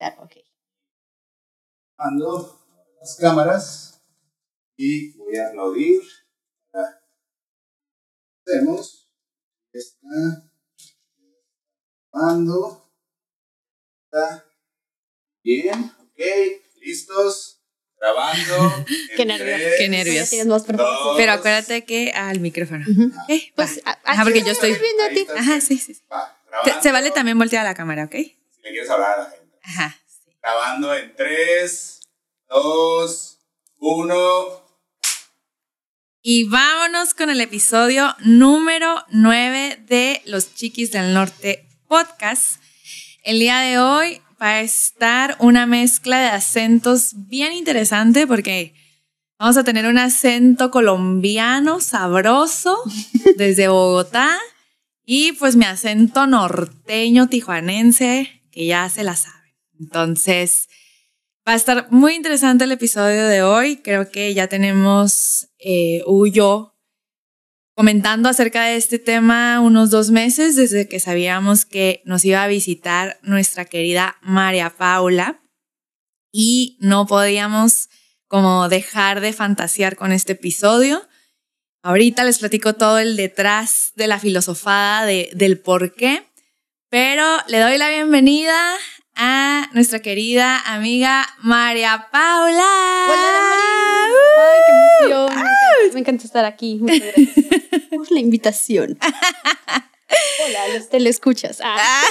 Claro, ok. Ando las cámaras y voy a aplaudir. Hacemos. Está grabando. Está bien. Ok. Listos. Grabando. Qué nervios, qué nervios. Dos, Pero acuérdate que al micrófono. Eh, Pues, va. a- Ajá, porque yo estoy. viendo a ti. Ajá, sí, sí. Va, Se, vale también voltear a la cámara, ¿ok? Si le quieres hablar a la gente. Ajá. sí. Grabando en 3, 2, 1. Y vámonos con el episodio número 9 de Los Chiquis del Norte podcast. El día de hoy va a estar una mezcla de acentos bien interesante porque vamos a tener un acento colombiano sabroso desde Bogotá y pues mi acento norteño tijuanense que ya se la sabe. Entonces, Va a estar muy interesante el episodio de hoy. Creo que ya tenemos eh, comentando acerca de este tema unos dos meses desde que sabíamos que nos iba a visitar nuestra querida María Paula y no podíamos como dejar de fantasear con este episodio. Ahorita les platico todo el detrás de la filosofada de, del por qué, pero le doy la bienvenida a nuestra querida amiga María Paula. Hola, Damaris. Ay, qué emoción. Me encanta, me encanta estar aquí. Muchas gracias por la invitación. Hola, los telescuchas. Ah,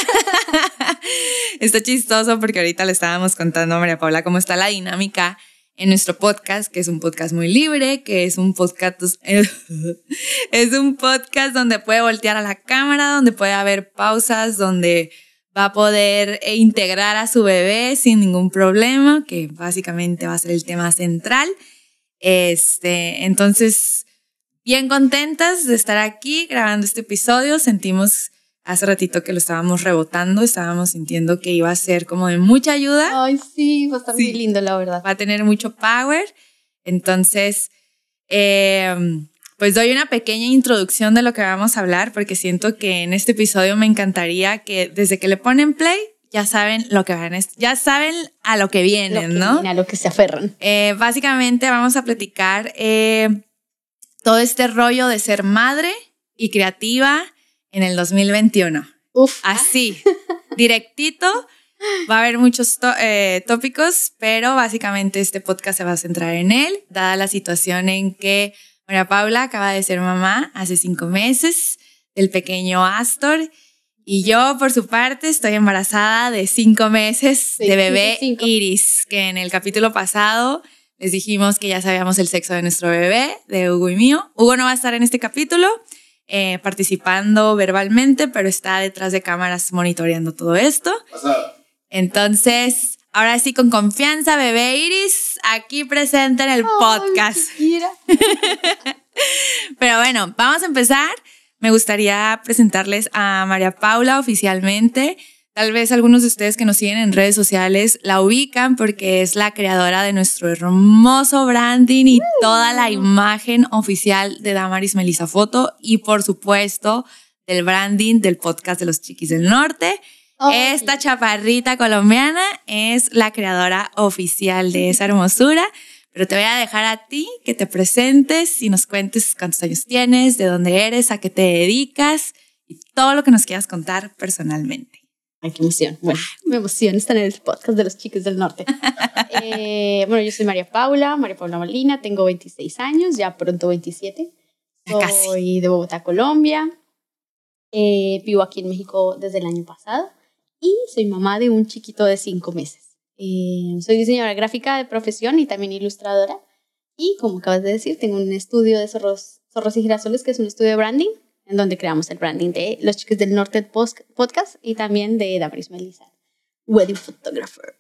está chistoso porque ahorita le estábamos contando a María Paula cómo está la dinámica en nuestro podcast, que es un podcast muy libre, que es un podcast es un podcast donde puede voltear a la cámara, donde puede haber pausas, donde va a poder eh, integrar a su bebé sin ningún problema, que básicamente va a ser el tema central. Este, entonces, bien contentas de estar aquí grabando este episodio. Sentimos hace ratito que lo estábamos rebotando, estábamos sintiendo que iba a ser como de mucha ayuda, Ay, sí, va a estar Sí. muy lindo, la verdad. va a tener mucho power. Entonces, eh, pues doy una pequeña introducción de lo que vamos a hablar, porque siento que en este episodio me encantaría que desde que le ponen play, ya saben lo que van, ya saben a lo que Lo vienen, que ¿no? viene, A lo que se aferran. Eh, básicamente vamos a platicar eh, todo este rollo de ser madre y creativa en el 2021. Uf. Así, directito. Va a haber muchos eh, tópicos, pero básicamente este podcast se va a centrar en él, dada la situación en que María Paula acaba de ser mamá hace cinco meses del pequeño Astor. Y yo, por su parte, estoy embarazada de cinco meses Sí, de bebé. Iris, que en el capítulo pasado les dijimos que ya sabíamos el sexo de nuestro bebé, de Hugo y mío. Hugo no va a estar en este capítulo eh, participando verbalmente, pero está detrás de cámaras monitoreando todo esto. Pasado. Entonces, ahora sí, con confianza, bebé Iris, aquí presente en el podcast. Ay. Pero bueno, vamos a empezar. Me gustaría presentarles a María Paula oficialmente. Tal vez algunos de ustedes que nos siguen en redes sociales la ubican porque es la creadora de nuestro hermoso branding y toda la imagen oficial de Damaris Melissa Foto y por supuesto del branding del podcast de los Chiquis del Norte. Ay, Esta chaparrita colombiana es la creadora oficial de esa hermosura, pero te voy a dejar a ti que te presentes y nos cuentes cuántos años tienes, de dónde eres, a qué te dedicas y todo lo que nos quieras contar personalmente. Ay, qué emoción. Bueno, me emociona estar en el podcast de los chicos del norte. Eh, bueno, yo soy María Paula, María Paula Molina, tengo 26 años, ya pronto 27. Ya casi. Soy de Bogotá, Colombia. Eh, vivo aquí en México desde el año pasado y soy mamá de un chiquito de 5 meses. Eh, soy diseñadora gráfica de profesión y también ilustradora. Y como acabas de decir, tengo un estudio de zorros, zorros y girasoles, que es un estudio de branding, en donde creamos el branding de Los Chicos del Norte Podcast y también de Damaris Melissa, Wedding Photographer.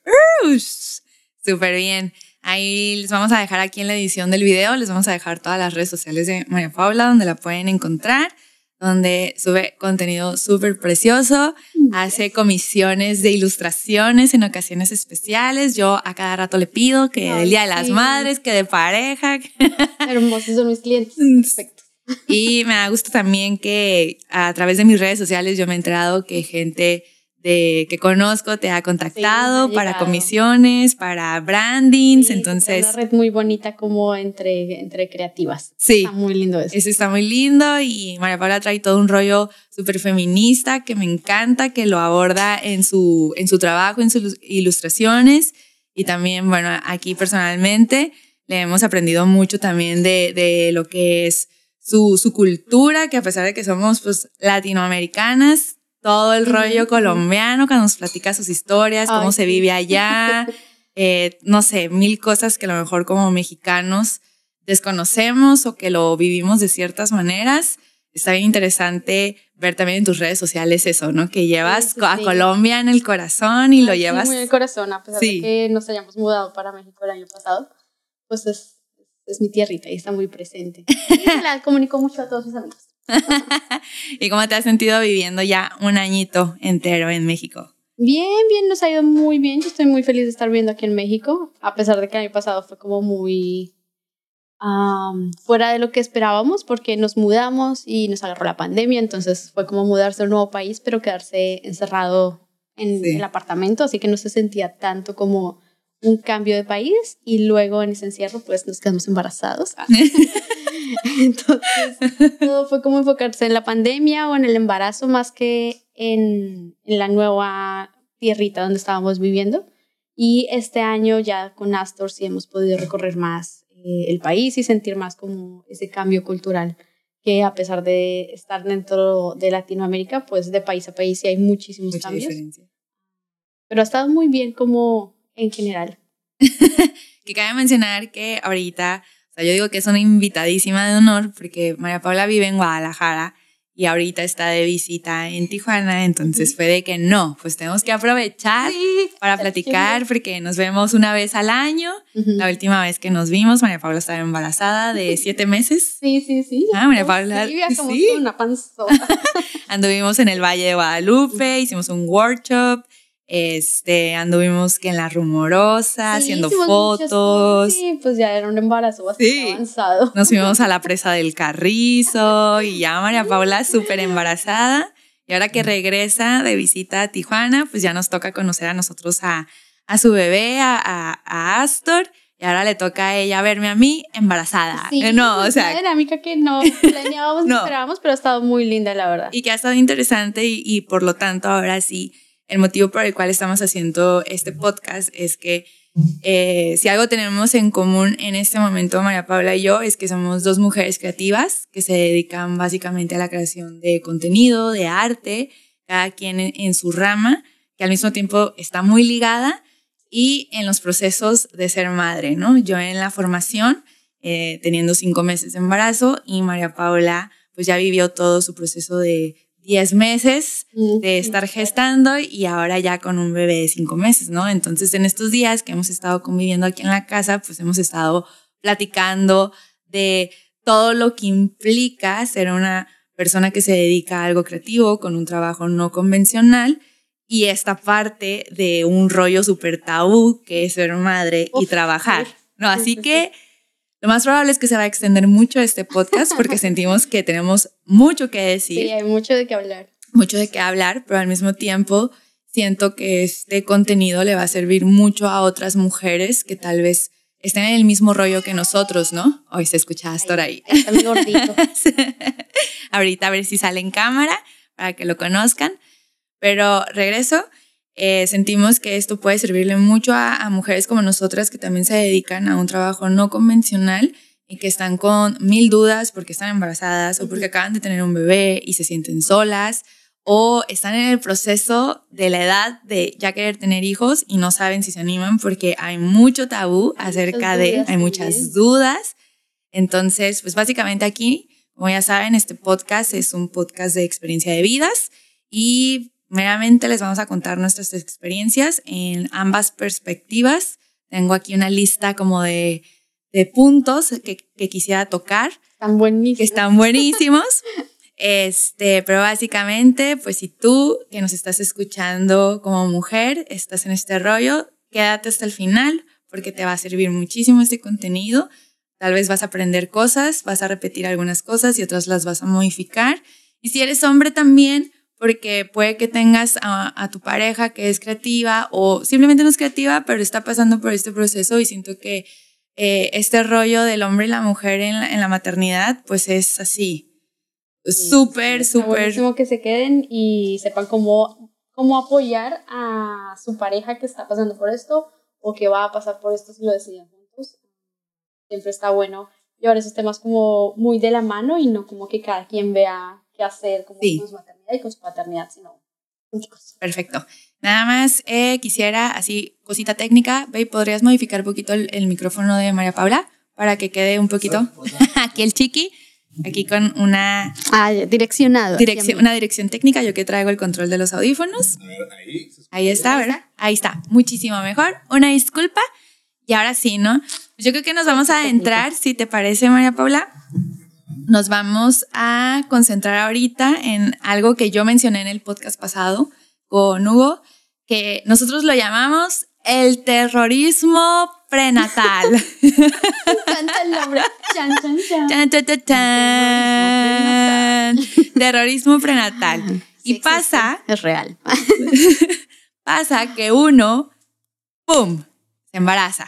Súper bien. Ahí les vamos a dejar aquí en la edición del video, les vamos a dejar todas las redes sociales de María Paula donde la pueden encontrar, donde sube contenido súper precioso, hace comisiones de ilustraciones en ocasiones especiales. Yo a cada rato le pido que Ay, del Día de las sí. Madres, que de pareja. Hermosos son mis clientes. Perfecto. Y me da gusto también que a través de mis redes sociales yo me he enterado que gente de que conozco te ha contactado Sí, ha para comisiones, para brandings, Sí, entonces Una red muy bonita como entre, entre creativas. sí, Está muy lindo eso. eso está muy lindo y María Paula trae todo un rollo súper feminista que me encanta, que lo aborda en su, en su trabajo, en sus ilustraciones y también, bueno, aquí personalmente le hemos aprendido mucho también de, de lo que es su, su cultura, que a pesar de que somos pues latinoamericanas, todo el rollo colombiano, cuando nos platica sus historias, cómo Ay, se vive allá, eh, no sé, mil cosas que a lo mejor como mexicanos desconocemos o que lo vivimos de ciertas maneras. Está bien interesante ver también en tus redes sociales eso, ¿no? Que llevas Sí, sí, a sí. Colombia en el corazón y lo Ay, llevas. muy en el corazón, a pesar de que nos hayamos mudado para México el año pasado, pues es, es mi tierrita y está muy presente. Y se la comunico mucho a todos mis amigos. ¿Y cómo te has sentido viviendo ya un añito entero en México? Bien, bien, nos ha ido muy bien. Yo estoy muy feliz de estar viviendo aquí en México, a pesar de que el año pasado fue como muy fuera de lo que esperábamos, porque nos mudamos y nos agarró la pandemia, entonces fue como mudarse a un nuevo país, pero quedarse encerrado en Sí. el apartamento, así que no se sentía tanto como un cambio de país y luego en ese encierro pues nos quedamos embarazados. Entonces, todo fue como enfocarse en la pandemia o en el embarazo más que en, en la nueva tierrita donde estábamos viviendo. Y este año ya con Astor sí hemos podido recorrer más eh, el país y sentir más como ese cambio cultural que a pesar de estar dentro de Latinoamérica, pues de país a país sí hay muchísimos Mucha cambios. diferencia. Pero ha estado muy bien como en general. Que cabe mencionar que ahorita, o sea, yo digo que es una invitadísima de honor porque María Paula vive en Guadalajara y ahorita está de visita en Tijuana, entonces fue de que no, pues tenemos que aprovechar para platicar porque nos vemos una vez al año. Ujú. La última vez que nos vimos, María Paula estaba embarazada de siete meses. Sí, sí, sí. Ah, María Paula, Sí, como sí. una panzota. Anduvimos en el Valle de Guadalupe, hicimos un workshop, este, anduvimos que en la rumorosa, Sí, haciendo fotos. Sí, pues ya era un embarazo bastante Sí. avanzado. Nos fuimos a la presa del Carrizo y ya María Paula súper embarazada. Y ahora que regresa de visita a Tijuana, pues ya nos toca conocer a nosotros a, a su bebé, a, a- a Astor. Y ahora le toca a ella verme a mí embarazada. Sí, Eh, no, o una sea, dinámica que no planeábamos, no esperábamos, pero ha estado muy linda, la verdad. y que ha estado interesante y, y por lo tanto ahora sí, el motivo por el cual estamos haciendo este podcast es que eh, si algo tenemos en común en este momento, María Paula y yo, es que somos dos mujeres creativas que se dedican básicamente a la creación de contenido, de arte, cada quien en, su rama, que al mismo tiempo está muy ligada y en los procesos de ser madre, ¿no? Yo en la formación, eh, teniendo cinco meses de embarazo y María Paula pues ya vivió todo su proceso de 10 meses de estar gestando y ahora ya con un bebé de cinco meses, ¿no? Entonces en estos días que hemos estado conviviendo aquí en la casa, pues hemos estado platicando de todo lo que implica ser una persona que se dedica a algo creativo con un trabajo no convencional y esta parte de un rollo súper tabú que es ser madre y trabajar. ¿no? Sí, Así sí, que lo más probable es que se va a extender mucho este podcast porque sentimos que tenemos mucho que decir Sí, hay mucho de qué hablar. mucho de qué hablar, pero al mismo tiempo siento que este contenido le va a servir mucho a otras mujeres que tal vez estén en el mismo rollo que nosotros, ¿no? Hoy se escucha Astor ahí. Ahí está mi gordito. Ahorita a ver si sale en cámara para que lo conozcan. Pero regreso, eh, sentimos que esto puede servirle mucho a, a mujeres como nosotras que también se dedican a un trabajo no convencional y que están con mil dudas porque están embarazadas o porque acaban de tener un bebé y se sienten solas o están en el proceso de la edad de ya querer tener hijos y no saben si se animan porque hay mucho tabú Hay acerca de, hay muchas también. dudas. Entonces, pues básicamente aquí, como ya saben, este podcast es un podcast de experiencia de vidas y meramente les vamos a contar nuestras experiencias en ambas perspectivas. Tengo aquí una lista como de, de puntos que, que quisiera tocar Están buenísimos. que están buenísimos. Este, pero básicamente, pues si tú que nos estás escuchando como mujer, estás en este rollo, quédate hasta el final porque te va a servir muchísimo este contenido. Tal vez vas a aprender cosas, vas a repetir algunas cosas y otras las vas a modificar. Y si eres hombre también, porque puede que tengas a, tu pareja que es creativa o simplemente no es creativa, pero está pasando por este proceso y siento que eh, este rollo del hombre y la mujer en la, maternidad, pues es así. súper, súper. que se queden y sepan cómo, cómo apoyar a su pareja que está pasando por esto o que va a pasar por esto si lo deciden juntos. Siempre está bueno llevar esos temas como muy de la mano y no como que cada quien vea qué hacer como con su maternidad y con su paternidad, sino Perfecto. Nada más eh, quisiera, así, cosita técnica, ve, ¿podrías modificar un poquito el, micrófono de María Paula para que quede un poquito? aquí el chiqui, aquí con una... Ah, direccionado. Dirección, una dirección técnica, yo que traigo el control de los audífonos. ahí. Ahí está, ¿verdad? Ahí está, muchísimo mejor. Una disculpa. Y ahora sí, ¿no? Yo creo que nos vamos a adentrar, si te parece, María Paula. Nos vamos a concentrar ahorita en algo que yo mencioné en el podcast pasado con Hugo, que nosotros lo llamamos el terrorismo prenatal. encanta el nombre. Terrorismo prenatal. y pasa. Es real. pasa que uno, ¡pum! se embaraza.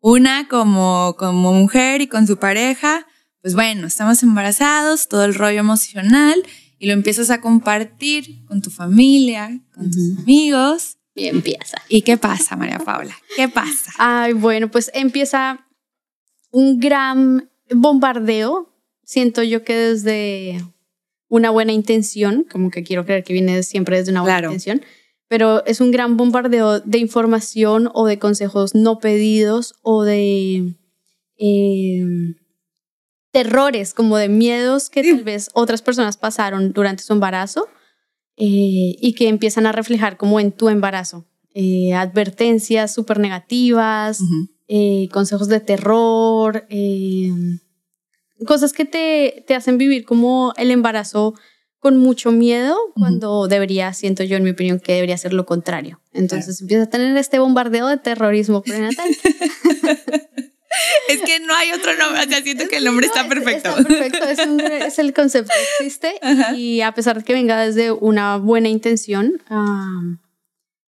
Una como, como mujer y con su pareja, pues bueno, estamos embarazados, todo el rollo emocional, y lo empiezas a compartir con tu familia, con tus amigos. Y empieza. ¿Y qué pasa, María Paula? ¿Qué pasa? Ay, bueno, pues empieza un gran bombardeo. Siento yo que desde una buena intención, como que quiero creer que viene siempre desde una buena intención, pero es un gran bombardeo de información o de consejos no pedidos o de eh, terrores, como de miedos que tal vez otras personas pasaron durante su embarazo eh, y que empiezan a reflejar como en tu embarazo. Eh, advertencias súper negativas, consejos de terror, cosas que te, te hacen vivir como el embarazo con mucho miedo cuando debería, siento yo en mi opinión, que debería ser lo contrario. Entonces empieza a tener este bombardeo de terrorismo prenatal. es que no hay otro nombre, o sea, siento que el nombre está perfecto. Está perfecto, es, el concepto que existe y a pesar de que venga desde una buena intención,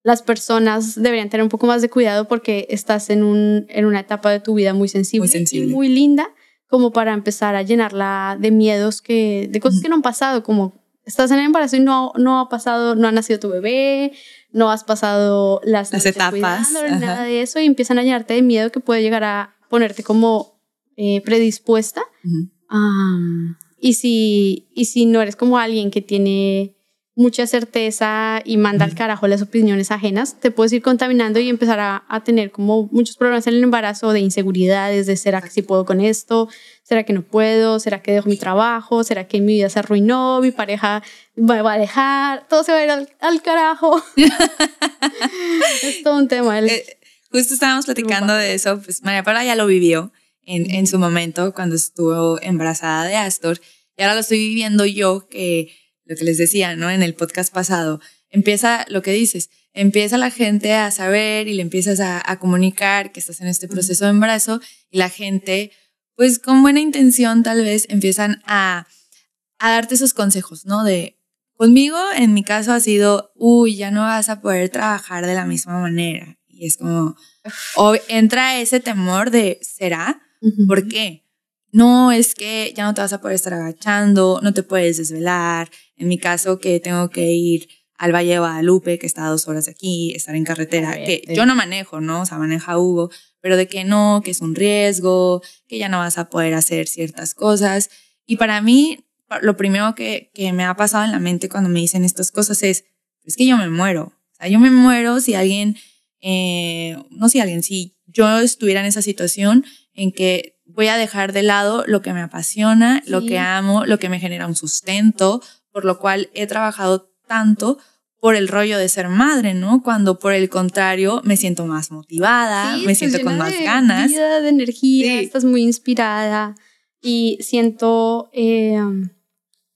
las personas deberían tener un poco más de cuidado porque estás en, un, en una etapa de tu vida muy sensible, y muy linda como para empezar a llenarla de miedos que de cosas que no han pasado como estás en el embarazo y no, no ha pasado, no ha nacido tu bebé, no has pasado las, las etapas, nada de eso y empiezan a llenarte de miedo que puede llegar a ponerte como eh, predispuesta. y, si, y si no eres como alguien que tiene mucha certeza y manda al carajo las opiniones ajenas, te puedes ir contaminando y empezar a, a, tener como muchos problemas en el embarazo de inseguridades, de será que sí puedo con esto, será que no puedo, será que dejo mi trabajo, será que mi vida se arruinó, mi pareja me va a dejar, todo se va a ir al, carajo. es todo un tema. Eh, justo estábamos platicando de eso, pues María Paula ya lo vivió en, en su momento cuando estuvo embarazada de Astor y ahora lo estoy viviendo yo que lo que les decía, ¿no? En el podcast pasado, empieza lo que dices, empieza la gente a saber y le empiezas a, comunicar que estás en este proceso de embarazo y la gente, pues con buena intención tal vez, empiezan a, a darte esos consejos, ¿no? De, conmigo, en mi caso ha sido, uy, ya no vas a poder trabajar de la misma manera. Y es como, o entra ese temor de, ¿será? ¿Por qué? no es que ya no te vas a poder estar agachando, no te puedes desvelar. En mi caso, que tengo que ir al Valle de Guadalupe, que está a dos horas de aquí, estar en carretera, que yo no manejo, ¿no? O sea, maneja Hugo, pero de que no, que es un riesgo, que ya no vas a poder hacer ciertas cosas. Y para mí, lo primero que, que me ha pasado en la mente cuando me dicen estas cosas es, es que yo me muero. O sea, yo me muero si alguien, eh, no si alguien, si yo estuviera en esa situación en que voy a dejar de lado lo que me apasiona, lo que amo, lo que me genera un sustento, por lo cual he trabajado tanto por el rollo de ser madre, ¿no? Cuando por el contrario me siento más motivada, me siento con más ganas. Vida, de energía, estás muy inspirada y siento eh,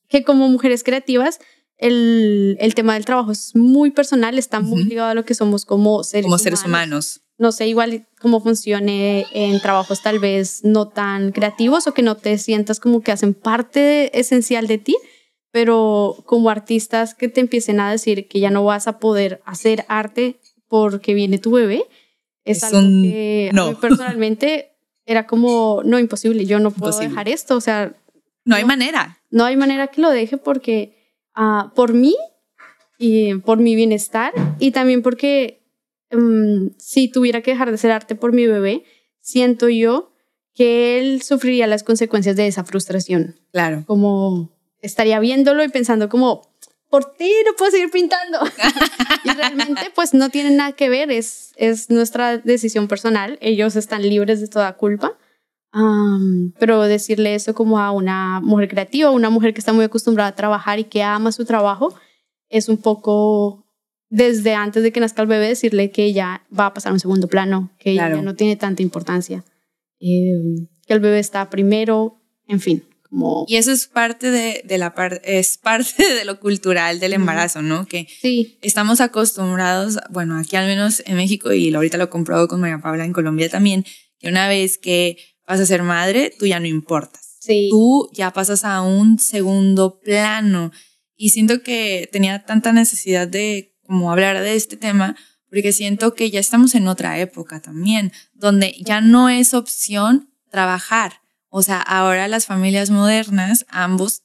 que como mujeres creativas el, el, tema del trabajo es muy personal, está muy ligado a lo que somos como seres como seres humanos no sé igual cómo funcione en trabajos tal vez no tan creativos o que no te sientas como que hacen parte esencial de ti, pero como artistas que te empiecen a decir que ya no vas a poder hacer arte porque viene tu bebé, es, Es algo un que a no. mí personalmente era como, no, imposible, yo no puedo Imposible. dejar esto, o sea, No hay No. manera. no hay manera que lo deje porque ah, por mí y por mi bienestar y también porque mm, si tuviera que dejar de hacer arte por mi bebé, siento yo que él sufriría las consecuencias de esa frustración, Claro. como estaría viéndolo y pensando como, por ti no puedo seguir pintando. y realmente pues no tiene nada que ver, es, es nuestra decisión personal, ellos están libres de toda culpa. Am, pero decirle eso como a una mujer creativa, una mujer que está muy acostumbrada a trabajar y que ama su trabajo, es un poco desde antes de que nazca el bebé decirle que ella va a pasar a un segundo plano, que ella Claro. ya no tiene tanta importancia, eh, que el bebé está primero, en fin, como... Y eso es parte de, de la par- es parte de lo cultural del embarazo, ¿no? Que Sí, estamos acostumbrados, bueno, aquí al menos en México y ahorita lo he comprobado con María Paula en Colombia también, que una vez que vas a ser madre, tú ya no importas. sí. Tú ya pasas a un segundo plano. Y siento que tenía tanta necesidad de como hablar de este tema, porque siento que ya estamos en otra época también, donde ya no es opción trabajar. O sea, ahora las familias modernas, ambos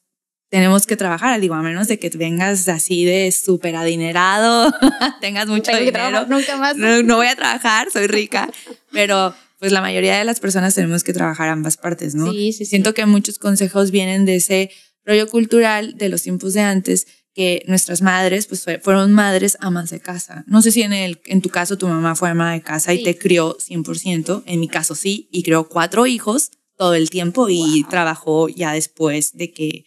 tenemos que trabajar, digo, a menos de que vengas así de súper adinerado, tengas mucho Tengo que dinero. trabajar nunca más. No, no voy a trabajar, soy rica, pero pues la mayoría de las personas tenemos que trabajar ambas partes, ¿no? Sí, sí, sí. Siento que muchos consejos vienen de ese rollo cultural de los tiempos de antes, que nuestras madres pues fue- fueron madres amas de casa. No sé si en, el, en tu caso tu mamá fue ama de casa y te crió 100%, en mi caso sí, y crió cuatro hijos todo el tiempo y Wow. trabajó ya después de que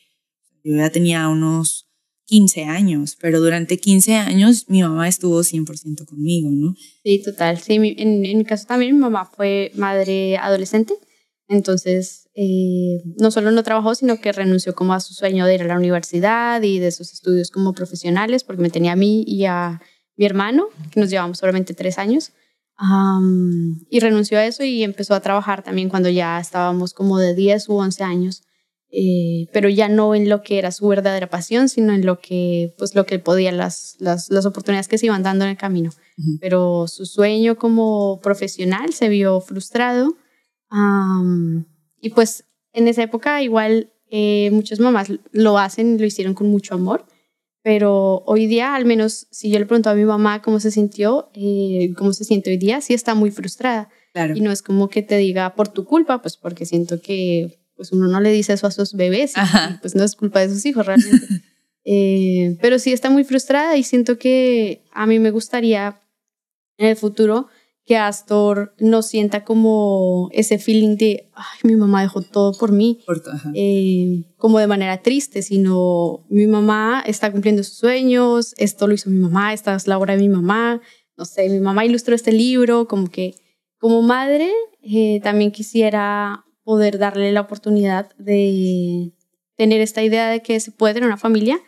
yo ya tenía unos 15 años, pero durante 15 años mi mamá estuvo 100% conmigo, ¿no? Sí, total. Sí, en, en mi caso también mi mamá fue madre adolescente, entonces eh, no solo no trabajó, sino que renunció como a su sueño de ir a la universidad y de sus estudios como profesionales, porque me tenía a mí y a mi hermano, que nos llevamos solamente tres años, Am, y renunció a eso y empezó a trabajar también cuando ya estábamos como de 10 u 11 años. Eh, pero ya no en lo que era su verdadera pasión, sino en lo que, pues, lo que podía, las, las, las oportunidades que se iban dando en el camino Ujú. pero su sueño como profesional se vio frustrado. am, y pues en esa época igual eh, muchas mamás lo hacen, lo hicieron con mucho amor, pero hoy día, al menos si yo le pregunto a mi mamá cómo se sintió, eh, cómo se siente hoy día, sí está muy frustrada. Claro. Y no es como que te diga por tu culpa, pues porque siento que pues uno no le dice eso a sus bebés y, pues no es culpa de sus hijos realmente. Eh, pero sí está muy frustrada y siento que a mí me gustaría en el futuro que Astor no sienta como ese feeling de, ay, mi mamá dejó todo por mí, Por eh, como de manera triste, sino mi mamá está cumpliendo sus sueños, esto lo hizo mi mamá, esta es la obra de mi mamá, no sé, mi mamá ilustró este libro, como que como madre eh, también quisiera poder darle la oportunidad de tener esta idea de que se puede tener una familia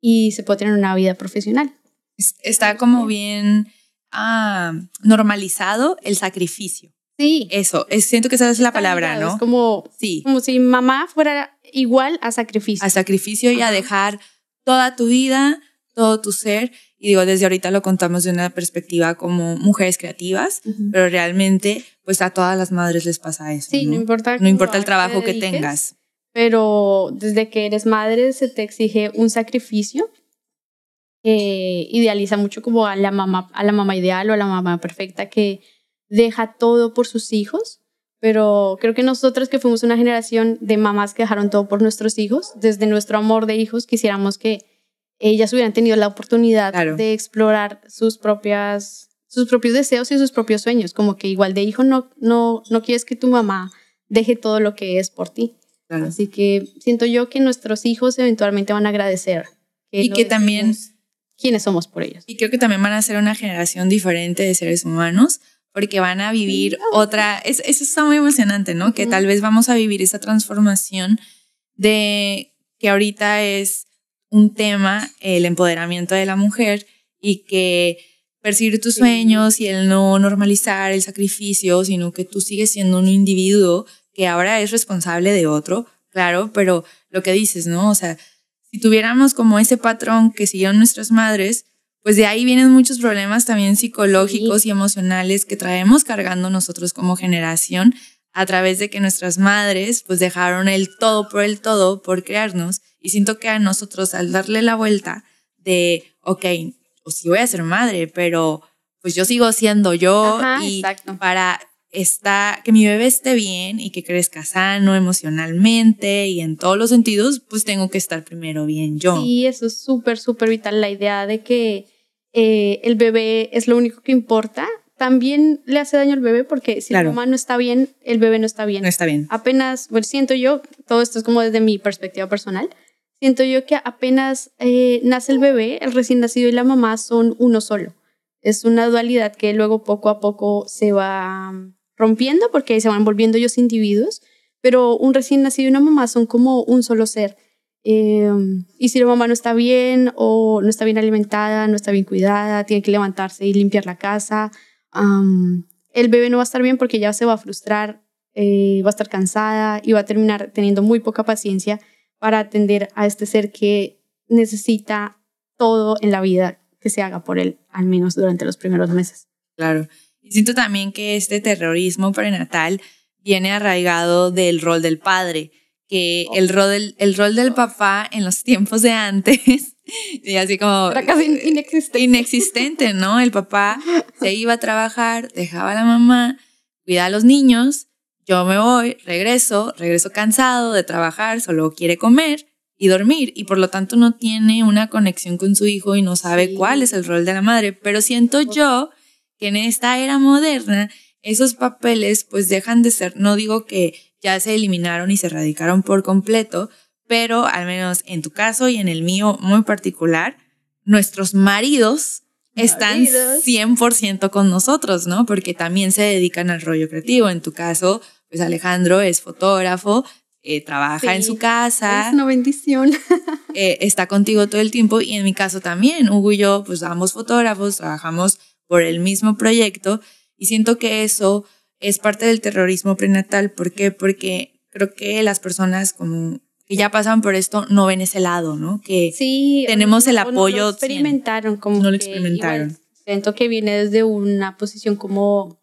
y se puede tener una vida profesional. Es- Está como bien ah, normalizado el sacrificio. Sí. Eso, es, siento que esa es la palabra, ¿no? Es como, Sí, como si mamá fuera igual a sacrificio. a sacrificio y a dejar toda tu vida, todo tu ser. Y digo, desde ahorita lo contamos de una perspectiva como mujeres creativas, Ujú. pero realmente, pues a todas las madres les pasa eso. Sí, no, ¿no? importa. No importa el trabajo te que dediques, tengas. Pero desde que eres madre se te exige un sacrificio. que idealiza mucho como a la mamá, a la mamá ideal o a la mamá perfecta que deja todo por sus hijos. Pero creo que nosotros que fuimos una generación de mamás que dejaron todo por nuestros hijos, desde nuestro amor de hijos, quisiéramos que ellas hubieran tenido la oportunidad Claro. de explorar sus propias sus propios deseos y sus propios sueños, como que igual de hijo no no no quieres que tu mamá deje todo lo que es por ti. Claro. Así que siento yo que nuestros hijos eventualmente van a agradecer. Y lo que también- quiénes somos por ellos. Y creo que también van a ser una generación diferente de seres humanos porque van a vivir otra, es- eso está muy emocionante, ¿no? Que Ujú. tal vez vamos a vivir esa transformación de que ahorita es un tema el empoderamiento de la mujer y que perseguir tus Sí. sueños y el no normalizar el sacrificio, sino que tú sigues siendo un individuo que ahora es responsable de otro, claro, pero lo que dices, ¿no? O sea, si tuviéramos como ese patrón que siguieron nuestras madres, pues de ahí vienen muchos problemas también psicológicos y emocionales que traemos cargando nosotros como generación a través de que nuestras madres pues dejaron el todo por el todo por crearnos y siento que a nosotros al darle la vuelta de, ok, o sí voy a ser madre, pero pues yo sigo siendo yo y para está, que mi bebé esté bien y que crezca sano emocionalmente y en todos los sentidos, pues tengo que estar primero bien yo. Sí, eso es súper, súper vital, la idea de que eh, el bebé es lo único que importa. También le hace daño al bebé porque si la mamá no está bien, el bebé no está bien. No está bien. Apenas, bueno, siento yo, todo esto es como desde mi perspectiva personal, siento yo que apenas eh, nace el bebé, el recién nacido y la mamá son uno solo. Es una dualidad que luego poco a poco se va rompiendo porque se van volviendo ellos individuos, pero un recién nacido y una mamá son como un solo ser. Em, y si la mamá no está bien o no está bien alimentada, no está bien cuidada, tiene que levantarse y limpiar la casa, el bebé no va a estar bien porque ya se va a frustrar, eh, va a estar cansada y va a terminar teniendo muy poca paciencia para atender a este ser que necesita todo en la vida que se haga por él, al menos durante los primeros meses. Claro. Y siento también que este terrorismo prenatal viene arraigado del rol del padre, que el rol del, el rol del papá en los tiempos de antes, y así como... Era casi inexistente. Inexistente, ¿no? El papá se iba a trabajar, dejaba a la mamá, cuidaba a los niños, yo me voy, regreso, regreso cansado de trabajar, solo quiere comer y dormir y por lo tanto no tiene una conexión con su hijo y no sabe cuál es el rol de la madre. Pero siento yo que en esta era moderna esos papeles pues dejan de ser, no digo que ya se eliminaron y se erradicaron por completo, pero al menos en tu caso y en el mío muy particular, nuestros maridos están 100% con nosotros, ¿no? Porque también se dedican al rollo creativo. En tu caso, pues Alejandro es fotógrafo, eh, trabaja en su casa. Es una bendición. Eh, está contigo todo el tiempo y en mi caso también. Hugo y yo, pues ambos fotógrafos, trabajamos por el mismo proyecto y siento que eso es parte del terrorismo prenatal. ¿Por qué? Porque creo que las personas como que ya pasan por esto no ven ese lado, ¿no? Que sí, tenemos el apoyo. No lo experimentaron como no lo experimentaron. siento que viene desde una posición como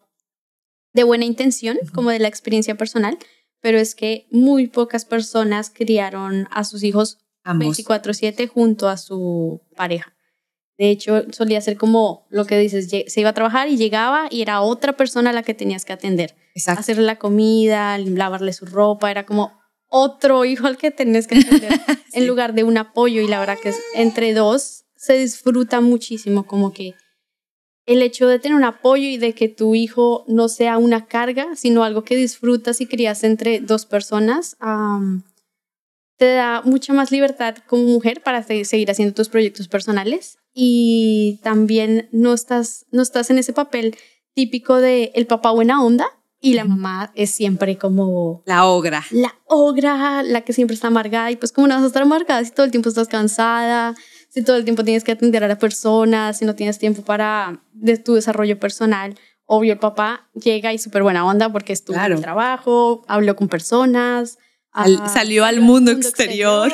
de buena intención, como de la experiencia personal, pero es que muy pocas personas criaron a sus hijos 24/7 junto a su pareja. De hecho, solía ser como lo que dices, se iba a trabajar y llegaba y era otra persona a la que tenías que atender. Exacto. Hacerle la comida, lavarle su ropa, era como otro hijo al que tenías que atender en lugar de un apoyo. Y la verdad que es, entre dos se disfruta muchísimo como que el hecho de tener un apoyo y de que tu hijo no sea una carga, sino algo que disfrutas y crías entre dos personas, te da mucha más libertad como mujer para seguir haciendo tus proyectos personales. Y también no estás, no estás en ese papel típico de el papá buena onda y la mamá es siempre como... La ogra. La ogra, la que siempre está amargada y pues como no vas a estar amargada si todo el tiempo estás cansada, si todo el tiempo tienes que atender a la persona, si no tienes tiempo para de tu desarrollo personal. Obvio, el papá llega y súper buena onda porque estuvo en el trabajo, habló con personas, salió al mundo, exterior.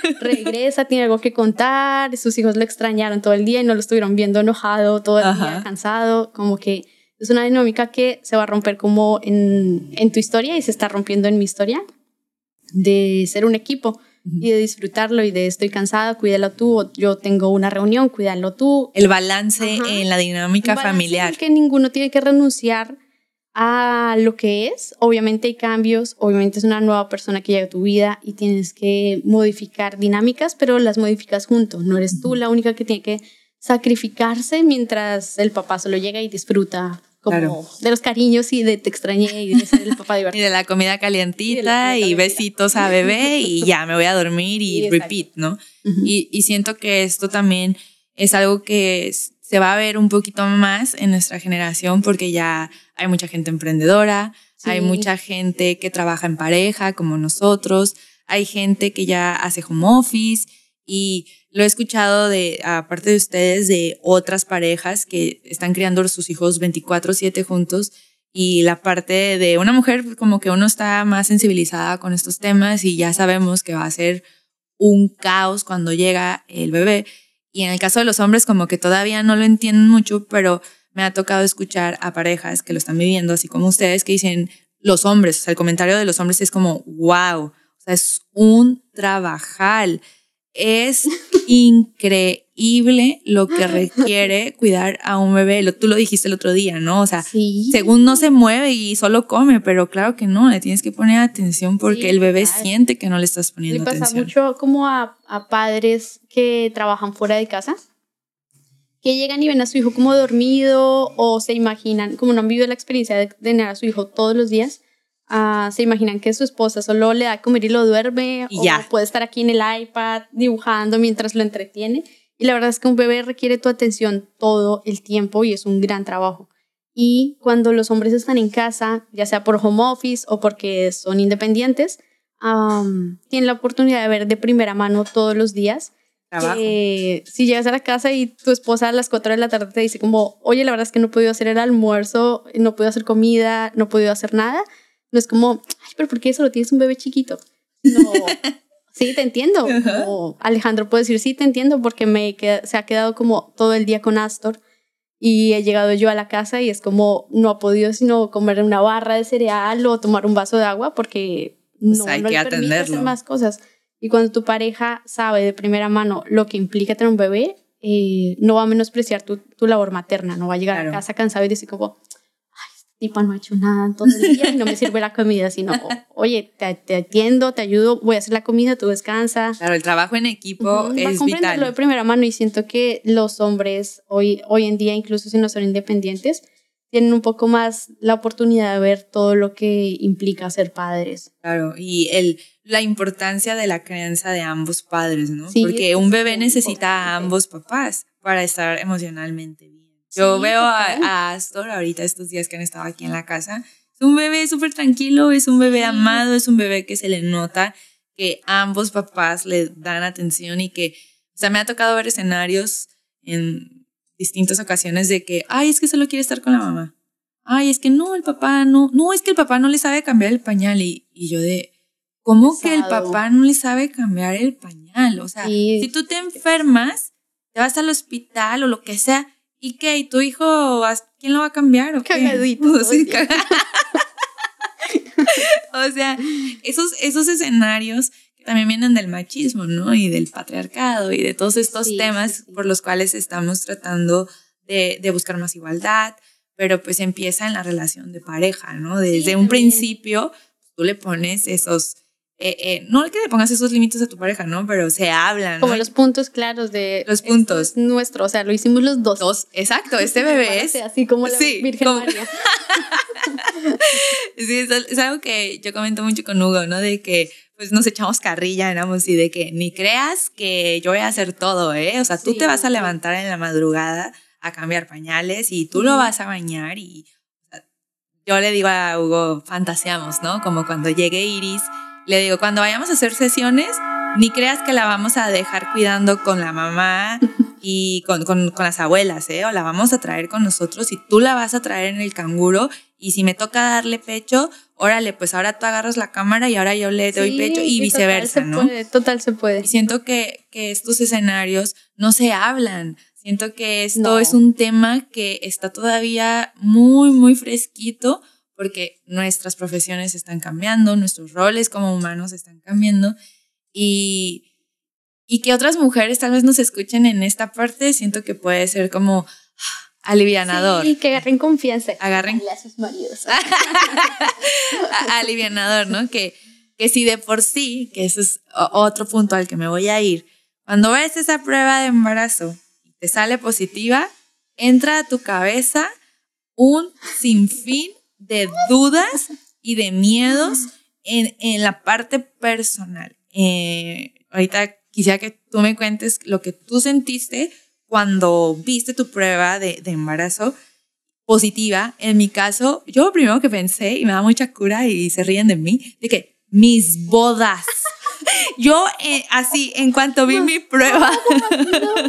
Regresa, tiene algo que contar. Sus hijos lo extrañaron todo el día y no lo estuvieron viendo enojado todo el día, cansado. Como que es una dinámica que se va a romper como en, en tu historia y se está rompiendo en mi historia de ser un equipo y de disfrutarlo y de estoy cansada, cuídalo tú, o yo tengo una reunión, cuídalo tú. El balance en la dinámica familiar. que ninguno tiene que renunciar a lo que es. Obviamente hay cambios, obviamente es una nueva persona que llega a tu vida y tienes que modificar dinámicas, pero las modificas juntos. No eres tú la única que tiene que sacrificarse mientras el papá solo llega y disfruta como de los cariños y de te extrañé y de ser el papá divertido. y de la comida calientita y, besitos a bebé y ya me voy a dormir y repeat, ¿no? y, y siento que esto también es algo que se va a ver un poquito más en nuestra generación porque ya hay mucha gente emprendedora, hay mucha gente que trabaja en pareja como nosotros, hay gente que ya hace home office y lo he escuchado de, aparte de ustedes, de otras parejas que están criando sus hijos 24/7 juntos y la parte de una mujer como que uno está más sensibilizada con estos temas y ya sabemos que va a ser un caos cuando llega el bebé. Y en el caso de los hombres, como que todavía no lo entienden mucho, pero me ha tocado escuchar a parejas que lo están viviendo, así como ustedes, que dicen los hombres, o sea, el comentario de los hombres es como, wow, o sea, es un trabajal. Es increíble lo que requiere cuidar a un bebé. Lo, tú lo dijiste el otro día, ¿no? O sea, según no se mueve y solo come, pero claro que no, le tienes que poner atención porque el bebé siente que no le estás poniendo atención. Le pasa mucho como a, a padres que trabajan fuera de casa que llegan y ven a su hijo como dormido o se imaginan, como no han vivido la experiencia de tener a su hijo todos los días, uh, se imaginan que su esposa solo le da a comer y lo duerme o puede estar aquí en el iPad dibujando mientras lo entretiene. Y la verdad es que un bebé requiere tu atención todo el tiempo y es un gran trabajo. Y cuando los hombres están en casa, ya sea por home office o porque son independientes, um, tienen la oportunidad de ver de primera mano todos los días que si llegas a la casa y tu esposa a las 4 de la tarde te dice como, oye, la verdad es que no he podido hacer el almuerzo, no he podido hacer comida, no he podido hacer nada, no es como, ay, pero ¿por qué solo tienes un bebé chiquito? No, sí, te entiendo. Alejandro puede decir, sí, te entiendo porque me se ha quedado como todo el día con Astor y he llegado yo a la casa y es como, no ha podido sino comer una barra de cereal o tomar un vaso de agua porque pues no, hay no que le permite hacer más cosas. Y cuando tu pareja sabe de primera mano lo que implica tener un bebé, eh, no va a menospreciar tu, tu, labor materna, no va a llegar a casa cansado y decir como, tipo no ha hecho nada todo el día y no me sirve la comida, sino, oye, te, te, atiendo, te ayudo, voy a hacer la comida, tú descansas. Claro, el trabajo en equipo es vital. de primera mano y siento que los hombres hoy, hoy en día, incluso si no son independientes, tienen un poco más la oportunidad de ver todo lo que implica ser padres. Claro, y el la importancia de la crianza de ambos padres, ¿no? Porque un bebé necesita a ambos papás para estar emocionalmente bien. Yo veo a, Astor ahorita estos días que han estado aquí en la casa. Es un bebé súper tranquilo, es un bebé amado, es un bebé que se le nota que ambos papás le dan atención y que, o sea, me ha tocado ver escenarios en distintas ocasiones de que, ay, es que solo quiere estar con la mamá. Ay, es que no, el papá no, no, es que el papá no le sabe cambiar el pañal y, y yo de, ¿Cómo que el papá no le sabe cambiar el pañal? O sea, si tú te enfermas, te vas al hospital o lo que sea, ¿y qué? ¿Y tu hijo, quién lo va a cambiar? ¿o Cagadito. o sea, esos, esos escenarios que también vienen del machismo, ¿no? Y del patriarcado y de todos estos temas por los cuales estamos tratando de, de buscar más igualdad, pero pues empieza en la relación de pareja, ¿no? Desde un principio tú le pones esos eh, eh, no que le pongas esos límites a tu pareja, ¿no? Pero se hablan. Como los puntos claros de. Los puntos. nuestro, o sea, lo hicimos los dos. Dos, exacto, este bebé es. Así como la Virgen María. sí, es, algo que yo comento mucho con Hugo, ¿no? De que pues nos echamos carrilla, éramos y de que ni creas que yo voy a hacer todo, ¿eh? O sea, tú te vas a levantar en la madrugada a cambiar pañales y tú lo vas a bañar y yo le digo a Hugo, fantaseamos, ¿no? Como cuando llegue Iris le digo, cuando vayamos a hacer sesiones, ni creas que la vamos a dejar cuidando con la mamá y con, con, con, las abuelas, ¿eh? O la vamos a traer con nosotros y tú la vas a traer en el canguro y si me toca darle pecho, órale, pues ahora tú agarras la cámara y ahora yo le doy pecho y viceversa, total ¿no? Se puede, total se puede. Y siento que, que estos escenarios no se hablan. Siento que esto es un tema que está todavía muy, muy fresquito porque nuestras profesiones están cambiando, nuestros roles como humanos están cambiando y, y que otras mujeres tal vez nos escuchen en esta parte, siento que puede ser como alivianador. Sí, que agarren confianza. Agarren a sus maridos. alivianador, ¿no? Que, que si de por sí, que eso es otro punto al que me voy a ir, cuando ves esa prueba de embarazo y te sale positiva, entra a tu cabeza un sinfín de dudas y de miedos en, en la parte personal. Eh, ahorita quisiera que tú me cuentes lo que tú sentiste cuando viste tu prueba de, de embarazo positiva. En mi caso, yo lo primero que pensé, y me da mucha cura y se ríen de mí, de que mis bodas. Yo eh, así, en cuanto vi mi prueba,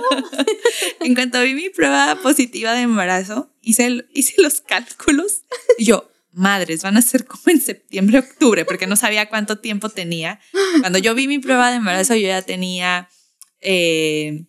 en cuanto vi mi prueba positiva de embarazo, hice, hice los cálculos y yo, madres, van a ser como en septiembre, octubre, porque no sabía cuánto tiempo tenía. Cuando yo vi mi prueba de embarazo, yo ya tenía, eh,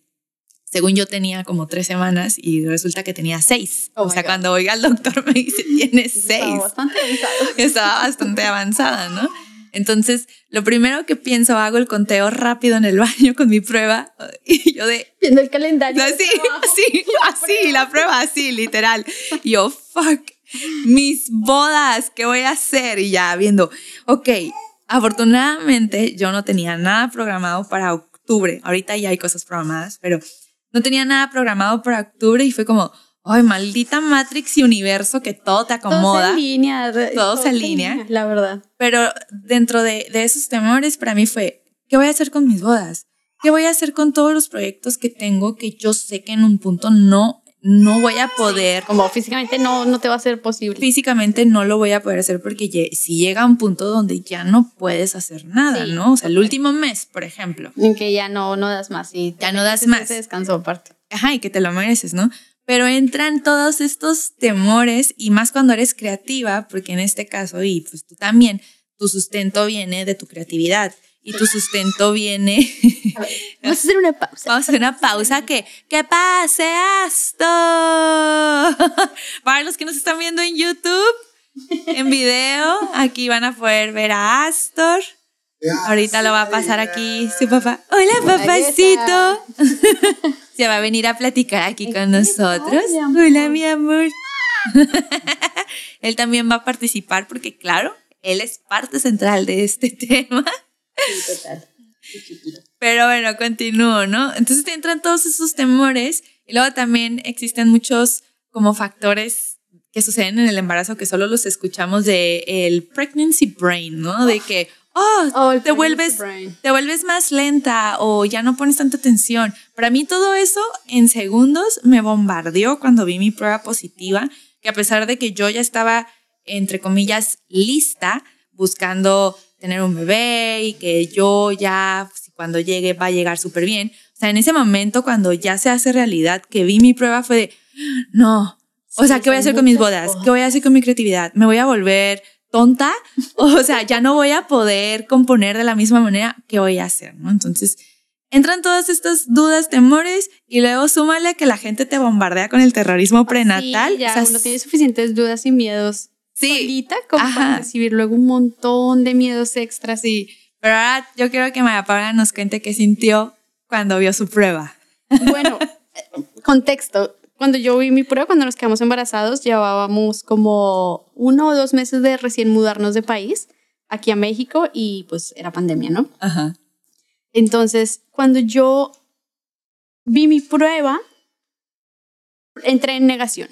según yo tenía como tres semanas y resulta que tenía seis. Oh o sea, cuando oiga al doctor me dice, tiene seis. Estaba bastante avanzado. Estaba bastante avanzada, ¿no? Entonces, lo primero que pienso, hago el conteo rápido en el baño con mi prueba y yo de, Viendo el calendario. no, sí, así, así, la prueba así, literal. Y yo, fuck, mis bodas, ¿qué voy a hacer? Y ya viendo, ok, afortunadamente yo no tenía nada programado para octubre. Ahorita ya hay cosas programadas, pero no tenía nada programado para octubre y fue como, ay, maldita Matrix y universo que todo te acomoda. en línea. re- Todos en línea. La verdad. Pero dentro de, de esos temores para mí fue, ¿qué voy a hacer con mis bodas? ¿Qué voy a hacer con todos los proyectos que tengo que yo sé que en un punto no, no voy a poder, Como físicamente no, no te va a ser posible. físicamente no lo voy a poder hacer porque si llega un punto donde ya no puedes hacer nada, Sí, ¿no? O sea, el último mes, por ejemplo. En que ya no, no das más. Y Ya no das más. ese descanso aparte. Ajá, y que te lo mereces, ¿no? Pero entran todos estos temores y más cuando eres creativa, porque en este caso, y pues tú también, tu sustento viene de tu creatividad y tu sustento viene... A ver, vamos a hacer una pausa. Vamos a hacer una pausa que, que pase esto. Para los que nos están viendo en YouTube, en video, aquí van a poder ver a Astor. Ahorita lo va a pasar aquí su papá. Hola, papacito. Se va a venir a platicar aquí con nosotros. Hola, mi amor. Él también va a participar porque, claro, él es parte central de este tema. Sí, total. Pero bueno, continúo, ¿no? Entonces te entran todos esos temores y luego también existen muchos como factores que suceden en el embarazo que solo los escuchamos de el pregnancy brain, ¿no? De que, oh, te vuelves te vuelves más lenta o ya no pones tanta atención. Para mí todo eso en segundos me bombardeó cuando vi mi prueba positiva, que a pesar de que yo ya estaba, entre comillas, lista, buscando tener un bebé y que yo ya, cuando llegue, va a llegar súper bien. O sea, en ese momento, cuando ya se hace realidad, que vi mi prueba, fue de, no. O sea, ¿qué voy a hacer con mis bodas? ¿Qué voy a hacer con mi creatividad? ¿Me voy a volver tonta? O sea, ya no voy a poder componer de la misma manera. ¿Qué voy a hacer? ¿no? Entonces, entran todas estas dudas, temores y luego súmale que la gente te bombardea con el terrorismo prenatal. Sí, ya O sea, uno tiene suficientes dudas y miedos sí, solita como Ajá. para recibir luego un montón de miedos extras. sí. Pero ahora yo quiero que María Paula nos cuente qué sintió cuando vio su prueba. Bueno, contexto. Cuando yo vi mi prueba, cuando nos quedamos embarazados, llevábamos como uno o dos meses de recién mudarnos de país aquí a México y pues era pandemia, ¿no? Ajá. Entonces, cuando yo vi mi prueba, entré en negación.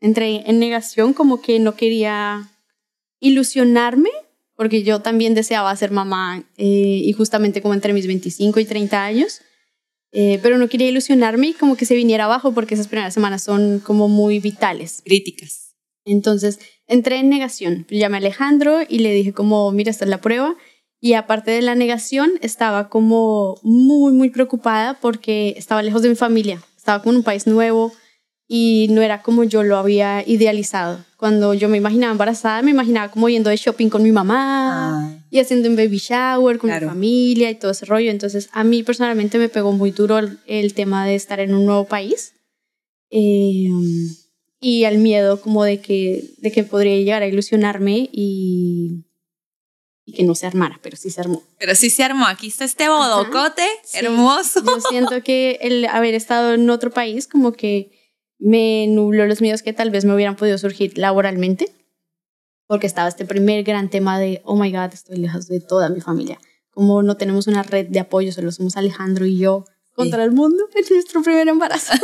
Entré en negación como que no quería ilusionarme, porque yo también deseaba ser mamá eh, y justamente como entre mis 25 y 30 años, eh, pero no quería ilusionarme y como que se viniera abajo porque esas primeras semanas son como muy vitales. Críticas. Entonces entré en negación. Llamé a Alejandro y le dije como, mira, esta es la prueba. Y aparte de la negación, estaba como muy, muy preocupada porque estaba lejos de mi familia. Estaba como en un país nuevo y no era como yo lo había idealizado. Cuando yo me imaginaba embarazada, me imaginaba como yendo de shopping con mi mamá Ah, y haciendo un baby shower con Claro. mi familia y todo ese rollo. Entonces, a mí personalmente me pegó muy duro el, el tema de estar en un nuevo país eh, y al miedo como de que, de que podría llegar a ilusionarme y, y que no se armara, pero sí se armó. Pero sí se armó. Aquí está este bodocote Sí. hermoso. Yo siento que el haber estado en otro país como que me nubló los miedos que tal vez me hubieran podido surgir laboralmente, porque estaba este primer gran tema de, oh my God, estoy lejos de toda mi familia. Como no tenemos una red de apoyo, solo somos Alejandro y yo contra el mundo en nuestro primer embarazo.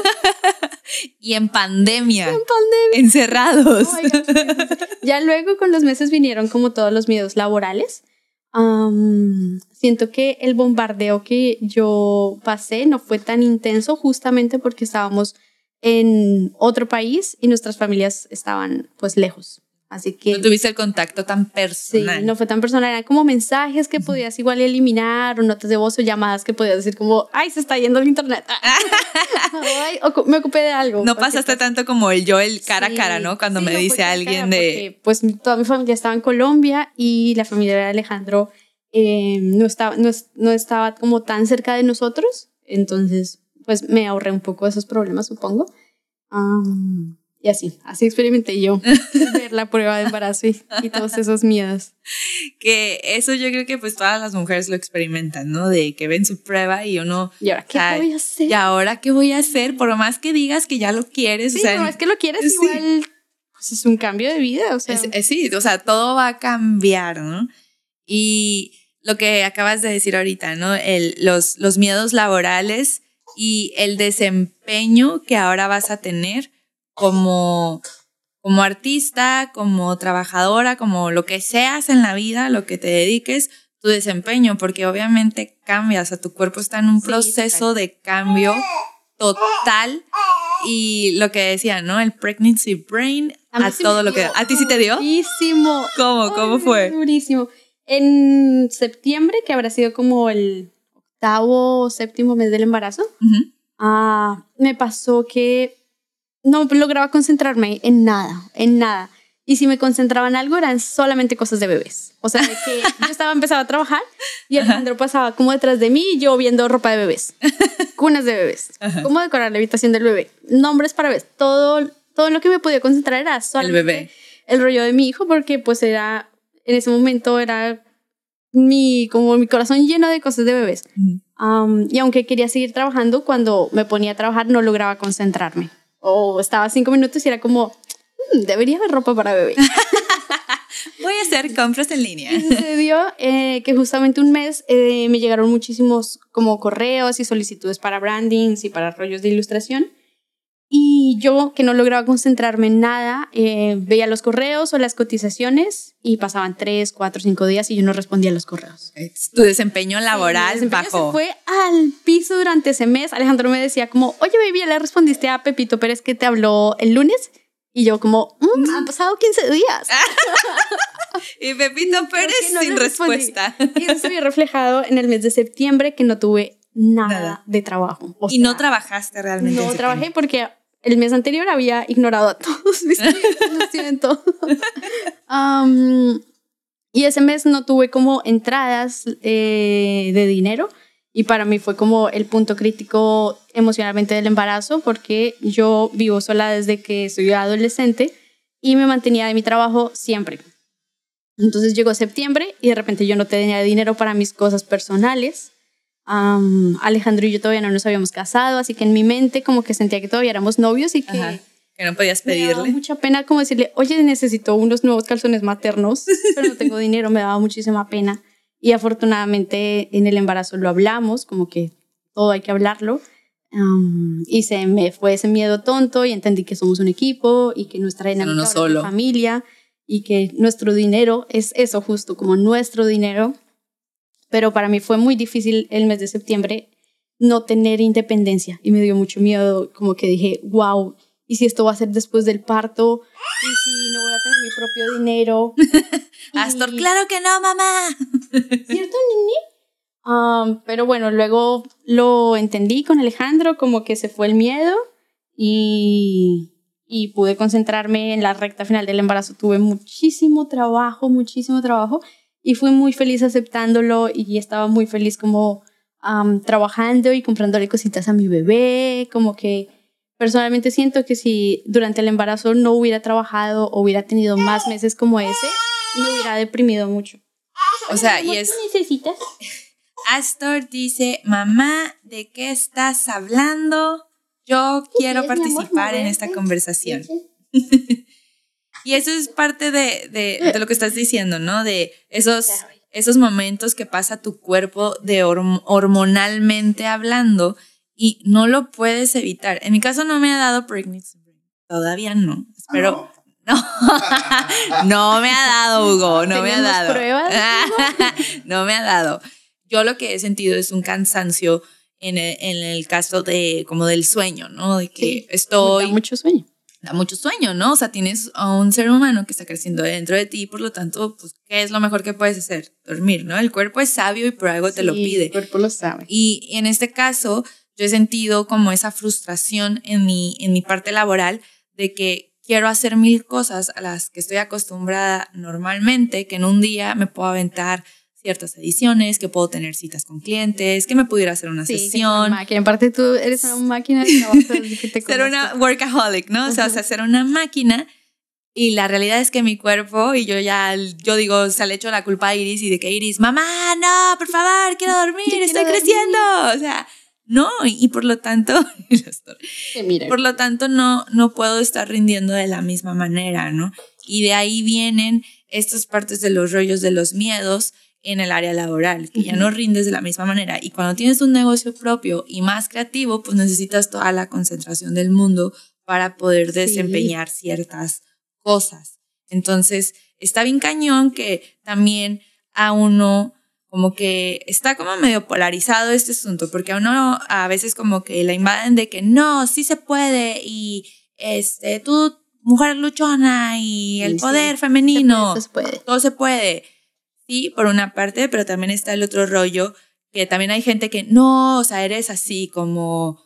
Y en pandemia. en pandemia. Encerrados. Oh God. ya luego con los meses vinieron como todos los miedos laborales. Siento que el bombardeo que yo pasé no fue tan intenso justamente porque estábamos en otro país y nuestras familias estaban pues lejos. Así que... No tuviste el contacto tan Sí, personal. no fue tan personal, eran como mensajes que podías igual eliminar o notas de voz o llamadas que podías decir como, ay, se está yendo el internet. Ay, ocu- me ocupé de algo. No pasaste cosa. tanto como el yo, el cara a Sí, cara, ¿no? Cuando sí, me no dice a alguien de... porque, pues toda mi familia estaba en Colombia y la familia de Alejandro eh, no, estaba, no, no estaba como tan cerca de nosotros, entonces pues me ahorré un poco de esos problemas, supongo. Am, y así, así experimenté yo ver la prueba de embarazo y, y todos esos miedos. Que eso yo creo que pues todas las mujeres lo experimentan, ¿no? De que ven su prueba y uno... ¿Y ahora qué voy a hacer? ¿Y ahora qué voy a hacer? Por más que digas que ya lo quieres, Sí, o sea, no, es que lo quieres sí. igual, pues es un cambio de vida, o sea, Es- es- sí, o sea, todo va a cambiar, ¿no? Y lo que acabas de decir ahorita, ¿no? El, los, los miedos laborales y el desempeño que ahora vas a tener como, como artista, como trabajadora, como lo que seas en la vida, lo que te dediques, tu desempeño, porque obviamente cambias, o sea, tu cuerpo está en un Sí, proceso de cambio total y lo que decía, ¿no? El pregnancy brain a, sí todo lo que... ¿A ti sí te dio? Durísimo. ¿Cómo? ¿Cómo Ay, fue? Durísimo. En septiembre, que habrá sido como el octavo o séptimo mes del embarazo, Ujú. ah, me pasó que no lograba concentrarme en nada, en nada. Y si me concentraba en algo, eran solamente cosas de bebés. O sea, de que yo estaba empezaba a trabajar y Alejandro pasaba como detrás de mí yo viendo ropa de bebés, cunas de bebés, Ajá. cómo decorar la habitación del bebé, nombres para bebés. Todo, todo lo que me podía concentrar era El solamente bebé. el rollo de mi hijo porque pues era en ese momento era mi como mi corazón lleno de cosas de bebés. Am, y aunque quería seguir trabajando cuando me ponía a trabajar no lograba concentrarme o estaba cinco minutos y era como "Mm, debería haber ropa para bebé Voy a hacer compras en línea. y sucedió eh, que justamente un mes eh, me llegaron muchísimos como correos y solicitudes para brandings y para rollos de ilustración. Y yo, que no lograba concentrarme en nada, eh, veía los correos o las cotizaciones y pasaban tres, cuatro, cinco días y yo no respondía a los correos. Tu desempeño laboral Sí, mi desempeño bajó. Se fue al piso durante ese mes. Alejandro me decía como, oye, baby, ¿ya le respondiste a Pepito Pérez que te habló el lunes? Y yo como, "Mm, han pasado 15 días. Y Pepito ¿Por Pérez no sin respuesta. Y eso se vio reflejado en el mes de septiembre que no tuve nada, Nada. de trabajo. O y no sea, trabajaste realmente. en No trabajé porque el mes anterior había ignorado a todos mis lo siento. Am, y ese mes no tuve como entradas eh, de dinero y para mí fue como el punto crítico emocionalmente del embarazo porque yo vivo sola desde que soy adolescente y me mantenía de mi trabajo siempre. Entonces llegó septiembre y de repente yo no tenía dinero para mis cosas personales. Alejandro y yo todavía no nos habíamos casado, así que en mi mente como que sentía que todavía éramos novios y que Ajá. Que no podías me daba pedirle. mucha pena como decirle, oye, necesito unos nuevos calzones maternos, pero no tengo dinero, me daba muchísima pena. Y afortunadamente en el embarazo lo hablamos, como que todo hay que hablarlo. Y se me fue ese miedo tonto y entendí que somos un equipo y que nuestra dinámica es solo. familia y que nuestro dinero es eso justo, como nuestro dinero. Pero para mí fue muy difícil el mes de septiembre no tener independencia y me dio mucho miedo, como que dije, wow, ¿y si esto va a ser después del parto? ¿Y si no voy a tener mi propio dinero? Astor, Y- claro que no, mamá. ¿Cierto, nene? Um, pero bueno, luego lo entendí con Alejandro, como que se fue el miedo y, y pude concentrarme en la recta final del embarazo. Tuve muchísimo trabajo, muchísimo trabajo y fui muy feliz aceptándolo y estaba muy feliz como um, trabajando y comprándole cositas a mi bebé, como que personalmente siento que si durante el embarazo no hubiera trabajado o hubiera tenido más meses como ese, me hubiera deprimido mucho. O sea, y ¿Cómo es. necesitas? Astor dice, mamá, ¿de qué estás hablando? Yo quiero participar en esta conversación. Y eso es parte de, de- de lo que estás diciendo, ¿no? De esos, esos momentos que pasa tu cuerpo de horm- hormonalmente hablando y no lo puedes evitar. En mi caso no me ha dado pregnancy. brain. Todavía no. Espero. No. no me ha dado, Hugo. No me ha ¿Tenemos dado. pruebas, no me ha dado. Yo lo que he sentido es un cansancio en el, en el caso de como del sueño, ¿no? De que Sí, Me estoy da mucho sueño. Da mucho sueño, ¿no? O sea, tienes a un ser humano que está creciendo dentro de ti, por lo tanto, pues, ¿qué es lo mejor que puedes hacer? Dormir, ¿no? El cuerpo es sabio y por algo te lo pide. El cuerpo lo sabe. Y en este caso, yo he sentido como esa frustración en mi, en mi parte laboral de que quiero hacer mil cosas a las que estoy acostumbrada normalmente, que en un día me puedo aventar ciertas ediciones, que puedo tener citas con clientes, que me pudiera hacer una Sí, sesión. una máquina. En parte tú eres una máquina de trabajo que te ser una workaholic, ¿no? O sea, o sea, ser una máquina. Y la realidad es que mi cuerpo, y yo ya, yo digo, o sea, le echo la culpa a Iris y de que Iris, mamá, no, por favor, quiero dormir, Yo quiero estoy dormir". creciendo. O sea, no, y por lo tanto, por lo tanto, no, no puedo estar rindiendo de la misma manera, ¿no? Y de ahí vienen estas partes de los rollos de los miedos en el área laboral, que ya no rindes de la misma manera. Y cuando tienes un negocio propio y más creativo, pues necesitas toda la concentración del mundo para poder Sí. desempeñar ciertas cosas. Entonces, está bien cañón que también a uno como que está como medio polarizado este asunto, porque a uno a veces como que la invaden de que no, sí se puede y este, tú, mujer luchona y el Sí, sí. poder femenino, Eso se puede. todo se puede. Sí, por una parte, pero también está el otro rollo, que también hay gente que no, o sea, eres así como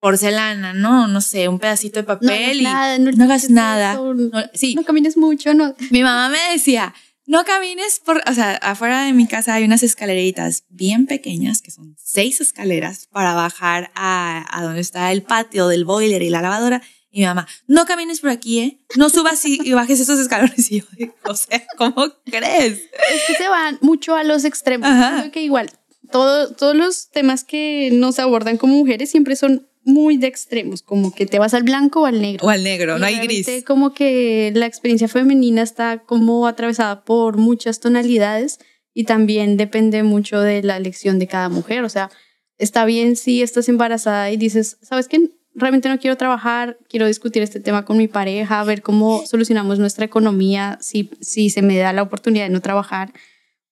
porcelana, ¿no? No sé, un pedacito de No papel hagas y nada, no, no hagas nada. no- sí, no camines mucho, no. mi mamá me decía, no camines por, o sea, afuera de mi casa hay unas escaleritas bien pequeñas, que son seis escaleras para bajar a, a donde está el patio del boiler y la lavadora. Y mi mamá, no camines por aquí, ¿eh? No subas y, y bajes esos escalones. Y yo, o sea, ¿cómo crees? Es que se van mucho a los extremos. Ajá. Creo que igual, todo, todos los temas que nos abordan como mujeres siempre son muy de extremos, como que te vas al blanco o al negro. O al negro, Y no hay gris. Como que la experiencia femenina está como atravesada por muchas tonalidades y también depende mucho de la elección de cada mujer. O sea, está bien si estás embarazada y dices, ¿sabes qué? Realmente no quiero trabajar, quiero discutir este tema con mi pareja, ver cómo solucionamos nuestra economía si, si se me da la oportunidad de no trabajar.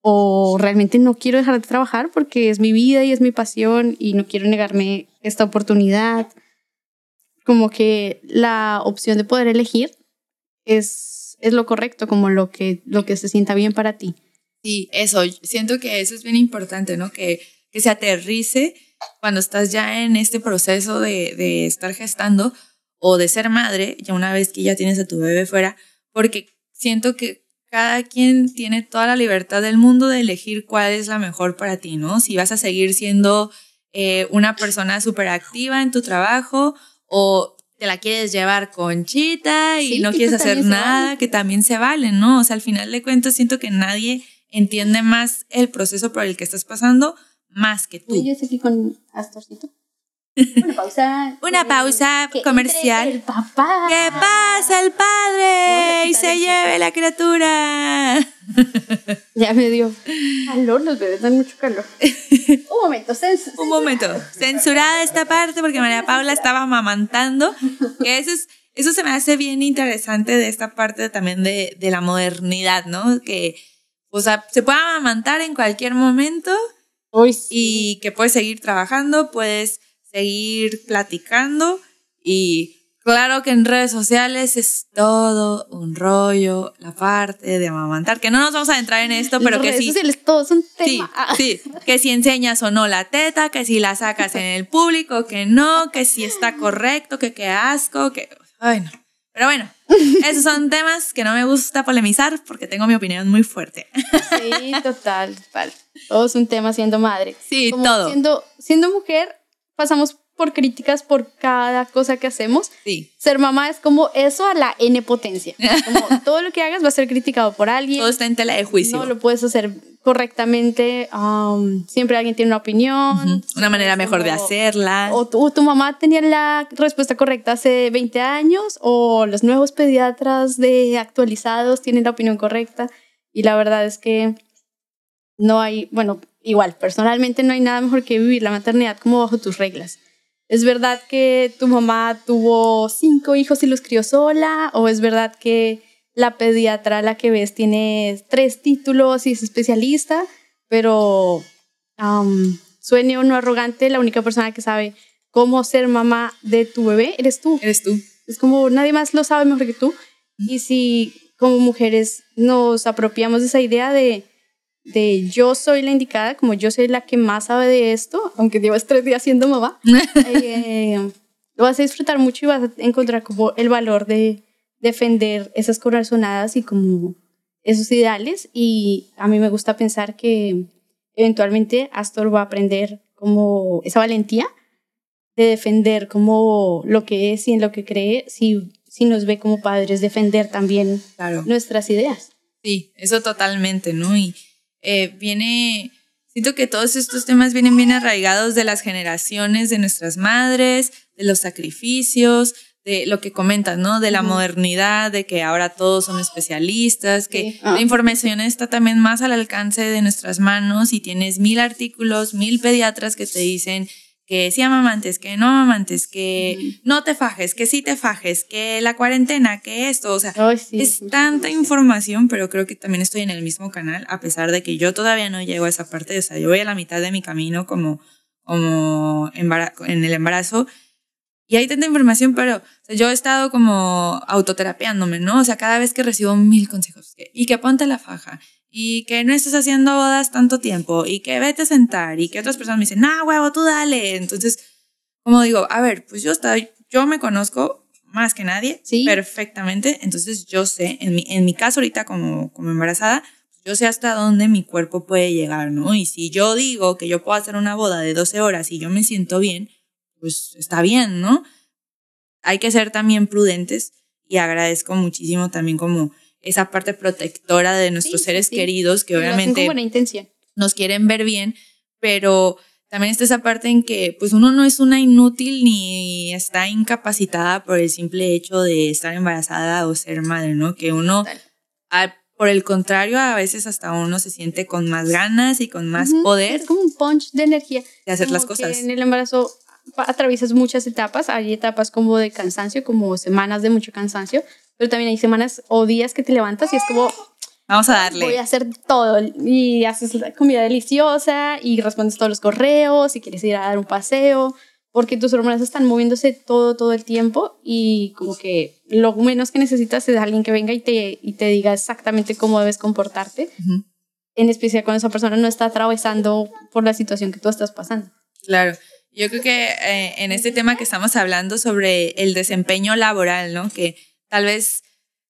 O realmente no quiero dejar de trabajar porque es mi vida y es mi pasión y no quiero negarme esta oportunidad como que la opción de poder elegir es, es lo correcto, como lo que, lo que se sienta bien para ti. Sí, eso, siento que eso es bien importante, ¿no? Que, que se aterrice cuando estás ya en este proceso de, de estar gestando o de ser madre, ya una vez que ya tienes a tu bebé fuera, porque siento que cada quien tiene toda la libertad del mundo de elegir cuál es la mejor para ti, ¿no? Si vas a seguir siendo eh, una persona súper activa en tu trabajo o te la quieres llevar conchita y Sí, no quieres hacer nada, vale. que también se vale, ¿no? O sea, al final de cuentas siento que nadie entiende más el proceso por el que estás pasando más que tú. Yo estoy aquí con Astorcito. Una pausa. Una Eh, pausa que comercial. El papá. ¿Qué pasa el padre? Y se lleve la criatura. Ya me dio calor, los bebés dan mucho calor. Un momento, Un momento, censurada esta parte porque María Paula estaba amamantando. Que eso, es, eso se me hace bien interesante de esta parte también de, de la modernidad, ¿no? Que, o sea, se puede amamantar en cualquier momento Uy, sí. y que puedes seguir trabajando, puedes seguir platicando y claro que en redes sociales es todo un rollo, la parte de amamantar, que no nos vamos a entrar en esto, pero Las que redes sí. sociales, todo es un Sí, tema. Ah, sí, que si enseñas o no la teta, que si la sacas en el público, que no, que si está correcto, que qué asco, que... Ay, no. Pero bueno, esos son temas que no me gusta polemizar porque tengo mi opinión muy fuerte. Sí, total, total. Todo es un tema siendo madre. Sí, Como todo. Siendo, siendo mujer, pasamos por críticas por cada cosa que hacemos. Sí, Ser mamá es como eso a la N potencia. Como todo lo que hagas va a ser criticado por alguien. todo está en tela de juicio. No lo puedes hacer correctamente. um, siempre alguien tiene una opinión. Ujú, Una manera mejor de Como- hacerla. O tu, tu mamá tenía la respuesta correcta hace 20 años, o los nuevos pediatras de actualizados tienen la opinión correcta. Y la verdad es que no hay, bueno, igual, personalmente no hay nada mejor que vivir la maternidad como bajo tus reglas. ¿Es verdad que tu mamá tuvo cinco hijos y los crió sola? ¿O es verdad que la pediatra a la que ves tiene tres títulos y es especialista? Pero um, suene o no arrogante, la única persona que sabe cómo ser mamá de tu bebé eres tú. Eres tú. Es como nadie más lo sabe mejor que tú. Y si como mujeres nos apropiamos de esa idea de, de yo soy la indicada, como yo soy la que más sabe de esto, aunque llevas tres días siendo mamá, eh, lo vas a disfrutar mucho y vas a encontrar como el valor de defender esas corazonadas y como esos ideales. Y a mí me gusta pensar que eventualmente Astor va a aprender como esa valentía de defender como lo que es y en lo que cree, si, si nos ve como padres, defender también nuestras ideas. Sí, eso totalmente, ¿no? Y eh, viene, siento que todos estos temas vienen bien arraigados de las generaciones de nuestras madres, de los sacrificios, de lo que comentas, ¿no? De la modernidad, de que ahora todos son especialistas, que la información está también más al alcance de nuestras manos y tienes mil artículos, mil pediatras que te dicen que sí amamantes, que no amamantes, que no te fajes, que sí te fajes, que la cuarentena, que esto, o sea, es tanta información, pero creo que también estoy en el mismo canal, a pesar de que yo todavía no llego a esa parte, o sea, yo voy a la mitad de mi camino como, como en el embarazo y hay tanta información, pero yo he estado como autoterapeándome, ¿no? O sea, cada vez que recibo mil consejos, y que ponte la faja, y que no estés haciendo bodas tanto tiempo, y que vete a sentar, y que otras personas me dicen, no, huevo, tú dale. Entonces, como digo, a ver, pues yo, estoy, yo me conozco más que nadie ¿Sí? perfectamente, entonces yo sé, en mi, en mi caso ahorita como, como embarazada, yo sé hasta dónde mi cuerpo puede llegar, ¿no? Y si yo digo que yo puedo hacer una boda de 12 horas y yo me siento bien, pues está bien, ¿no? Hay que ser también prudentes y agradezco muchísimo también como esa parte protectora de nuestros seres queridos que obviamente nos quieren ver bien, pero también está esa parte en que pues uno no es una inútil ni está incapacitada por el simple hecho de estar embarazada o ser madre, ¿no? Que uno, por el contrario, a veces hasta uno se siente con más ganas y con más poder. Es como un punch de energía. De hacer las cosas. en el embarazo atraviesas muchas etapas, hay etapas como de cansancio, como semanas de mucho cansancio, pero también hay semanas o días que te levantas y es como... Vamos a darle. Voy a hacer todo y haces comida deliciosa y respondes todos los correos y quieres ir a dar un paseo porque tus hormonas están moviéndose todo, todo el tiempo y como que lo menos que necesitas es alguien que venga y te, y te diga exactamente cómo debes comportarte, en especial cuando esa persona no está atravesando por la situación que tú estás pasando. Claro. Yo creo que eh, en este tema que estamos hablando sobre el desempeño laboral, ¿no? Que tal vez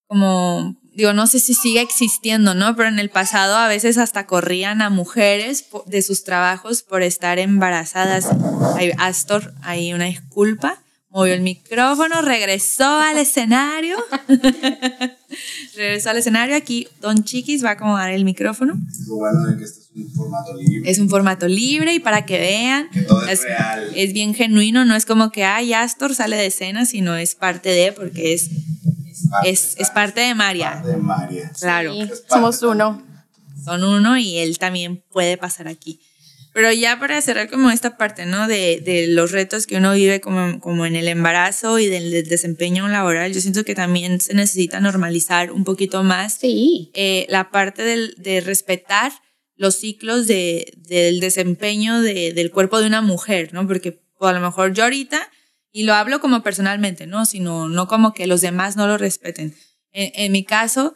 como, digo, no sé si sigue existiendo, ¿no? Pero en el pasado a veces hasta corrían a mujeres de sus trabajos por estar embarazadas. Hay Astor, hay una disculpa movió el micrófono, regresó al escenario. regresó al escenario. Aquí Don Chiquis va a acomodar el micrófono. Lo bueno de que este es un formato libre. Es un formato libre y para que vean. Que todo es, real. Es bien genuino, no es como que, ay, Astor sale de escena, sino es parte de, porque es, es, es, parte, de María. Parte de María. Claro. Somos uno. Son uno y él también puede pasar aquí. Pero ya para cerrar como esta parte, ¿no? De, de los retos que uno vive como, como en el embarazo y del, desempeño laboral, yo siento que también se necesita normalizar un poquito más sí. eh, la parte del, de respetar los ciclos de, del desempeño de, del cuerpo de una mujer, ¿no? Porque pues, a lo mejor yo ahorita, y lo hablo como personalmente, ¿no? Sino no como que los demás no lo respeten. En, en mi caso,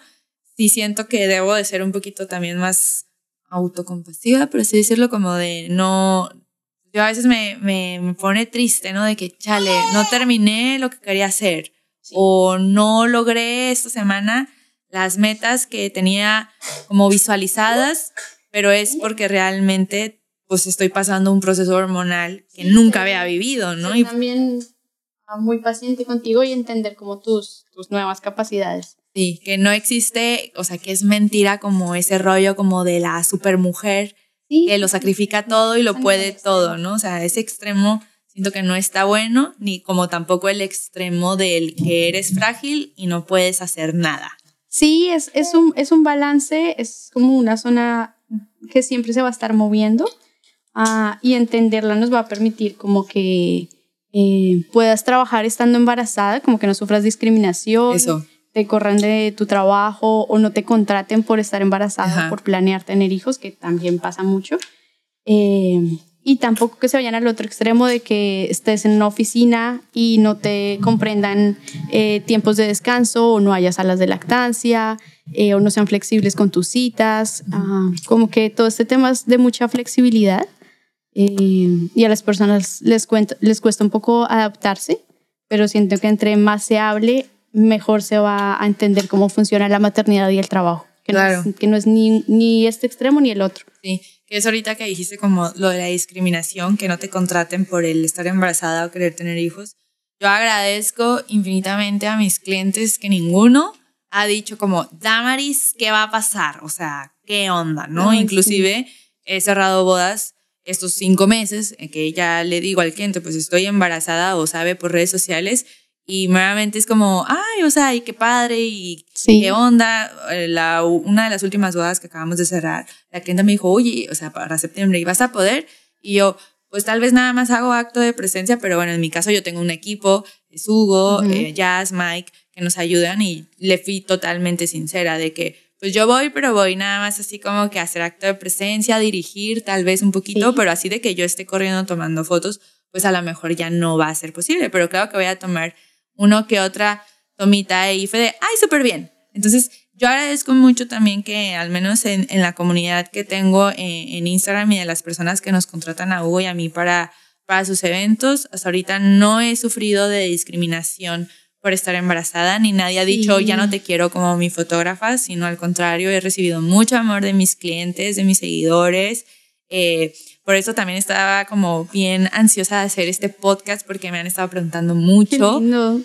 sí siento que debo de ser un poquito también más autocompasiva, pero así decirlo como de no, yo a veces me, me, pone triste, ¿no? De que, chale, no terminé lo que quería hacer o no logré esta semana las metas que tenía como visualizadas, pero es porque realmente pues estoy pasando un proceso hormonal que nunca había vivido, ¿no? y también muy paciente contigo y entender como tus, tus nuevas capacidades. Sí, que no existe, o sea, que es mentira como ese rollo como de la supermujer que lo sacrifica todo y lo puede todo, ¿no? O sea, ese extremo siento que no está bueno, ni como tampoco el extremo del que eres frágil y no puedes hacer nada. Sí, es, es, un, es un balance, es como una zona que siempre se va a estar moviendo uh, y entenderla nos va a permitir como que eh, puedas trabajar estando embarazada, como que no sufras discriminación. Eso te corran de tu trabajo o no te contraten por estar embarazada, por planear tener hijos, que también pasa mucho. Eh, y tampoco que se vayan al otro extremo de que estés en una oficina y no te comprendan eh, tiempos de descanso o no haya salas de lactancia eh, o no sean flexibles con tus citas. Ah, como que todo este tema es de mucha flexibilidad eh, y a las personas les, les cuesta un poco adaptarse, pero siento que entre más se hable, mejor se va a entender cómo funciona la maternidad y el trabajo. Que claro. no es, que no es ni, ni este extremo ni el otro. Sí, que es ahorita que dijiste como lo de la discriminación, que no te contraten por el estar embarazada o querer tener hijos. Yo agradezco infinitamente a mis clientes que ninguno ha dicho como, Damaris, ¿qué va a pasar? O sea, ¿qué onda? ¿No? Ay, Inclusive he cerrado bodas estos cinco meses, en que ya le digo al cliente, pues estoy embarazada o sabe por redes sociales, y nuevamente es como, ay, o sea, y qué padre, y Sí. qué onda. Eh, La, una de las últimas bodas que acabamos de cerrar, la clienta me dijo, oye, o sea, para septiembre, ¿y vas a poder? Y yo, pues tal vez nada más hago acto de presencia, pero bueno, en mi caso yo tengo un equipo, es Hugo, Ujú. eh, Jazz, Mike, que nos ayudan y le fui totalmente sincera de que, pues yo voy, pero voy nada más así como que hacer acto de presencia, dirigir tal vez un poquito, Sí. pero así de que yo esté corriendo tomando fotos, pues a lo mejor ya no va a ser posible, pero creo que voy a tomar uno que otra tomita y fue de, ay, súper bien. Entonces, yo agradezco mucho también que al menos en, en la comunidad que tengo en, en Instagram y de las personas que nos contratan a Hugo y a mí para, para sus eventos, hasta ahorita no he sufrido de discriminación por estar embarazada, ni nadie ha dicho, Sí. ya no te quiero como mi fotógrafa, sino al contrario, he recibido mucho amor de mis clientes, de mis seguidores. Eh, por eso también estaba como bien ansiosa de hacer este podcast porque me han estado preguntando mucho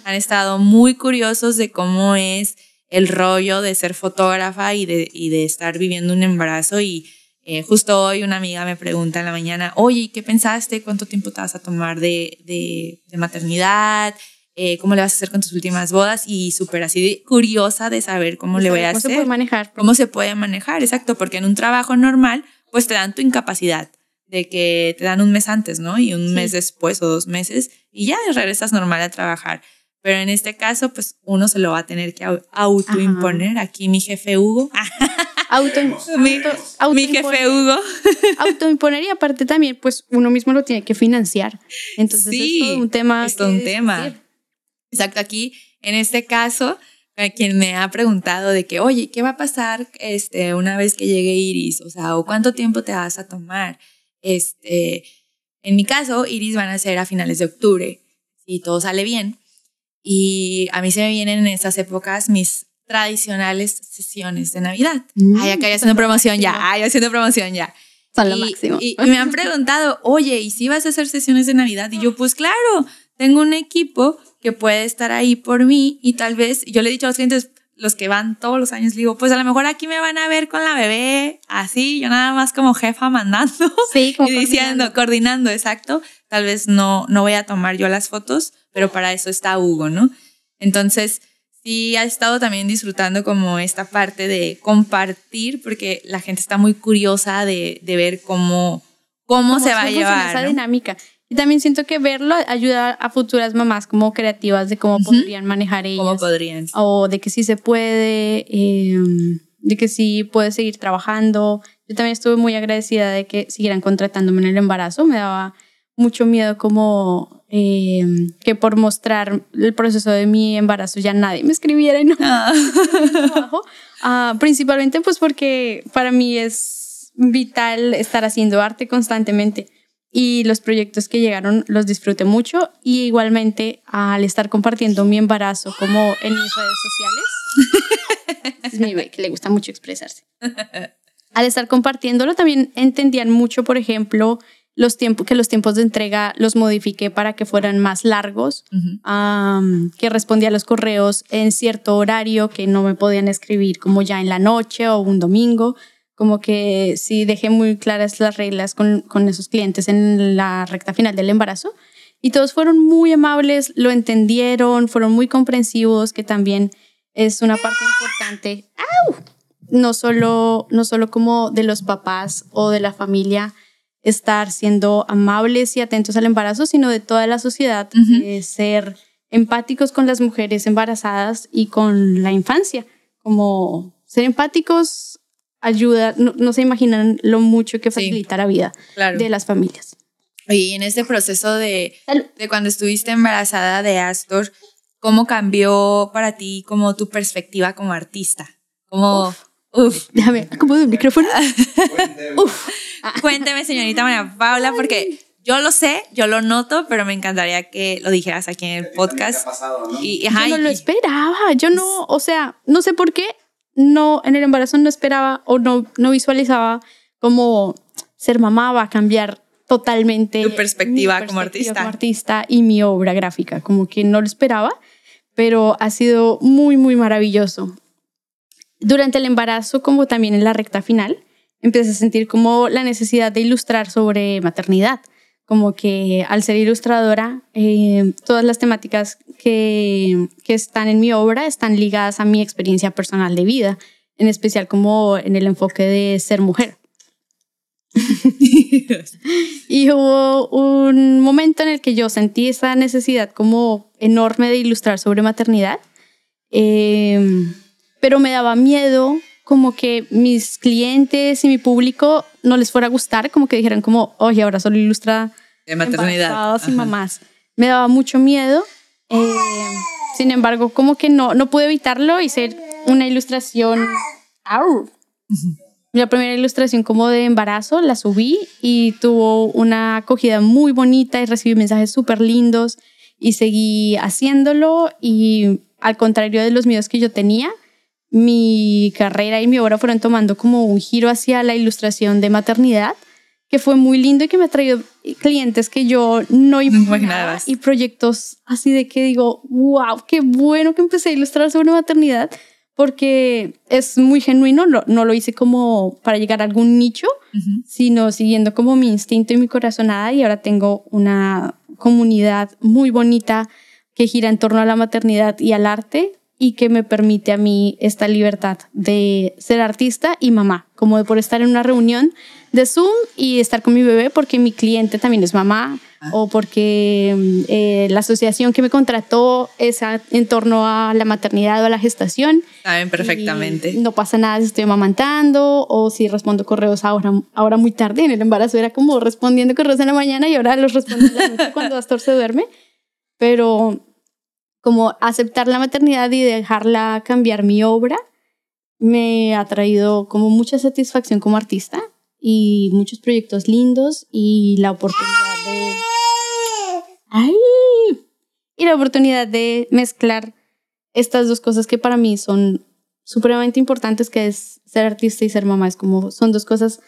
han estado muy curiosos de cómo es el rollo de ser fotógrafa y de, y de estar viviendo un embarazo. Y eh, justo hoy una amiga me pregunta en la mañana, oye, ¿qué pensaste? ¿Cuánto tiempo te vas a tomar de, de, de maternidad? Eh, ¿Cómo le vas a hacer con tus últimas bodas? Y súper así de curiosa de saber cómo le voy a ¿Cómo hacer se puede manejar? cómo se puede manejar, exacto, porque en un trabajo normal, pues te dan tu incapacidad de que te dan un mes antes, ¿no? Y un Sí. mes después o dos meses y ya regresas normal a trabajar. Pero en este caso, pues uno se lo va a tener que au- autoimponer. Aquí mi jefe Hugo, Auto, mi, auto- mi jefe. Hugo, autoimponer y aparte también, pues uno mismo lo tiene que financiar. Entonces Sí, es todo un tema. es todo un tema. discutir. Exacto, aquí en este caso, quien me ha preguntado de que, oye, ¿qué va a pasar este, una vez que llegue Iris? O sea, ¿o cuánto tiempo te vas a tomar? Este, en mi caso, Iris van a ser a finales de octubre, si todo sale bien. Y a mí se me vienen en estas épocas mis tradicionales sesiones de Navidad. Mm, Ay, acá ya haciendo promoción ya, ay, haciendo promoción ya. Son lo Y- máximo. Y, y me han preguntado, oye, ¿y si vas a hacer sesiones de Navidad? Y yo, pues claro, tengo un equipo que puede estar ahí por mí y tal vez, yo le he dicho a los clientes, los que van todos los años, digo, pues a lo mejor aquí me van a ver con la bebé, así, yo nada más como jefa mandando sí, como y diciendo, coordinando, exacto. Tal vez no, no voy a tomar yo las fotos, pero para eso está Hugo, ¿no? Entonces, sí ha estado también disfrutando como esta parte de compartir, porque la gente está muy curiosa de, de ver cómo, cómo, se va a llevar. esa ¿no? dinámica. Y también siento que verlo ayuda a futuras mamás como creativas de cómo Ujú. podrían manejar ellas. ¿Cómo podrían? o de que sí se puede, eh, de que sí puede seguir trabajando. Yo también estuve muy agradecida de que siguieran contratándome en el embarazo. Me daba mucho miedo como eh, que por mostrar el proceso de mi embarazo ya nadie me escribiera y no Ah. trabajo. Ah, principalmente pues porque para mí es vital estar haciendo arte constantemente y los proyectos que llegaron los disfruté mucho. Y igualmente al estar compartiendo mi embarazo como en mis redes sociales es mi bebé que le gusta mucho expresarse. Al estar compartiéndolo también entendían mucho por ejemplo los tiempos que los tiempos de entrega los modifiqué para que fueran más largos que respondía a los correos en cierto horario que no me podían escribir como ya en la noche o un domingo. Como que sí dejé muy claras las reglas con, con esos clientes en la recta final del embarazo. Y todos fueron muy amables, lo entendieron, fueron muy comprensivos, que también es una parte importante. ¡Au! No solo, no solo como de los papás o de la familia, estar siendo amables y atentos al embarazo, sino de toda la sociedad, Ujú. eh, ser empáticos con las mujeres embarazadas y con la infancia. Como ser empáticos ayuda, no, no se imaginan lo mucho que Sí. facilita la vida Claro. de las familias. Y en este proceso de, de cuando estuviste embarazada de Astor, ¿cómo cambió para ti como tu perspectiva como artista? Como, uf, Déjame, acomodo el micrófono. Cuénteme. cuénteme, señorita María Paula, porque yo lo sé, yo lo noto, pero me encantaría que lo dijeras aquí en el podcast. ha pasado, ¿no? Y, ajá, yo no lo y- esperaba. Yo no, o sea, no sé por qué, no, en el embarazo no esperaba o no, no visualizaba como ser mamá va a cambiar totalmente Tu perspectiva mi como artista. como artista y mi obra gráfica. Como que no lo esperaba, pero ha sido muy, muy maravilloso. Durante el embarazo, como también en la recta final, empecé a sentir como la necesidad de ilustrar sobre maternidad. Como que al ser ilustradora, eh, todas las temáticas que, que están en mi obra están ligadas a mi experiencia personal de vida, en especial como en el enfoque de ser mujer. Y hubo un momento en el que yo sentí esa necesidad como enorme de ilustrar sobre maternidad, eh, pero me daba miedo como que mis clientes y mi público no les fuera a gustar, como que dijeran como, oye, ahora solo ilustra de maternidad. embarazadas y Ajá. mamás. Me daba mucho miedo. eh, sin embargo, como que no, no pude evitarlo. Hice una ilustración. ¡Au! La primera ilustración como de embarazo la subí y tuvo una acogida muy bonita y recibí mensajes súper lindos y seguí haciéndolo y al contrario de los miedos que yo tenía, mi carrera y mi obra fueron tomando como un giro hacia la ilustración de maternidad que fue muy lindo y que me ha traído clientes que yo no imaginaba y proyectos así de que digo, wow, qué bueno que empecé a ilustrar sobre maternidad porque es muy genuino, no, no lo hice como para llegar a algún nicho, sino siguiendo como mi instinto y mi corazonada y ahora tengo una comunidad muy bonita que gira en torno a la maternidad y al arte y que me permite a mí esta libertad de ser artista y mamá, como de por estar en una reunión de Zoom y estar con mi bebé porque mi cliente también es mamá o porque mm, eh, la asociación que me contrató es a- en torno a la maternidad o a la gestación. Saben perfectamente. No pasa nada si estoy amamantando o si respondo correos ahora, ahora muy tarde. En el embarazo era como respondiendo correos en la mañana y ahora los respondo en la noche cuando Astor se duerme. Pero como aceptar la maternidad y dejarla cambiar mi obra me ha traído como mucha satisfacción como artista y muchos proyectos lindos y la oportunidad de... ¡Ay! Y la oportunidad de mezclar estas dos cosas que para mí son supremamente importantes, que es ser artista y ser mamá. Es como, son dos cosas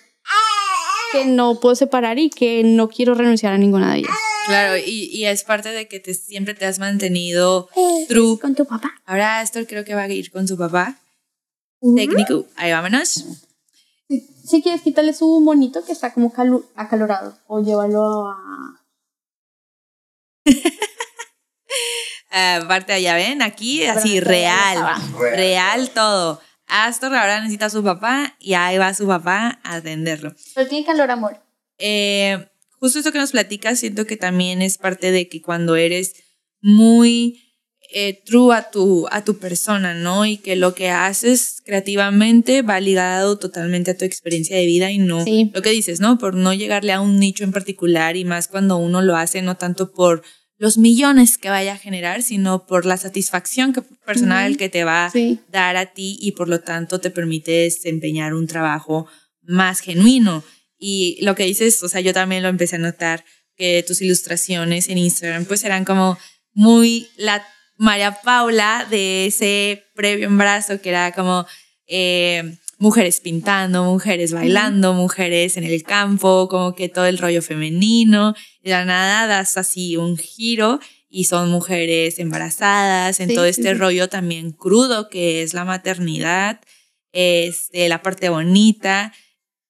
que no puedo separar y que no quiero renunciar a ninguna de ellas. Claro, y, y es parte de que te, siempre te has mantenido true. Con tu papá. Ahora Astor creo que va a ir con su papá. Técnico. Ahí vámonos. Si, si quieres, quítale su monito que está como calu- acalorado o llévalo a... Ah, Aparte allá ven, aquí así Real. real todo. Astor ahora necesita a su papá y ahí va su papá a atenderlo. Pero tiene calor, amor. Eh, justo esto que nos platicas, siento que también es parte de que cuando eres muy eh, true a tu, a tu persona, ¿no? Y que lo que haces creativamente va ligado totalmente a tu experiencia de vida y no Sí. lo que dices, ¿no? Por no llegarle a un nicho en particular y más cuando uno lo hace no tanto por los millones que vaya a generar, sino por la satisfacción que, personal que te va Sí. dar a ti y por lo tanto te permite desempeñar un trabajo más genuino. Y lo que dices, o sea, yo también lo empecé a notar, que tus ilustraciones en Instagram pues eran como muy la María Paula de ese previo embarazo, que era como eh, mujeres pintando, mujeres bailando, mujeres en el campo, como que todo el rollo femenino. De la nada das así un giro y son mujeres embarazadas, en Sí, todo este sí. rollo también crudo que es la maternidad, este, la parte bonita.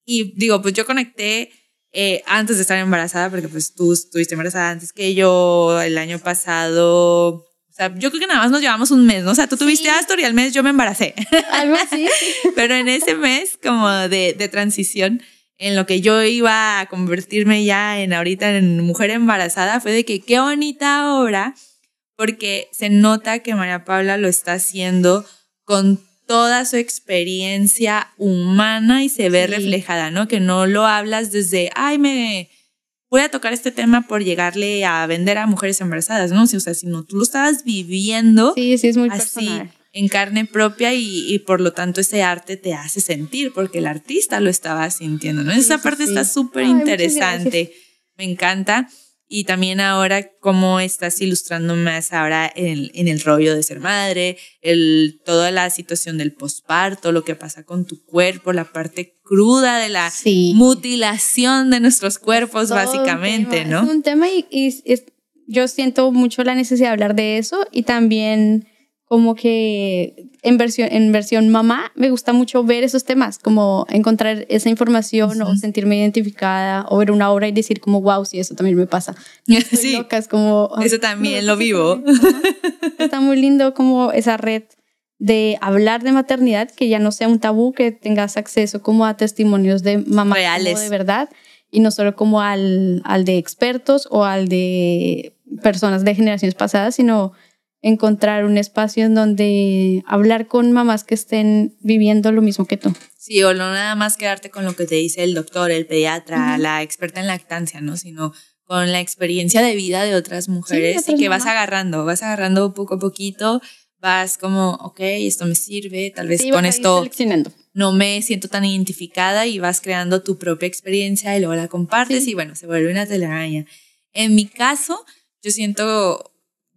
Y digo, pues yo conecté eh, antes de estar embarazada, porque pues tú estuviste embarazada antes que yo el año pasado. O sea, yo creo que nada más nos llevamos un mes, ¿no? O sea, tú tuviste Sí. Astor y al mes yo me embaracé. Algo así. Pero en ese mes como de, de transición, en lo que yo iba a convertirme ya en ahorita en mujer embarazada, fue de que qué bonita obra, porque se nota que María Paula lo está haciendo con toda su experiencia humana y se ve Sí. reflejada, ¿no? Que no lo hablas desde, ay, me voy a tocar este tema por llegarle a vender a mujeres embarazadas, ¿no? O sea, si no, tú lo estabas viviendo Sí, sí, es muy así personal. en carne propia y, y por lo tanto ese arte te hace sentir porque el artista lo estaba sintiendo, ¿no? Sí, Esa parte sí. está súper interesante. Me encanta. Y también ahora cómo estás ilustrando más ahora en, en el rollo de ser madre, el, toda la situación del posparto, lo que pasa con tu cuerpo, la parte cruda de la Sí. mutilación de nuestros cuerpos, Todo un básicamente, tema, ¿no? Es un tema y, yo siento mucho la necesidad de hablar de eso y también como que en versión, en versión mamá me gusta mucho ver esos temas, como encontrar esa información o Ujú. sentirme identificada o ver una obra y decir como, wow, sí, eso también me pasa. Estoy Sí, loca, es como... "Ay, eso también no, lo sí, vivo. Está muy lindo como esa red de hablar de maternidad, que ya no sea un tabú, que tengas acceso como a testimonios de mamás Reales. de verdad y no solo como al, al de expertos o al de personas de generaciones pasadas, sino encontrar un espacio en donde hablar con mamás que estén viviendo lo mismo que tú. Sí, o no nada más quedarte con lo que te dice el doctor, el pediatra, Ujú. la experta en lactancia, ¿no? Sino con la experiencia de vida de otras mujeres otras y que vas mamás. agarrando, vas agarrando poco a poquito, vas como, ok, esto me sirve, tal vez Sí, con vas esto no me siento tan identificada y vas creando tu propia experiencia y luego la compartes Sí. y bueno, se vuelve una telaraña. En mi caso, yo siento,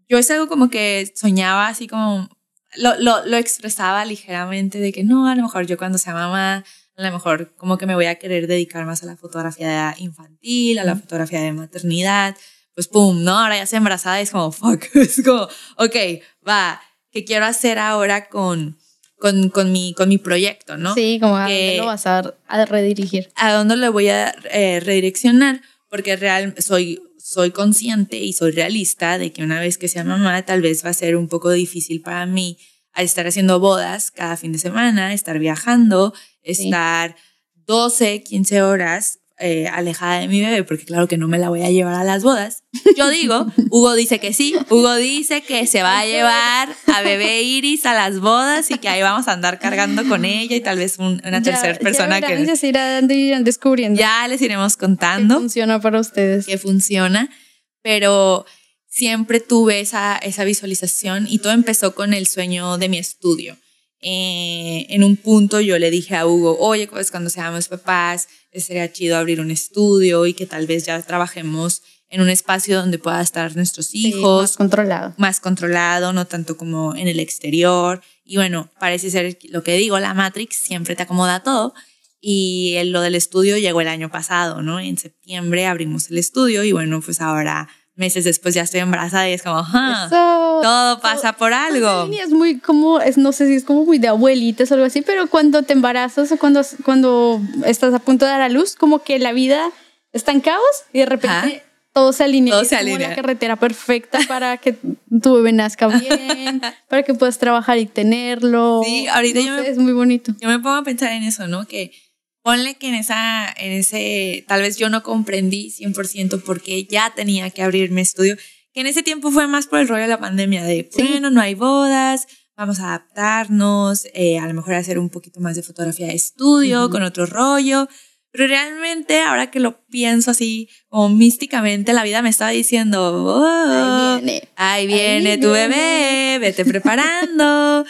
yo es algo como que soñaba así como, lo, lo, lo expresaba ligeramente de que no, a lo mejor yo cuando sea mamá, a lo mejor como que me voy a querer dedicar más a la fotografía infantil, a la fotografía de maternidad, pues pum, ¿no? Ahora ya se embarazada y es como, fuck, es como, ok, va, ¿qué quiero hacer ahora con, con, con, mi, con mi proyecto, ¿no? Sí, como a Que- dónde lo vas a, a redirigir. a dónde le voy a eh, redireccionar, porque real, soy, soy consciente y soy realista de que una vez que sea mamá, tal vez va a ser un poco difícil para mí al estar haciendo bodas cada fin de semana, estar viajando, estar 12, 15 horas eh, alejada de mi bebé, porque claro que no me la voy a llevar a las bodas. Yo digo, Hugo dice que sí, Hugo dice que se va a llevar a bebé Iris a las bodas y que ahí vamos a andar cargando con ella y tal vez un- una tercera persona ya que ya se irán, irán descubriendo ya les iremos contando funciona para ustedes. que funciona, pero siempre tuve esa, esa visualización y todo empezó con el sueño de mi estudio. Eh, en un punto yo le dije a Hugo, oye, pues cuando seamos papás, sería chido abrir un estudio y que tal vez ya trabajemos en un espacio donde pueda estar nuestros Sí, hijos, más controlado. más controlado, no tanto como en el exterior. Y bueno, parece ser lo que digo, la Matrix siempre te acomoda todo. Y el- lo del estudio llegó el año pasado, ¿no? En septiembre abrimos el estudio y bueno, pues ahora meses después ya estoy embarazada y es como, "Ah, Eso. todo pasa por algo. Sí, es muy como, es, no sé si es como muy de abuelitas o algo así, pero cuando te embarazas o cuando, cuando estás a punto de dar a luz, como que la vida está en caos y de repente Ajá. todo se alinea. Todo Es se como alinea. la carretera perfecta para que tu bebé nazca bien, para que puedas trabajar y tenerlo. Sí, ahorita No yo sé, me- Es muy bonito. Yo me pongo a pensar en eso, ¿no? Que ponle que en esa, en ese, tal vez yo no comprendí 100% porque ya tenía que abrir mi estudio, que en ese tiempo fue más por el rollo de la pandemia, de, Sí. bueno, no hay bodas, vamos a adaptarnos, eh, a lo mejor hacer un poquito más de fotografía de estudio, con otro rollo. Pero realmente, ahora que lo pienso así, como místicamente, la vida me estaba diciendo, oh, Ahí viene. Ahí viene Ahí tu viene. bebé, vete preparando.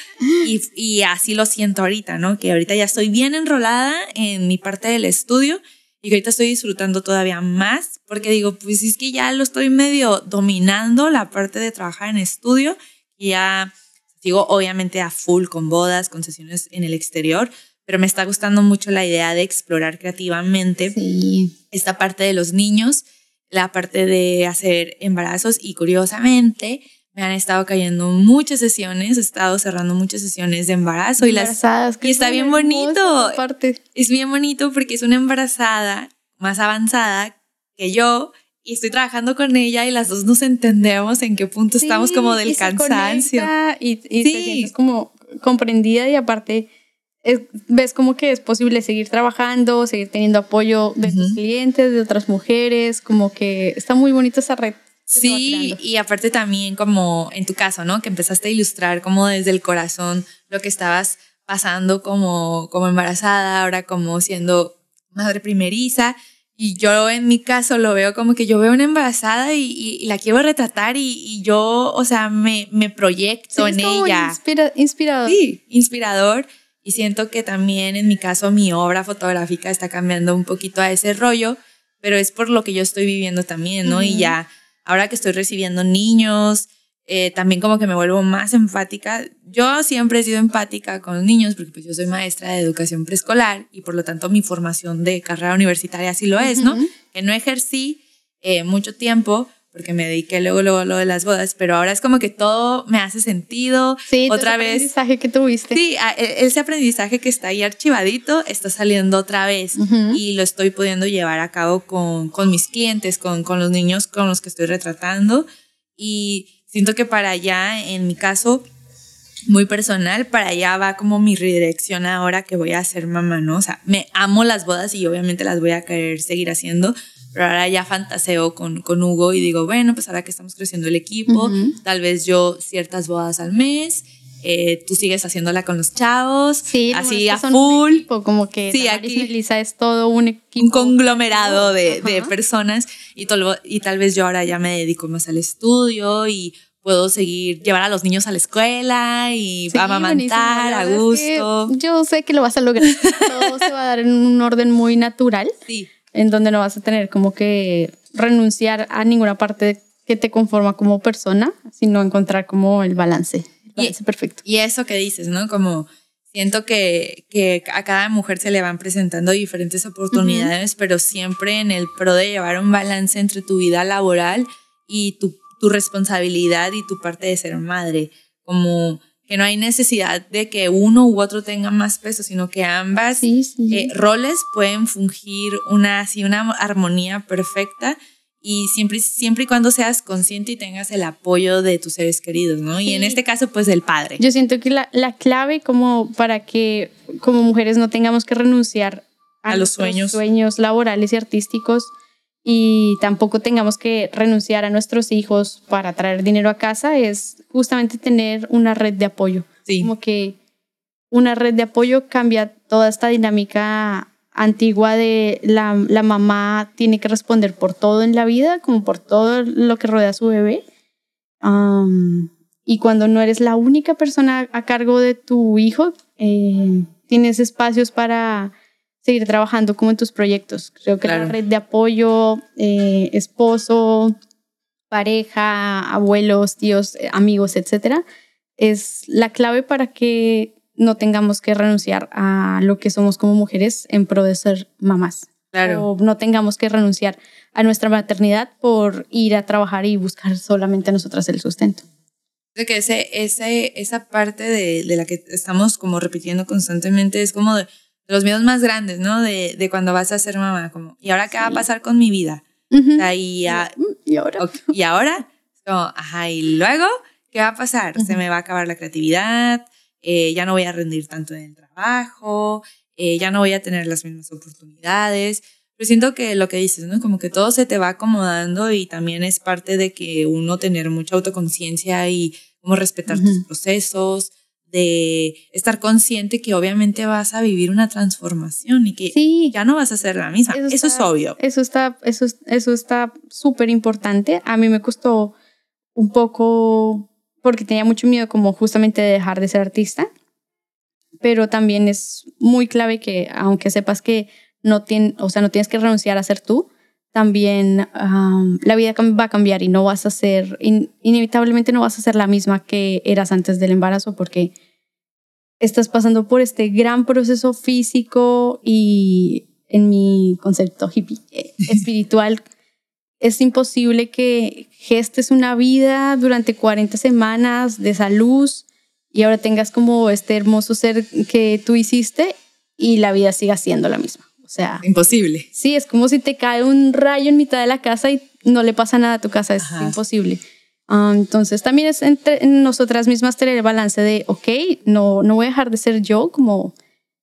y, y así lo siento ahorita, ¿no? Que ahorita ya estoy bien enrolada en mi parte del estudio y que ahorita estoy disfrutando todavía más porque digo, pues es que ya lo estoy medio dominando la parte de trabajar en estudio y ya sigo obviamente a full con bodas, con sesiones en el exterior, pero me está gustando mucho la idea de explorar creativamente Sí. esta parte de los niños, la parte de hacer embarazos y curiosamente me han estado cayendo muchas sesiones, he estado cerrando muchas sesiones de embarazo y las y está bien bonito. es bien bonito porque es una embarazada más avanzada que yo y estoy trabajando con ella y las dos nos entendemos en qué punto estamos como del y cansancio. Y, y Sí. te sientes como comprendida y aparte es- ves como que es posible seguir trabajando, seguir teniendo apoyo de tus Ujú. clientes, de otras mujeres, como que está muy bonita esa red. Sí, y aparte también como en tu caso, ¿no? Que empezaste a ilustrar como desde el corazón lo que estabas pasando como, como embarazada, ahora como siendo madre primeriza. Y yo en mi caso lo veo como que yo veo una embarazada y, y- y la quiero retratar y, y yo, o sea, me, me proyecto Sí, en ella. inspira- inspirador. Sí, inspirador. Y siento que también en mi caso mi obra fotográfica está cambiando un poquito a ese rollo, pero es por lo que yo estoy viviendo también, ¿no? Y ya, ahora que estoy recibiendo niños, eh, también como que me vuelvo más empática. Yo siempre he sido empática con los niños porque pues yo soy maestra de educación preescolar y por lo tanto mi formación de carrera universitaria así lo es, ¿no? Que no ejercí eh, mucho tiempo porque me dediqué luego, luego a lo de las bodas, pero ahora es como que todo me hace sentido. Sí, Otra ese vez aprendizaje que tuviste. Sí, e- ese aprendizaje que está ahí archivadito está saliendo otra vez Ujú. y lo estoy pudiendo llevar a cabo con, con mis clientes, con, con los niños con los que estoy retratando y siento que para allá, en mi caso, muy personal, para allá va como mi redirección ahora que voy a ser mamá, ¿no? O sea, me amo las bodas y obviamente las voy a querer seguir haciendo, pero ahora ya fantaseo con, con Hugo y digo, bueno, pues ahora que estamos creciendo el equipo, Ujú. tal vez yo ciertas bodas al mes, eh, tú sigues haciéndola con los chavos, Sí, así a full, equipo, como que Sí, aquí- Melissa es todo un equipo. un conglomerado de, de personas y, tal, y tal vez yo ahora ya me dedico más al estudio y puedo seguir llevar a los niños a la escuela y Sí, amamantar a verdad es que gusto. yo sé que lo vas a lograr. Todo se va a dar en un orden muy natural, Sí, en donde no vas a tener como que renunciar a ninguna parte que te conforma como persona, sino encontrar como el balance, el balance perfecto. y eso que dices, ¿no? Como siento que, que a cada mujer se le van presentando diferentes oportunidades, pero siempre en el pro de llevar un balance entre tu vida laboral y tu, tu responsabilidad y tu parte de ser madre. Como que no hay necesidad de que uno u otro tenga más peso, sino que ambas Sí, sí. eh, roles pueden fungir una, así, una armonía perfecta y siempre, siempre y cuando seas consciente y tengas el apoyo de tus seres queridos, ¿no? Y en este caso, pues del padre. Yo siento que la, la clave como para que como mujeres no tengamos que renunciar a, A los sueños. sueños laborales y artísticos y tampoco tengamos que renunciar a nuestros hijos para traer dinero a casa es justamente tener una red de apoyo. sí, Como que una red de apoyo cambia toda esta dinámica antigua de la, la mamá tiene que responder por todo en la vida, como por todo lo que rodea a su bebé. Am, y cuando no eres la única persona a cargo de tu hijo, eh, tienes espacios para seguir trabajando como en tus proyectos. Creo que la Claro. red de apoyo, eh, esposo, pareja, abuelos, tíos, eh, amigos, etcétera, es la clave para que no tengamos que renunciar a lo que somos como mujeres en pro de ser mamás. claro. O no tengamos que renunciar a nuestra maternidad por ir a trabajar y buscar solamente nosotras el sustento. Creo que ese, ese, esa parte de, de la que estamos como repitiendo constantemente es como de los miedos más grandes, ¿no? De, de cuando vas a ser mamá, como, ¿y ahora qué va a pasar con mi vida? Ujú. O sea, y, a- Mm, ¿Y ahora? Y ahora, como, ajá, y luego, ¿qué va a pasar? Se me va a acabar la creatividad, eh, ya no voy a rendir tanto en el trabajo, eh, ya no voy a tener las mismas oportunidades. Pero siento que lo que dices, ¿no? Como que todo se te va acomodando y también es parte de que uno tener mucha autoconciencia y como respetar tus Ujú. procesos, de estar consciente que obviamente vas a vivir una transformación y que Sí, ya no vas a ser la misma. Eso, es está- obvio. Eso está, eso, es- eso está súper importante. A mí me costó un poco porque tenía mucho miedo como justamente de dejar de ser artista, pero también es muy clave que aunque sepas que no, tien, o sea, no tienes que renunciar a ser tú, también am, la vida va a cambiar y no vas a ser, in- inevitablemente no vas a ser la misma que eras antes del embarazo porque estás pasando por este gran proceso físico y en mi concepto hippie, eh, espiritual, es imposible que gestes una vida durante 40 semanas de salud y ahora tengas como este hermoso ser que tú hiciste y la vida siga siendo la misma. O sea, Imposible. sí, es como si te cae un rayo en mitad de la casa y no le pasa nada a tu casa, es Ajá. imposible. Ah, entonces también es entre en nosotras mismas tener el balance de, ok, no, no voy a dejar de ser yo, como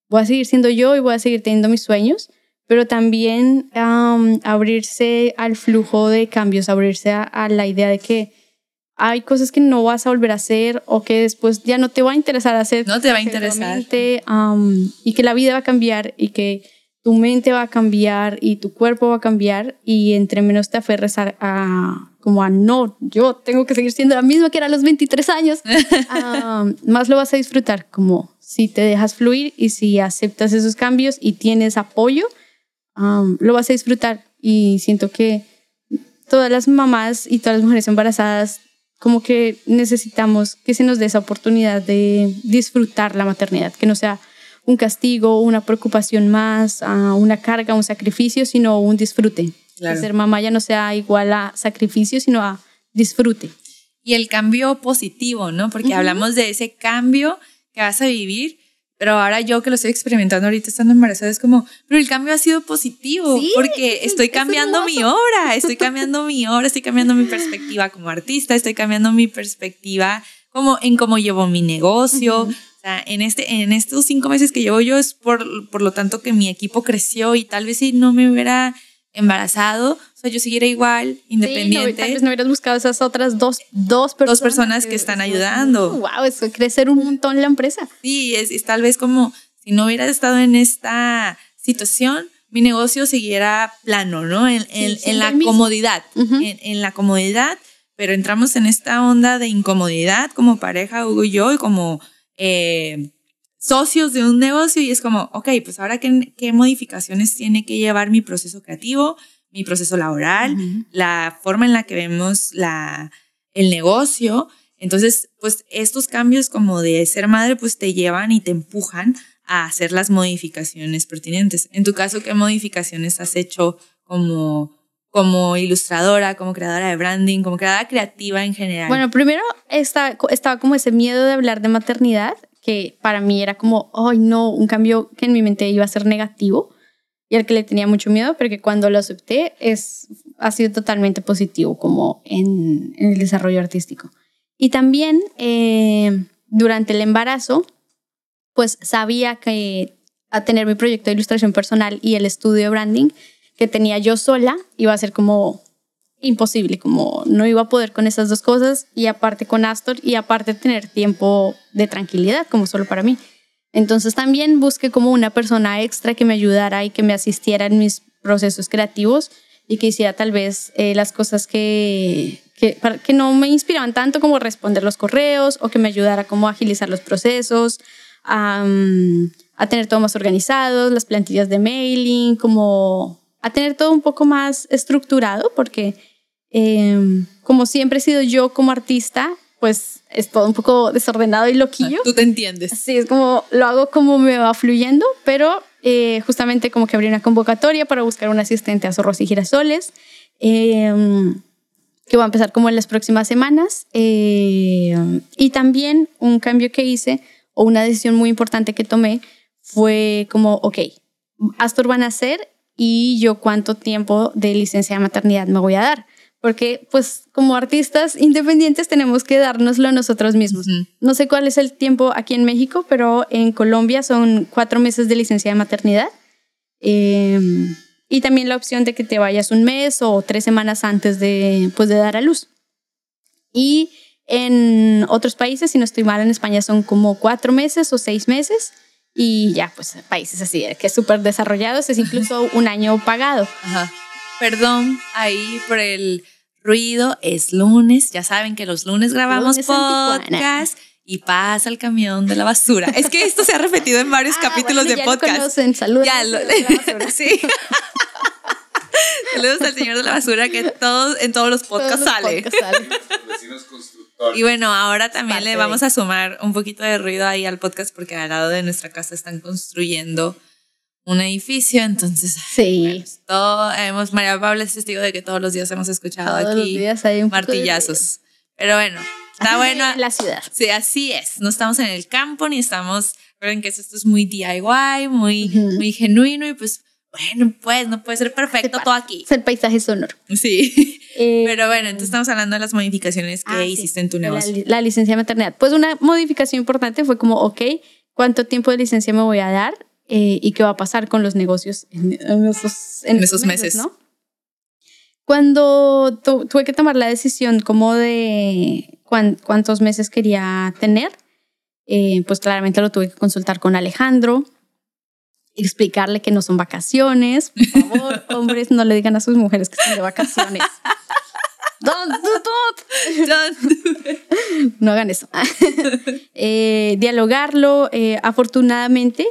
voy a seguir siendo yo y voy a seguir teniendo mis sueños, pero también am, abrirse al flujo de cambios, abrirse a, a la idea de que hay cosas que no vas a volver a hacer o que después ya no te va a interesar hacer. No te va a interesar. am, y que la vida va a cambiar y que tu mente va a cambiar y tu cuerpo va a cambiar y entre menos te aferres a, a como a no, yo tengo que seguir siendo la misma que era a los 23 años, más lo vas a disfrutar, como si te dejas fluir y si aceptas esos cambios y tienes apoyo, lo vas a disfrutar. Y siento que todas las mamás y todas las mujeres embarazadas como que necesitamos que se nos dé esa oportunidad de disfrutar la maternidad, que no sea un castigo, una preocupación más, ah, una carga, un sacrificio, sino un disfrute. Que ser mamá ya no sea igual a sacrificio, sino a disfrute. Y el cambio positivo, ¿no? Porque hablamos de ese cambio que vas a vivir, pero ahora yo que lo estoy experimentando ahorita estando embarazada es como, pero el cambio ha sido positivo porque estoy cambiando mi obra, estoy cambiando mi obra, estoy cambiando mi perspectiva como artista, estoy cambiando mi perspectiva como en cómo llevo mi negocio. O sea, en, este, en estos cinco meses que llevo yo es por, por lo tanto que mi equipo creció y tal vez si no me hubiera embarazado, o sea, yo siguiera igual, independiente. Sí, no, tal vez no hubieras buscado esas otras dos, dos personas. Dos personas que, están ayudando. Wow, eso crecer un montón la empresa. Sí, es, tal vez como si no hubieras estado en esta situación, mi negocio siguiera plano, ¿no? En, en, la comodidad, en, la comodidad, pero entramos en esta onda de incomodidad como pareja, Hugo y yo, y como eh, socios de un negocio y es como, ok, pues ahora qué, qué modificaciones tiene que llevar mi proceso creativo, mi proceso laboral, la forma en la que vemos la, el negocio. Entonces, pues estos cambios como de ser madre, pues te llevan y te empujan a hacer las modificaciones pertinentes. En tu caso, ¿qué modificaciones has hecho como, como ilustradora, como creadora de branding, como creadora creativa en general? Bueno, primero estaba, estaba como ese miedo de hablar de maternidad que para mí era como, ay no, un cambio que en mi mente iba a ser negativo y al que le tenía mucho miedo, pero que cuando lo acepté es, ha sido totalmente positivo como en, el desarrollo artístico. Y también eh, durante el embarazo, pues sabía que a tener mi proyecto de ilustración personal y el estudio de branding que tenía yo sola iba a ser como imposible, como no iba a poder con esas dos cosas y aparte con Astor y aparte tener tiempo de tranquilidad como solo para mí. Entonces también busqué como una persona extra que me ayudara y que me asistiera en mis procesos creativos y que hiciera tal vez eh, las cosas que, que, que no me inspiraban tanto como responder los correos o que me ayudara como a agilizar los procesos, a, a tener todo más organizado, las plantillas de mailing, como a tener todo un poco más estructurado porque Em, como siempre he sido yo como artista, pues es todo un poco desordenado y loquillo. Tú te entiendes. Sí, es como lo hago como me va fluyendo, pero eh, justamente como que abrí una convocatoria para buscar un asistente a Zorros y Girasoles, em, que va a empezar como en las próximas semanas. Em, y también un cambio que hice o una decisión muy importante que tomé fue como, ok, Astor van a hacer y yo cuánto tiempo de licencia de maternidad me voy a dar porque pues como artistas independientes tenemos que dárnoslo nosotros mismos. No sé cuál es el tiempo aquí en México, pero en Colombia son cuatro meses de licencia de maternidad. Em, y también la opción de que te vayas un mes o tres semanas antes de, pues, de dar a luz. Y en otros países, si no estoy mal, en España son como cuatro meses o seis meses. Y ya, pues países así, que es súper desarrollados, es incluso un año pagado. Perdón ahí por el ruido, es lunes, ya saben que los lunes grabamos podcast y pasa el camión de la basura. Es que esto se ha repetido en varios ah, capítulos de podcast. Conocen, saludos. Ya sí. Saludos al señor de la basura que todos, en todos los podcasts sale. Y bueno, ahora también le vamos a sumar un poquito de ruido ahí al podcast porque al lado de nuestra casa están construyendo un edificio, entonces sí. Pues, todo, hemos, María Pablo es testigo de que todos los días hemos escuchado aquí martillazos. Pero bueno, está bueno. La ciudad. Sí, así es. No estamos en el campo ni estamos, recuerden que esto es muy DIY, muy, muy genuino y pues bueno, pues no puede ser perfecto todo aquí. Es el paisaje sonoro. Sí. Eh, Pero bueno, entonces estamos hablando de las modificaciones que ah, hiciste en tu negocio. La, la, licencia de maternidad. Pues una modificación importante fue como, ok, ¿cuánto tiempo de licencia me voy a dar? Eh, y qué va a pasar con los negocios en, esos, en esos meses, ¿no? Cuando tuve que tomar la decisión como de cuántos meses quería tener, eh, pues claramente lo tuve que consultar con Alejandro. Explicarle que no son vacaciones. Por favor, hombres, no le digan a sus mujeres que están de vacaciones. Don't do that. No hagan eso. Eh, dialogarlo. eh, afortunadamente,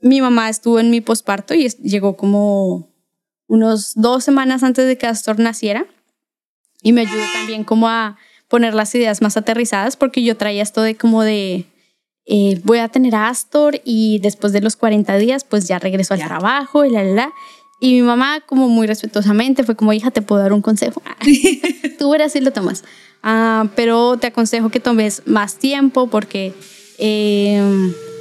mi mamá estuvo en mi posparto y llegó como unos dos semanas antes de que Astor naciera y me ayudó también como a poner las ideas más aterrizadas porque yo traía esto de como de eh, voy a tener a Astor y después de los 40 días pues ya regreso al Ya. trabajo y la, la, la. Y mi mamá como muy respetuosamente fue como hija te puedo dar un consejo. Tú verás si lo tomas. Ah, pero te aconsejo que tomes más tiempo porque eh,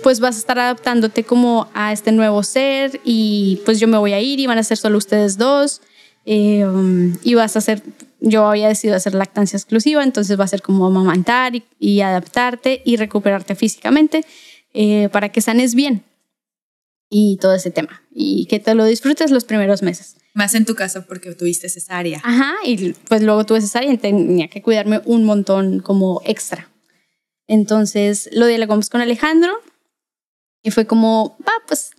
pues vas a estar adaptándote como a este nuevo ser y pues yo me voy a ir y van a ser solo ustedes dos eh, um, y vas a hacer, yo había decidido hacer lactancia exclusiva, entonces va a ser como amamantar y, y adaptarte y recuperarte físicamente eh, para que sanes bien y todo ese tema y que te lo disfrutes los primeros meses. Más en tu caso porque tuviste cesárea. Ajá, y pues luego tuve cesárea y tenía que cuidarme un montón como extra. Entonces lo dialogamos con Alejandro y fue como, va, pues,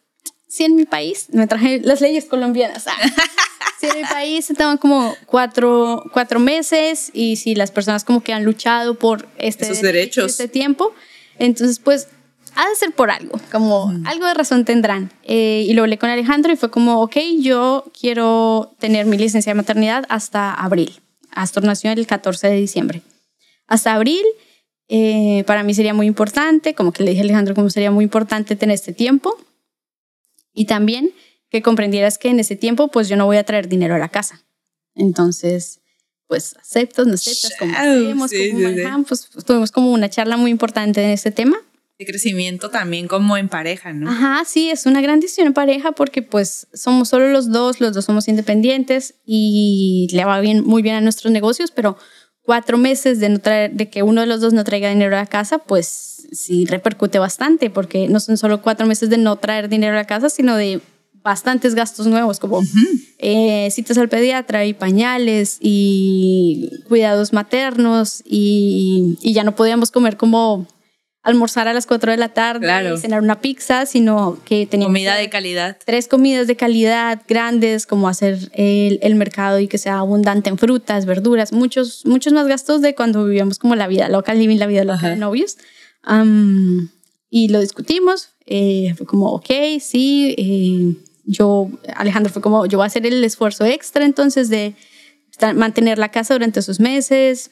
si en mi país, me traje las leyes colombianas. ah. si en mi país se toman como cuatro, cuatro meses y si las personas como que han luchado por este Esos derecho, derechos. este tiempo, entonces pues ha de ser por algo, como algo de razón tendrán. Eh, y lo hablé con Alejandro y fue como, ok, yo quiero tener mi licencia de maternidad hasta abril. Astor nació el 14 de diciembre. Hasta abril, eh, para mí sería muy importante, como que le dije a Alejandro, como sería muy importante tener este tiempo. Y también que comprendieras que en ese tiempo, pues yo no voy a traer dinero a la casa. Entonces, pues aceptas, no aceptas, como hacemos, sí, cómo sí, sí. manejamos, pues, pues, tuvimos como una charla muy importante en este tema. De crecimiento también como en pareja, ¿no? Ajá, sí, es una gran decisión en pareja porque pues somos solo los dos, los dos somos independientes y le va bien, muy bien a nuestros negocios, pero cuatro meses de, no traer, de que uno de los dos no traiga dinero a la casa, pues sí repercute bastante porque no son solo cuatro meses de no traer dinero a la casa, sino de bastantes gastos nuevos como eh, citas al pediatra y pañales y cuidados maternos y, y ya no podíamos comer como almorzar a las 4 de la tarde Claro. y cenar una pizza, sino que teníamos Comida de calidad. tres comidas de calidad grandes, como hacer el, el mercado y que sea abundante en frutas, verduras, muchos, muchos más gastos de cuando vivíamos como la vida loca, living la vida loca Ajá. de novios. Am, y lo discutimos, eh, fue como, ok, sí, eh, yo, Alejandro fue como, yo voy a hacer el esfuerzo extra entonces de mantener la casa durante esos meses.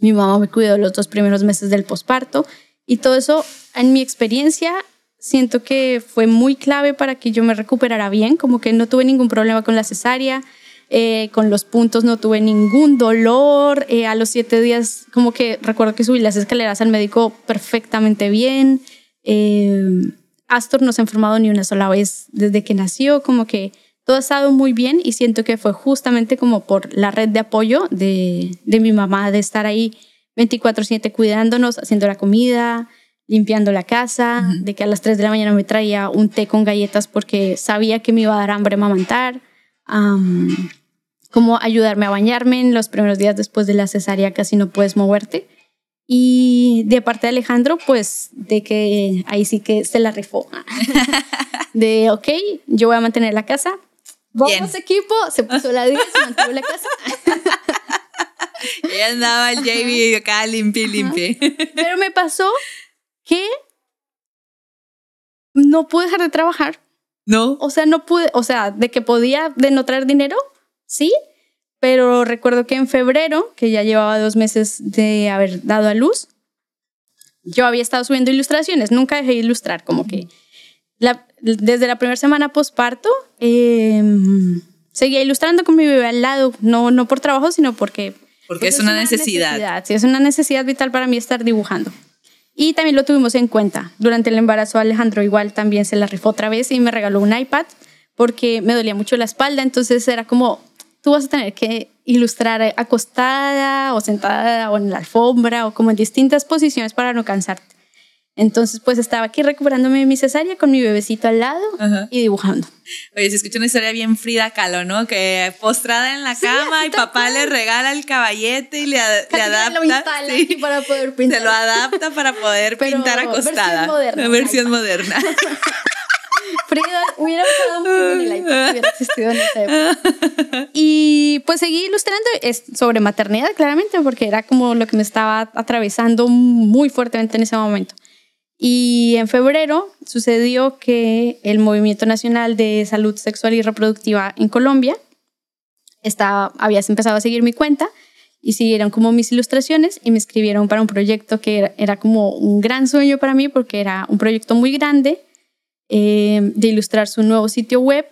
Mi mamá me cuidó los dos primeros meses del posparto y todo eso, en mi experiencia, siento que fue muy clave para que yo me recuperara bien, como que no tuve ningún problema con la cesárea, eh, con los puntos no tuve ningún dolor, eh, a los siete días como que recuerdo que subí las escaleras al médico perfectamente bien, eh, Astor no se ha enfermado ni una sola vez desde que nació, como que todo ha estado muy bien y siento que fue justamente como por la red de apoyo de, de mi mamá, de estar ahí 24/7 cuidándonos, haciendo la comida, limpiando la casa, de que a las 3 de la mañana me traía un té con galletas porque sabía que me iba a dar hambre amamantar, am, como ayudarme a bañarme en los primeros días después de la cesárea casi no puedes moverte. Y de parte de Alejandro, pues de que ahí sí que se la rifó. De, ok, yo voy a mantener la casa. Vamos Bien. equipo, se puso la 10, se mantuvo la casa. Ella andaba el JB acá limpie, limpie. Pero me pasó que no pude dejar de trabajar. ¿No? O sea, no pude, o sea, de que podía de no traer dinero, sí, pero recuerdo que en febrero, que ya llevaba dos meses de haber dado a luz, yo había estado subiendo ilustraciones, nunca dejé de ilustrar, como que la- desde la primera semana posparto eh, seguía ilustrando con mi bebé al lado, no, no por trabajo, sino porque Porque pues es una necesidad. Sí, es una necesidad vital para mí estar dibujando. Y también lo tuvimos en cuenta. Durante el embarazo Alejandro igual también se la rifó otra vez y me regaló un iPad porque me dolía mucho la espalda. Entonces era como, tú vas a tener que ilustrar acostada o sentada o en la alfombra o como en distintas posiciones para no cansarte. Entonces pues estaba aquí recuperándome de mi cesárea con mi bebecito al lado Ajá. y dibujando. Oye, se escucha una historia bien Frida Kahlo, ¿no? Que postrada en la Sí, cama y papá le regala el caballete y le, le adapta. lo instala sí, para poder pintar. se lo adapta para poder Pero pintar versión acostada. moderna, Versión moderna. Frida hubiera pasado muy bien la hubiera existido en esa época. Y pues seguí ilustrando es sobre maternidad, claramente, porque era como lo que me estaba atravesando muy fuertemente en ese momento. Y en febrero sucedió que el Movimiento Nacional de Salud Sexual y Reproductiva en Colombia estaba, habías empezado a seguir mi cuenta y siguieron como mis ilustraciones y me escribieron para un proyecto que era, como un gran sueño para mí porque era un proyecto muy grande eh, de ilustrar su nuevo sitio web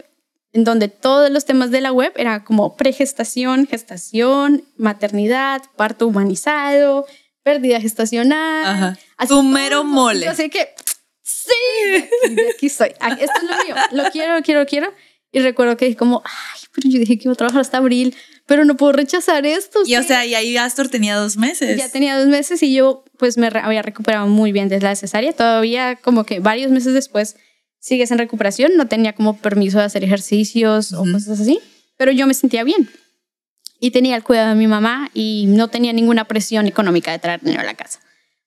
en donde todos los temas de la web era como pregestación, gestación, maternidad, parto humanizado, pérdida gestacional. Ajá. tu mero mole. Así que, sí, aquí, aquí estoy. Esto es lo mío. Lo quiero, lo quiero, lo quiero. Y recuerdo que dije como, ay, pero yo dije que iba a trabajar hasta abril pero no puedo rechazar esto. Y o sea, y ahí Astor tenía dos meses. Ya tenía dos meses y yo pues me había recuperado muy bien desde la cesárea. Todavía como que varios meses después sigues en recuperación, no tenía como permiso de hacer ejercicios o cosas así, pero yo me sentía bien. Y tenía el cuidado de mi mamá y no tenía ninguna presión económica de traer dinero a la casa.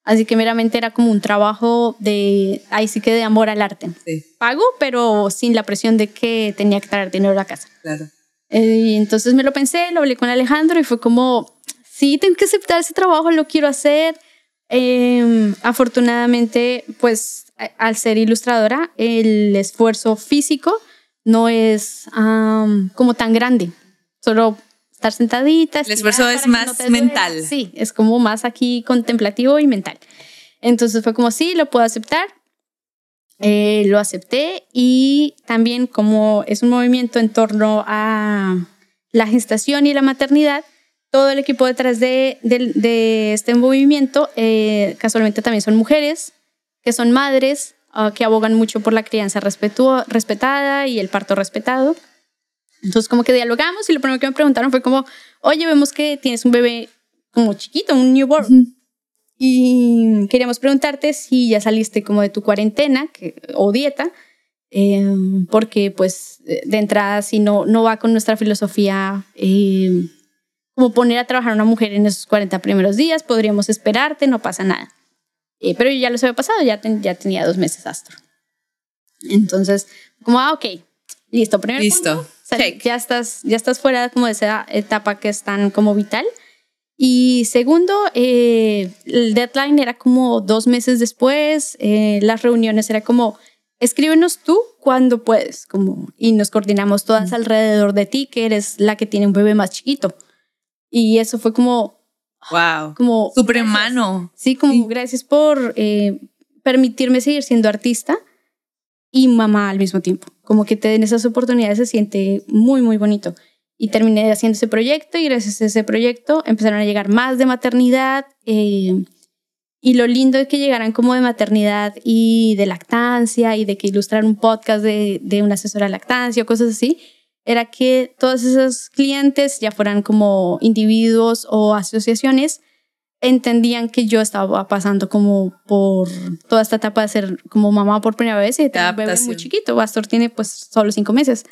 Así que meramente era como un trabajo de, ahí sí que de amor al arte. Sí. Pago, pero sin la presión de que tenía que traer dinero a la casa. Claro. Eh, y entonces me lo pensé, lo hablé con Alejandro y fue como, sí, tengo que aceptar ese trabajo, lo quiero hacer. Em, afortunadamente, pues al ser ilustradora, el esfuerzo físico no es como tan grande. Solo estar sentadita. El esfuerzo es más mental. Sí, es como más aquí contemplativo y mental. Entonces fue como, sí, lo puedo aceptar. Eh, lo acepté y también como es un movimiento en torno a la gestación y la maternidad, todo el equipo detrás de, de, este movimiento eh, casualmente también son mujeres, que son madres, ah, que abogan mucho por la crianza respetada y el parto respetado. Entonces como que dialogamos y lo primero que me preguntaron fue como, oye, vemos que tienes un bebé como chiquito, un newborn. Y queríamos preguntarte si ya saliste como de tu cuarentena o dieta, em, porque pues de entrada si no, no va con nuestra filosofía em, como poner a trabajar a una mujer en esos 40 primeros días, podríamos esperarte, no pasa nada. Eh, pero yo ya los había pasado, ya, ya tenía dos meses astro. Entonces, como, ah, ok, listo, primero. Listo. ya, estás, ya estás fuera como de esa etapa que es tan como vital. Y segundo, eh, el deadline era como dos meses después, eh, las reuniones era como, escríbenos tú cuando puedes, como, y nos coordinamos todas alrededor de ti, que eres la que tiene un bebé más chiquito. Y eso fue como... Wow. Como... Supremano. Sí, como gracias por eh, permitirme seguir siendo artista y mamá al mismo tiempo. Como que te den esas oportunidades se siente muy, muy bonito y terminé haciendo ese proyecto y gracias a ese proyecto empezaron a llegar más de maternidad eh, y lo lindo es que llegaran como de maternidad y de lactancia y de que ilustraran un podcast de, de una asesora de lactancia o cosas así, era que todos esos clientes, ya fueran como individuos o asociaciones, entendían que yo estaba pasando como por toda esta etapa de ser como mamá por primera vez y tener un bebé muy chiquito. Bastor tiene pues solo cinco meses.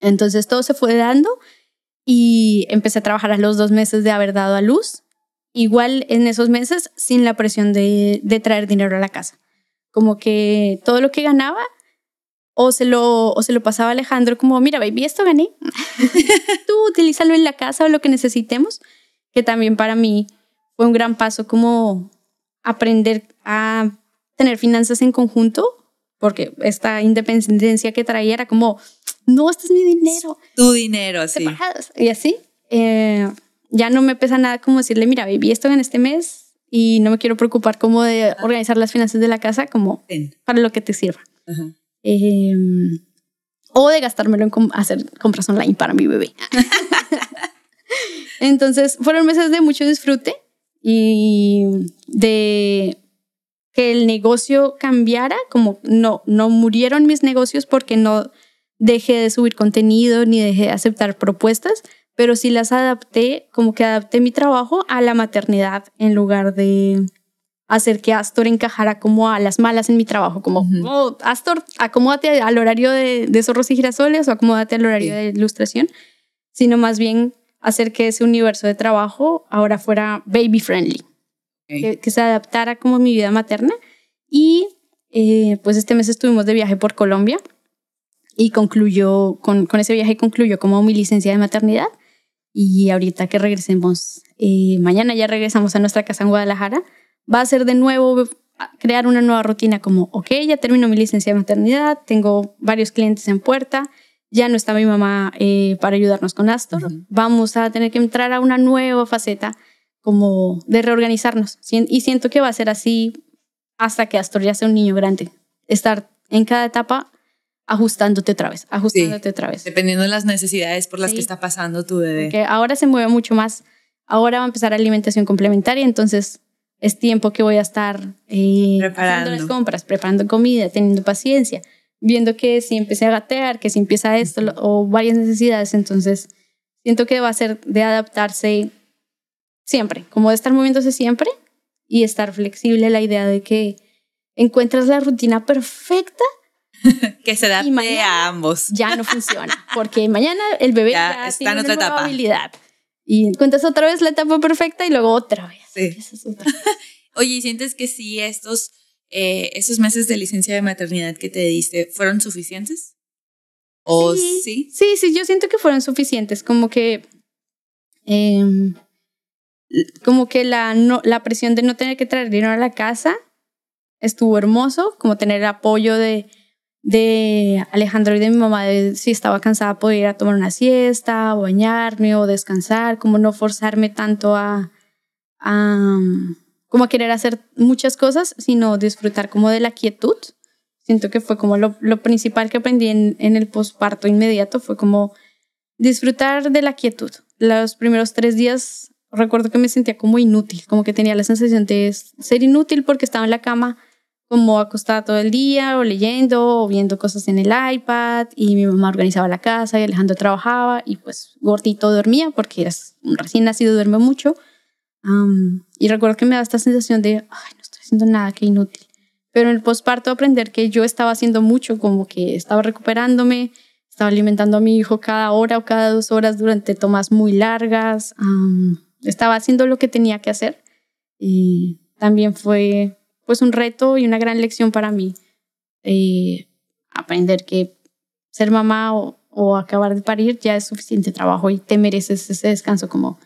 Entonces todo se fue dando y empecé a trabajar a los dos meses de haber dado a luz. Igual en esos meses sin la presión de, de traer dinero a la casa. Como que todo lo que ganaba o se lo, o se lo pasaba a Alejandro como, mira, baby, esto gané. Tú utilízalo en la casa o lo que necesitemos. Que también para mí fue un gran paso como aprender a tener finanzas en conjunto, porque esta independencia que traía era como, no, este es mi dinero. Tu dinero, sí. Y así, eh, ya no me pesa nada como decirle, mira, baby, esto en este mes y no me quiero preocupar como de organizar las finanzas de la casa como para lo que te sirva. Em, o de gastármelo en hacer compras online para mi bebé. Entonces, fueron meses de mucho disfrute y de que el negocio cambiara, como no, no murieron mis negocios porque no dejé de subir contenido ni dejé de aceptar propuestas, pero sí las adapté, como que adapté mi trabajo a la maternidad en lugar de hacer que Astor encajara como a las malas en mi trabajo, como, oh, Astor, acomódate al horario de, de, zorros y girasoles o acomódate al horario de ilustración, sino más bien hacer que ese universo de trabajo ahora fuera baby friendly, que, que, se adaptara como a mi vida materna. Y eh, pues este mes estuvimos de viaje por Colombia y concluyó, con, con ese viaje concluyó como mi licencia de maternidad. Y ahorita que regresemos, eh, mañana ya regresamos a nuestra casa en Guadalajara, va a ser de nuevo crear una nueva rutina como, ok, ya termino mi licencia de maternidad, tengo varios clientes en puerta, ya no está mi mamá eh, para ayudarnos con Astor, vamos a tener que entrar a una nueva faceta como de reorganizarnos. Y siento que va a ser así hasta que Astor ya sea un niño grande. Estar en cada etapa ajustándote otra vez, ajustándote otra vez. Dependiendo de las necesidades por las que está pasando tu bebé. Porque ahora se mueve mucho más. Ahora va a empezar alimentación complementaria, entonces es tiempo que voy a estar eh, preparando las compras, preparando comida, teniendo paciencia, viendo que si empecé a gatear, que si empieza esto o varias necesidades, entonces siento que va a ser de adaptarse siempre, como de estar moviéndose siempre y estar flexible la idea de que encuentras la rutina perfecta que se adapte a ambos. Ya no funciona, porque mañana el bebé ya, está en otra etapa. Y encuentras otra vez la etapa perfecta y luego otra vez. Sí. Oye, sientes que sí estos, eh, esos meses de licencia de maternidad que te diste fueron suficientes? ¿O sí? Sí, sí, yo siento que fueron suficientes. Como que... Em, como que la, no, la presión de no tener que traer dinero a la casa estuvo hermoso, como tener el apoyo de, de Alejandro y de mi mamá de si estaba cansada poder ir a tomar una siesta o bañarme o descansar, como no forzarme tanto a, a como a querer hacer muchas cosas, sino disfrutar como de la quietud. Siento que fue como lo, lo principal que aprendí en, en el posparto inmediato, fue como disfrutar de la quietud. Los primeros tres días recuerdo que me sentía como inútil, como que tenía la sensación de ser inútil porque estaba en la cama como acostada todo el día o leyendo o viendo cosas en el iPad y mi mamá organizaba la casa y Alejandro trabajaba y pues gordito dormía porque un recién nacido, duerme mucho. y recuerdo que me daba esta sensación de, ay, no estoy haciendo nada, qué inútil. Pero en el posparto aprender que yo estaba haciendo mucho, como que estaba recuperándome, estaba alimentando a mi hijo cada hora o cada dos horas durante tomas muy largas estaba haciendo lo que tenía que hacer y también fue pues un reto y una gran lección para mí eh, aprender que ser mamá o, acabar de parir ya es suficiente trabajo y te mereces ese descanso como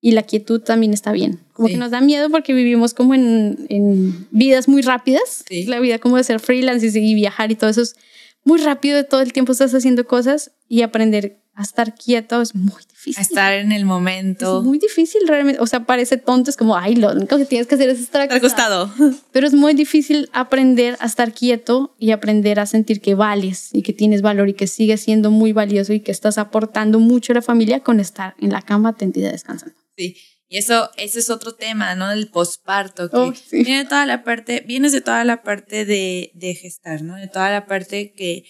y la quietud también está bien. Como que nos da miedo porque vivimos como en, en vidas muy rápidas. La vida como de ser freelance y, viajar y todo eso es muy rápido, todo el tiempo estás haciendo cosas y aprender a estar quieto es muy difícil. A estar en el momento. Es muy difícil realmente. O sea, parece tonto, es como, ay, lo único que tienes que hacer es estar acostado. Pero es muy difícil aprender a estar quieto y aprender a sentir que vales y que tienes valor y que sigues siendo muy valioso y que estás aportando mucho a la familia con estar en la cama tendida descansando. Sí. Y eso, ese es otro tema, ¿no? Del posparto, que oh, viene toda la parte, vienes de toda la parte de, de gestar, ¿no? De toda la parte que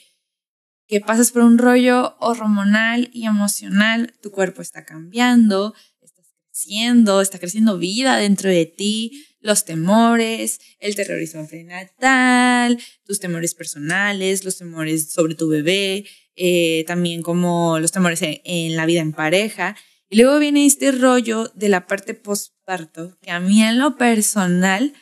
que pasas por un rollo hormonal y emocional, tu cuerpo está cambiando, estás creciendo, está creciendo vida dentro de ti, los temores, el terrorismo prenatal, tus temores personales, los temores sobre tu bebé, eh, también como los temores en, la vida en pareja. Y luego viene este rollo de la parte postparto, que a mí en lo personal,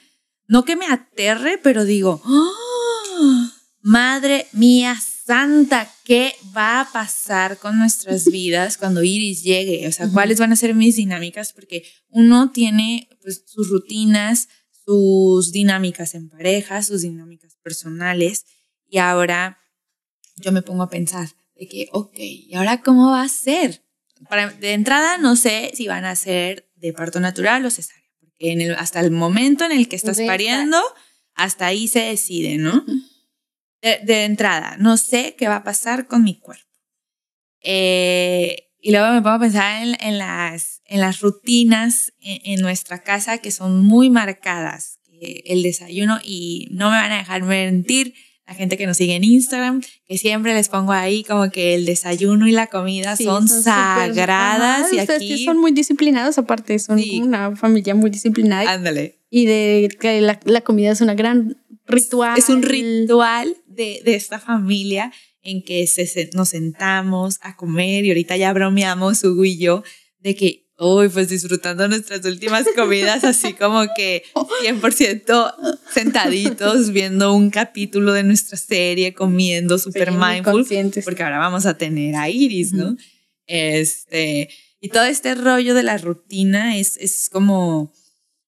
no que me aterre, pero digo, ¡Oh! madre mía Santa, ¿qué va a pasar con nuestras vidas cuando Iris llegue? O sea, ¿cuáles van a ser mis dinámicas? Porque uno tiene pues, sus rutinas, sus dinámicas en pareja, sus dinámicas personales, y ahora yo me pongo a pensar de que, ok, ¿y ahora cómo va a ser? Para, de entrada no sé si van a ser de parto natural o cesárea, porque en el, hasta el momento en el que estás pariendo, hasta ahí se decide, ¿no? De, entrada, no sé qué va a pasar con mi cuerpo. Eh, y luego me pongo a pensar en, las, en las rutinas en, nuestra casa que son muy marcadas. el desayuno, y no me van a dejar mentir la gente que nos sigue en Instagram, que siempre les pongo ahí como que el desayuno y la comida son, sagradas. y aquí son muy disciplinados, aparte, son una familia muy disciplinada. Ándale. Y de que la, la comida es una gran ritual. Es un ritual de, de esta familia en que se, nos sentamos a comer y ahorita ya bromeamos Hugo y yo de que Uy, pues disfrutando nuestras últimas comidas, así como que 100% sentaditos, viendo un capítulo de nuestra serie, comiendo súper mindful, porque ahora vamos a tener a Iris, ¿no? Este, y todo este rollo de la rutina es, es como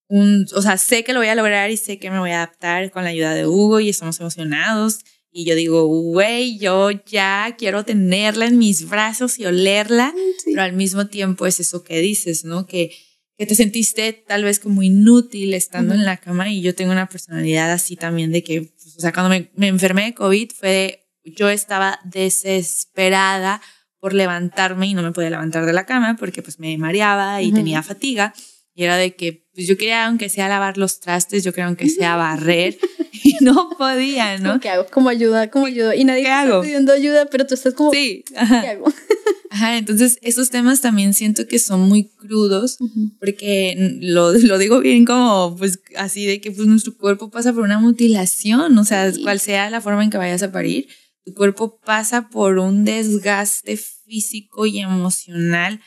un, o sea, sé que lo voy a lograr y sé que me voy a adaptar con la ayuda de Hugo y estamos emocionados. Y yo digo, güey, yo ya quiero tenerla en mis brazos y olerla, pero al mismo tiempo es eso que dices, ¿no? Que, que te sentiste tal vez como inútil estando en la cama y yo tengo una personalidad así también de que, pues, o sea, cuando me, me enfermé de COVID fue, yo estaba desesperada por levantarme y no me podía levantar de la cama porque pues me mareaba y tenía fatiga. Y era de que pues yo quería aunque sea lavar los trastes, yo quería aunque sea barrer y no podía, ¿no? ¿Qué hago? ¿Cómo ayuda? ¿Cómo ayudo? Y nadie está pidiendo ayuda, pero tú estás como Sí, ajá. ¿qué hago? Ajá, entonces esos temas también siento que son muy crudos porque lo, lo, digo bien como pues así de que pues nuestro cuerpo pasa por una mutilación, o sea, cual sea la forma en que vayas a parir, tu cuerpo pasa por un desgaste físico y emocional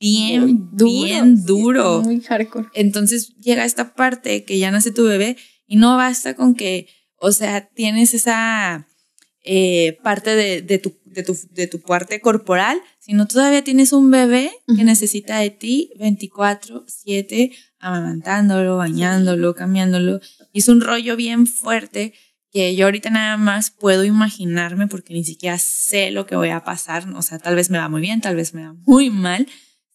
bien, duro, bien duro. muy hardcore. Entonces llega esta parte que ya nace tu bebé y no basta con que, o sea, tienes esa eh, parte de, de, tu, de, tu, de tu parte corporal, sino todavía tienes un bebé que necesita de ti 24/7, amamantándolo, bañándolo, cambiándolo. Y es un rollo bien fuerte que yo ahorita nada más puedo imaginarme porque ni siquiera sé lo que voy a pasar. O sea, tal vez me va muy bien, tal vez me va muy mal.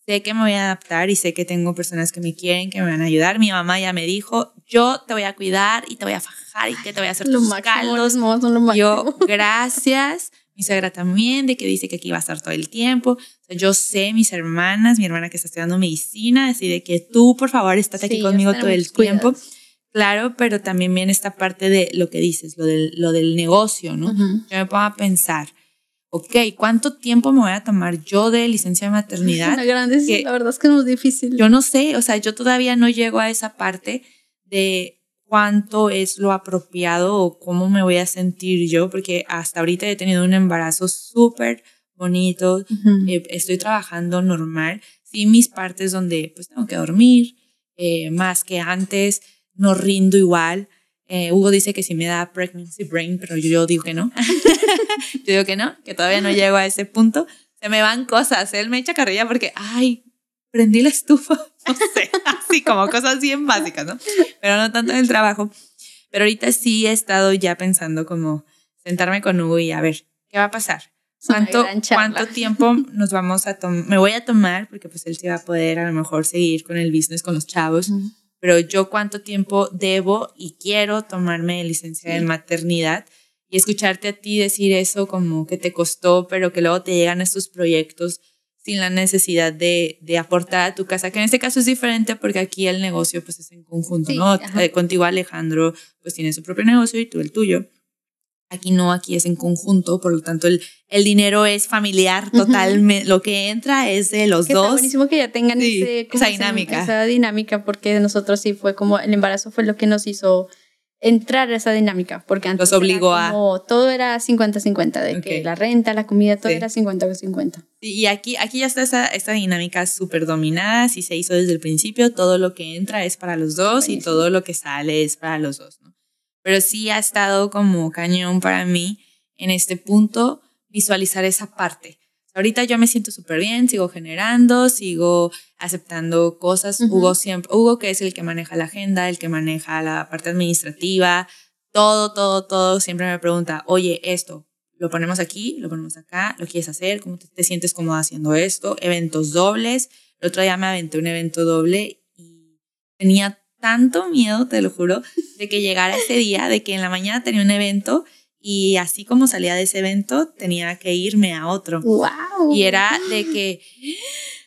Sé que me voy a adaptar y sé que tengo personas que me quieren, que me van a ayudar. Mi mamá ya me dijo, yo te voy a cuidar y te voy a fajar y que te voy a hacer lo tus máximo, caldos. Lo máximo. Yo, gracias. Mi suegra también, de que dice que aquí va a estar todo el tiempo. O sea, yo sé, mis hermanas, mi hermana que está estudiando medicina, así de que tú, por favor, estate aquí Sí, conmigo estar todo el cuidados. tiempo. Claro, pero también viene esta parte de lo que dices, lo del, lo del negocio, ¿no? Ujú. Yo me pongo a pensar, ok, ¿cuánto tiempo me voy a tomar yo de licencia de maternidad? una gran decisión, que la verdad es que es muy difícil. Yo no sé, o sea, yo todavía no llego a esa parte de cuánto es lo apropiado o cómo me voy a sentir yo, porque hasta ahorita he tenido un embarazo súper bonito, Ujú. eh, estoy trabajando normal, sí mis partes donde pues tengo que dormir, eh, más que antes, no rindo igual. Eh, Hugo dice que sí me da pregnancy brain, pero yo, digo que no. yo digo que no, que todavía no llego a ese punto. Se me van cosas, él me echa carrilla porque, ay, prendí la estufa, no sé, así como cosas bien básicas, ¿no? Pero no tanto en el trabajo. Pero ahorita sí he estado ya pensando como sentarme con Hugo y a ver, ¿qué va a pasar? ¿Cuánto, gran charla. ¿Cuánto tiempo nos vamos a tomar? Me voy a tomar, porque pues él sí va a poder a lo mejor seguir con el business con los chavos. Pero yo cuánto tiempo debo y quiero tomarme de licencia de maternidad y escucharte a ti decir eso como que te costó, pero que luego te llegan estos proyectos sin la necesidad de, de aportar a tu casa, que en este caso es diferente porque aquí el negocio pues es en conjunto, Sí, ¿no? ajá. Eh, Contigo Alejandro pues tiene su propio negocio y tú el tuyo. Aquí no, aquí es en conjunto, por lo tanto el, el dinero es familiar Ujú. totalmente, lo que entra es de los Que está dos. buenísimo que ya tengan Sí, ese, esa dinámica. Esa dinámica, porque nosotros sí fue como el embarazo fue lo que nos hizo entrar a esa dinámica, porque antes Los obligó era a- como, todo era 50-50, de que Ok. la renta, la comida, todo Sí. era 50-50. Y aquí, aquí ya está esa, esta dinámica súper dominada, si se hizo desde el principio, todo lo que entra es para los dos y Buenísimo. todo lo que sale es para los dos, ¿no? Pero sí ha estado como cañón para mí en este punto visualizar esa parte. Ahorita yo me siento súper bien, sigo generando, sigo aceptando cosas. Ujú. Hugo siempre, Hugo que es el que maneja la agenda, el que maneja la parte administrativa, todo, todo, todo, siempre me pregunta, oye, esto, lo ponemos aquí, lo ponemos acá, lo quieres hacer, cómo te, te sientes cómodo haciendo esto, eventos dobles. El otro día me aventé un evento doble y tenía tanto miedo, te lo juro, de que llegara ese día, de que en la mañana tenía un evento y así como salía de ese evento, tenía que irme a otro. ¡Wow! Y era de que,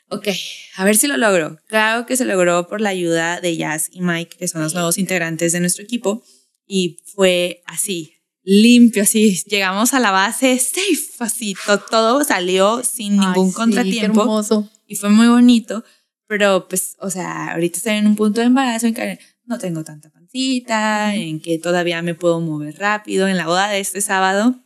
ok, a ver si lo logro. Claro que se logró por la ayuda de Jazz y Mike, que son los nuevos integrantes de nuestro equipo. Y fue así, limpio, así. Llegamos a la base safe, así. to- todo salió sin Ay, ningún sí, contratiempo. Qué hermoso. y fue muy bonito. Pero pues, o sea, ahorita estoy en un punto de embarazo en que no tengo tanta pancita, en que todavía me puedo mover rápido. En la boda de este sábado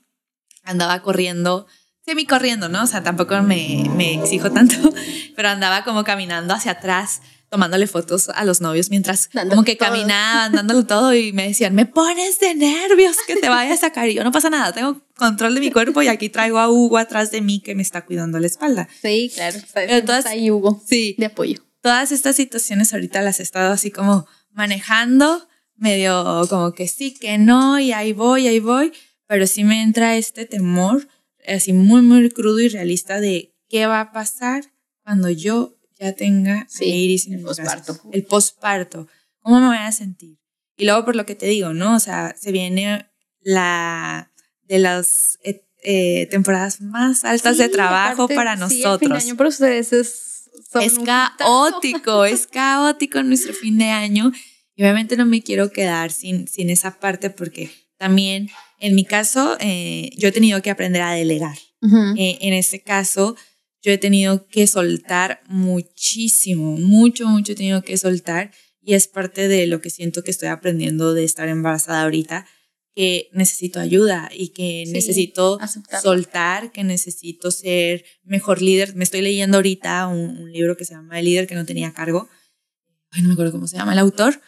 andaba corriendo semi corriendo, ¿no? O sea, tampoco me, me exijo tanto, pero andaba como caminando hacia atrás tomándole fotos a los novios mientras como que caminaban, dándolo todo y me decían, me pones de nervios que te vaya a sacar. Y yo no pasa nada, tengo control de mi cuerpo y aquí traigo a Hugo atrás de mí que me está cuidando la espalda. Sí, claro. Entonces, ahí Hugo. Sí. De apoyo. Todas estas situaciones ahorita las he estado así como manejando, medio como que sí, que no, y ahí voy, ahí voy, pero sí me entra este temor así muy, muy crudo y realista de qué va a pasar cuando yo ya tenga sí, Iris en el posparto. El posparto. ¿Cómo me voy a sentir? Y luego por lo que te digo, ¿no? O sea, se viene la de las eh, eh, temporadas más altas de trabajo para nosotros. Sí, fin de año para ustedes es, es caótico, es caótico nuestro fin de año. Y obviamente no me quiero quedar sin, sin esa parte porque también en mi caso eh, yo he tenido que aprender a delegar. en este caso, yo he tenido que soltar muchísimo, mucho, mucho he tenido que soltar y es parte de lo que siento que estoy aprendiendo de estar embarazada ahorita, que necesito ayuda y que necesito soltar, que necesito ser mejor líder. Me estoy leyendo ahorita un, libro que se llama El líder que no tenía cargo. Ay, no me acuerdo cómo se llama el autor,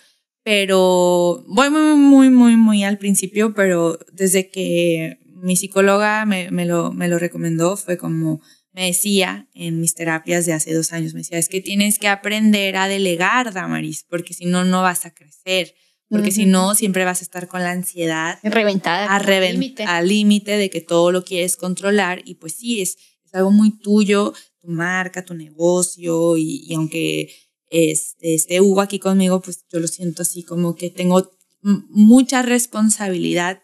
pero voy muy, muy, muy, muy al principio, pero desde que mi psicóloga me, me, lo, me lo recomendó fue como me decía en mis terapias de hace dos años, me decía, es que tienes que aprender a delegar, Damaris, porque si no, no vas a crecer. Porque si no, siempre vas a estar con la ansiedad. Reventada. A al límite de que todo lo quieres controlar. Y pues sí, es, es algo muy tuyo, tu marca, tu negocio. Y, y aunque este, esté Hugo aquí conmigo, pues yo lo siento así como que tengo mucha responsabilidad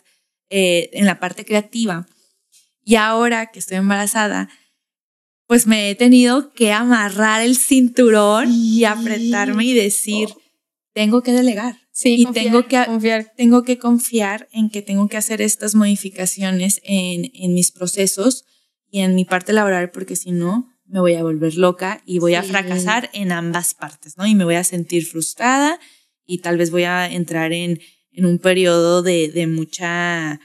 eh, en la parte creativa. Y ahora que estoy embarazada, pues me he tenido que amarrar el cinturón y apretarme y decir, tengo que delegar. Sí, y tengo que confiar. Tengo que confiar en que tengo que hacer estas modificaciones en, en mis procesos y en mi parte laboral, porque si no, me voy a volver loca y voy a fracasar en ambas partes, ¿no? Y me voy a sentir frustrada y tal vez voy a entrar en, en un periodo de, de mucha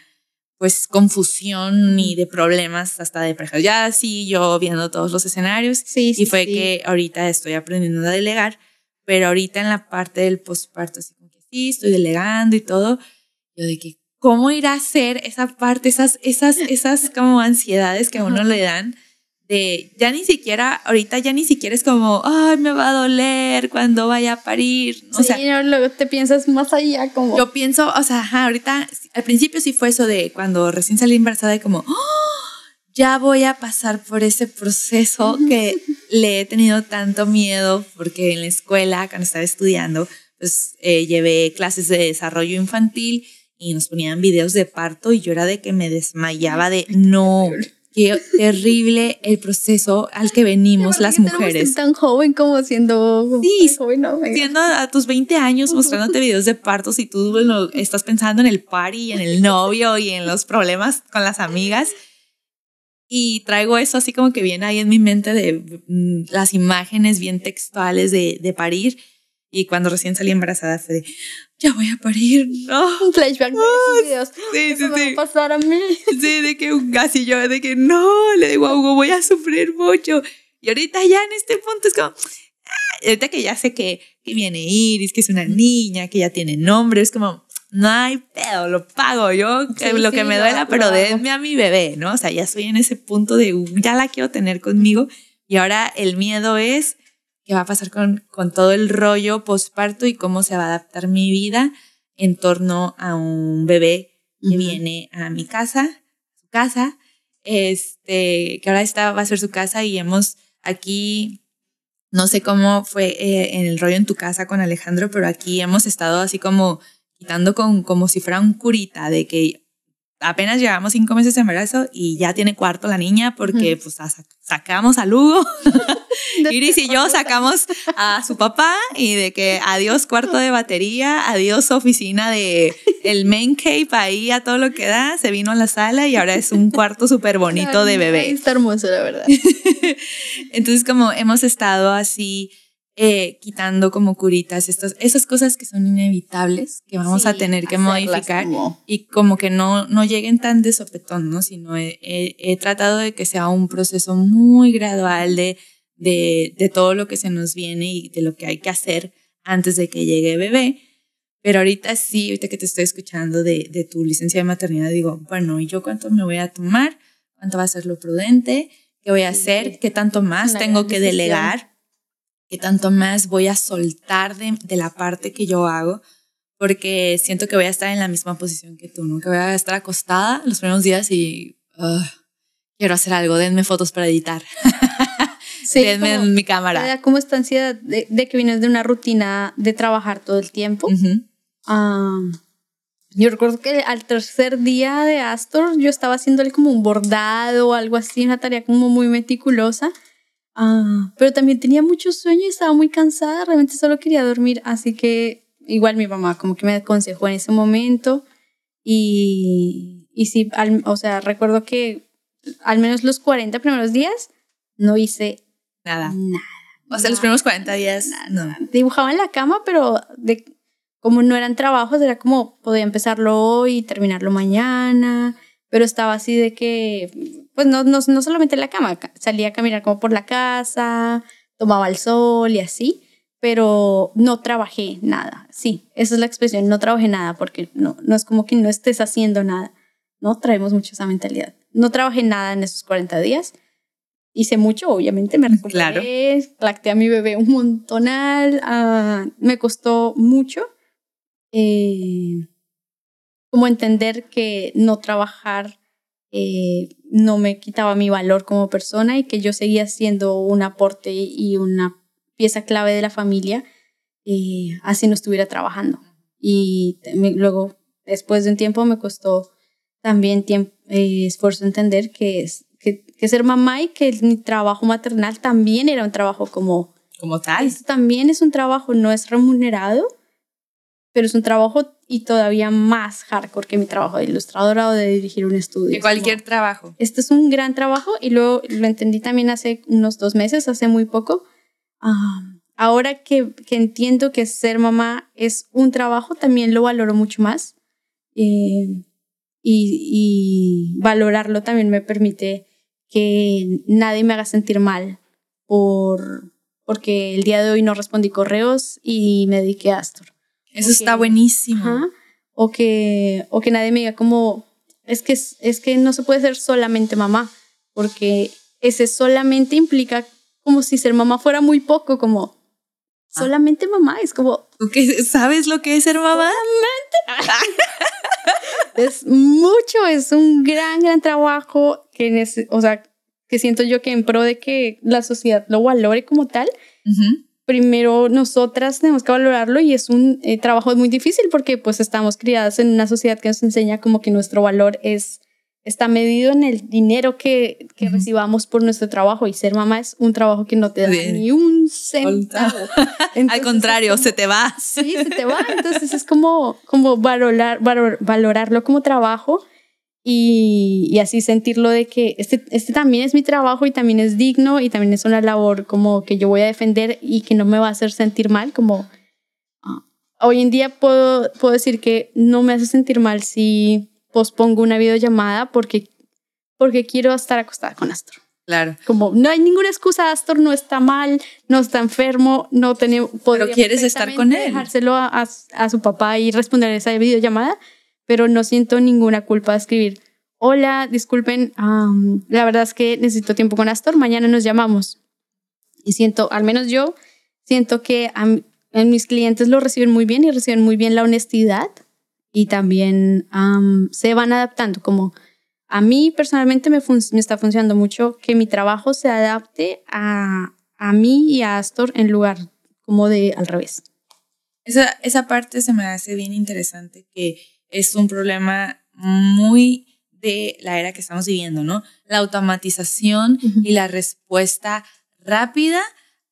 pues confusión y de problemas hasta de prejuicios. Ya así yo viendo todos los escenarios sí, y fue que ahorita estoy aprendiendo a delegar, pero ahorita en la parte del postparto así como que sí, estoy delegando y todo, yo de que cómo ir a hacer esa parte, esas esas esas como ansiedades que a uno le dan ya ni siquiera, ahorita ya ni siquiera es como, ay, me va a doler cuando vaya a parir. O sea, luego te piensas más allá como... Yo pienso, o sea, ahorita, al principio sí fue eso de cuando recién salí embarazada y como, oh, ya voy a pasar por ese proceso que le he tenido tanto miedo porque en la escuela, cuando estaba estudiando, pues eh, llevé clases de desarrollo infantil y nos ponían videos de parto y yo era de que me desmayaba de no Qué terrible el proceso al que venimos las mujeres. tan joven como siendo sí, joven, siendo a tus 20 años mostrándote videos de partos y tú estás pensando en el party, en el novio y en los problemas con las amigas. Y traigo eso así como que viene ahí en mi mente de mm, las imágenes bien textuales de, de parir. Y cuando recién salí embarazada fue de, ya voy a parir, no. Un flashback de esos videos. Sí, sí, sí. Va a pasar a mí. Sí, de que un casi yo, de que no, le digo a Hugo, voy a sufrir mucho. Y ahorita ya en este punto es como, ah, ahorita que ya sé que, que viene Iris, que es una niña, que ya tiene nombre, es como, no hay pedo, lo pago yo, lo que me duela, pero denme a mi bebé, ¿no? O sea, ya estoy en ese punto de, ya la quiero tener conmigo. Y ahora el miedo es qué va a pasar con, con todo el rollo posparto y cómo se va a adaptar mi vida en torno a un bebé que viene a mi casa, su casa, este, que ahora esta va a ser su casa y hemos aquí, no sé cómo fue eh, en el rollo en tu casa con Alejandro, pero aquí hemos estado así como quitando con, como si fuera un curita de que apenas llevamos cinco meses de embarazo y ya tiene cuarto la niña porque pues sacamos a Lugo. Iris y yo sacamos a su papá y de que adiós cuarto de batería, adiós oficina de el main cape ahí a todo lo que da, se vino a la sala y ahora es un cuarto súper bonito de bebé. Está hermoso, la verdad. Entonces como hemos estado así eh, quitando como curitas, estas, esas cosas que son inevitables, que vamos a tener que modificar como- y como que no, no lleguen tan de sopetón, ¿no? Sino he, he- he tratado de que sea un proceso muy gradual de, de, de todo lo que se nos viene y de lo que hay que hacer antes de que llegue bebé. Pero ahorita sí, ahorita que te estoy escuchando de, de tu licencia de maternidad, digo, bueno, ¿y yo cuánto me voy a tomar? ¿Cuánto va a ser lo prudente? ¿Qué voy a hacer? ¿Qué tanto más tengo que delegar? ¿Qué tanto más voy a soltar de, de la parte que yo hago? Porque siento que voy a estar en la misma posición que tú, ¿no? Que voy a estar acostada los primeros días y "Ugh, quiero hacer algo, denme fotos para editar, Sí, denme como- mi cámara. da como esta ansiedad de, de que vienes de una rutina de trabajar todo el tiempo. Ujú. Ah, yo recuerdo que al tercer día de Astor yo estaba haciéndole como un bordado o algo así, una tarea como muy meticulosa. Ah, pero también tenía mucho sueño y estaba muy cansada, realmente solo quería dormir, así que igual mi mamá como que me aconsejó en ese momento y, y sí, al- o sea, recuerdo que al menos los 40 primeros días no hice Nada. nada. O sea, los primeros 40 días, no. Dibujaba en la cama, pero de, como no eran trabajos, era como podía empezarlo hoy y terminarlo mañana, pero estaba así de que, pues no, no, no solamente en la cama, ca- salía a caminar como por la casa, tomaba el sol y así, pero no trabajé nada. Sí, esa es la expresión, no trabajé nada, porque no, no es como que no estés haciendo nada, ¿no? Traemos mucho esa mentalidad. No trabajé nada en esos 40 días. Hice mucho, obviamente, me recuperé, lacté a mi bebé un montonal, ah, me costó mucho eh, como entender que no trabajar eh, no me quitaba mi valor como persona y que yo seguía siendo un aporte y una pieza clave de la familia, eh, así no estuviera trabajando. Y luego, después de un tiempo, me costó también tiempo, eh, esfuerzo entender que, es, que, ser mamá y que mi trabajo maternal también era un trabajo como Como tal. esto también es un trabajo, no es remunerado, pero es un trabajo y todavía más hardcore que mi trabajo de ilustradora o de dirigir un estudio. De cualquier como, trabajo. este es un gran trabajo y luego lo entendí también hace unos dos meses, hace muy poco. Ah, ahora que, que entiendo que ser mamá es un trabajo, también lo valoro mucho más. Eh, y, y valorarlo también me permite que nadie me haga sentir mal por, porque el día de hoy no respondí correos y me dediqué a Astor. Eso está buenísimo. Ajá. O que, o que nadie me diga como, es que, es, que no se puede ser solamente mamá, porque ese solamente implica como si ser mamá fuera muy poco, como. Solamente mamá, es como, ¿Tú qué sabes lo que es ser mamá? es mucho, es un gran, gran trabajo que, o sea, que siento yo que en pro de que la sociedad lo valore como tal, primero nosotras tenemos que valorarlo y es un eh, trabajo muy difícil porque pues estamos criadas en una sociedad que nos enseña como que nuestro valor es está medido en el dinero que, que recibamos por nuestro trabajo y ser mamá es un trabajo que no te da Bien. ni un centavo. Al Entonces, contrario, es como- se te va. Sí, se te va. Entonces es como, como valorar, valor- valorarlo como trabajo y, y así sentirlo de que este, este también es mi trabajo y también es digno y también es una labor como que yo voy a defender y que no me va a hacer sentir mal. Como ah, hoy en día puedo, puedo decir que no me hace sentir mal si pospongo una videollamada porque, porque quiero estar acostada con Astor. Claro. Como no hay ninguna excusa, Astor no está mal, no está enfermo, no tenemos. podría quieres estar con él. Dejárselo a, a- a su papá y responder esa videollamada, pero no siento ninguna culpa de escribir. Hola, disculpen, am, la verdad es que necesito tiempo con Astor, mañana nos llamamos. Y siento, al menos yo, siento que a, a mis clientes lo reciben muy bien y reciben muy bien la honestidad y también am, se van adaptando, como a mí personalmente me, me está funcionando mucho que mi trabajo se adapte a, a mí y a Astor en lugar como de al revés. Esa, esa parte se me hace bien interesante, que es un problema muy de la era que estamos viviendo, ¿no? La automatización Ujú. y la respuesta rápida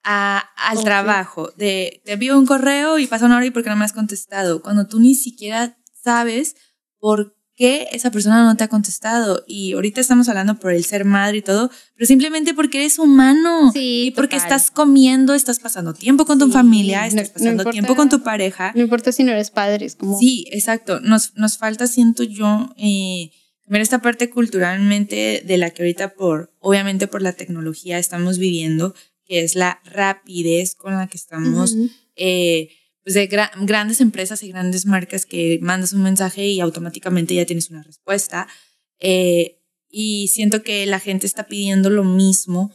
a- al sí. trabajo. De te envío un correo y pasa una hora y por qué no me has contestado. Cuando tú ni siquiera sabes por que esa persona no te ha contestado. Y ahorita estamos hablando por el ser madre y todo, pero simplemente porque eres humano. Sí, y porque total. estás comiendo, estás pasando tiempo con tu Sí, familia, estás no pasando importa. tiempo con tu pareja. No importa si no eres padre, es como... Sí, exacto. Nos, nos falta, siento yo, eh, esta parte culturalmente de la que ahorita por, obviamente por la tecnología estamos viviendo, que es la rapidez con la que estamos, eh, pues de gra- grandes empresas y grandes marcas que mandas un mensaje y automáticamente ya tienes una respuesta. Eh, y siento que la gente está pidiendo lo mismo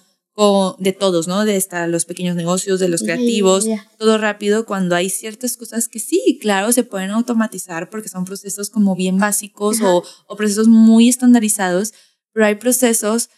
de todos, ¿no? De hasta los pequeños negocios, de los creativos, todo rápido cuando hay ciertas cosas que sí, claro, se pueden automatizar porque son procesos como bien básicos o, o procesos muy estandarizados, pero hay procesos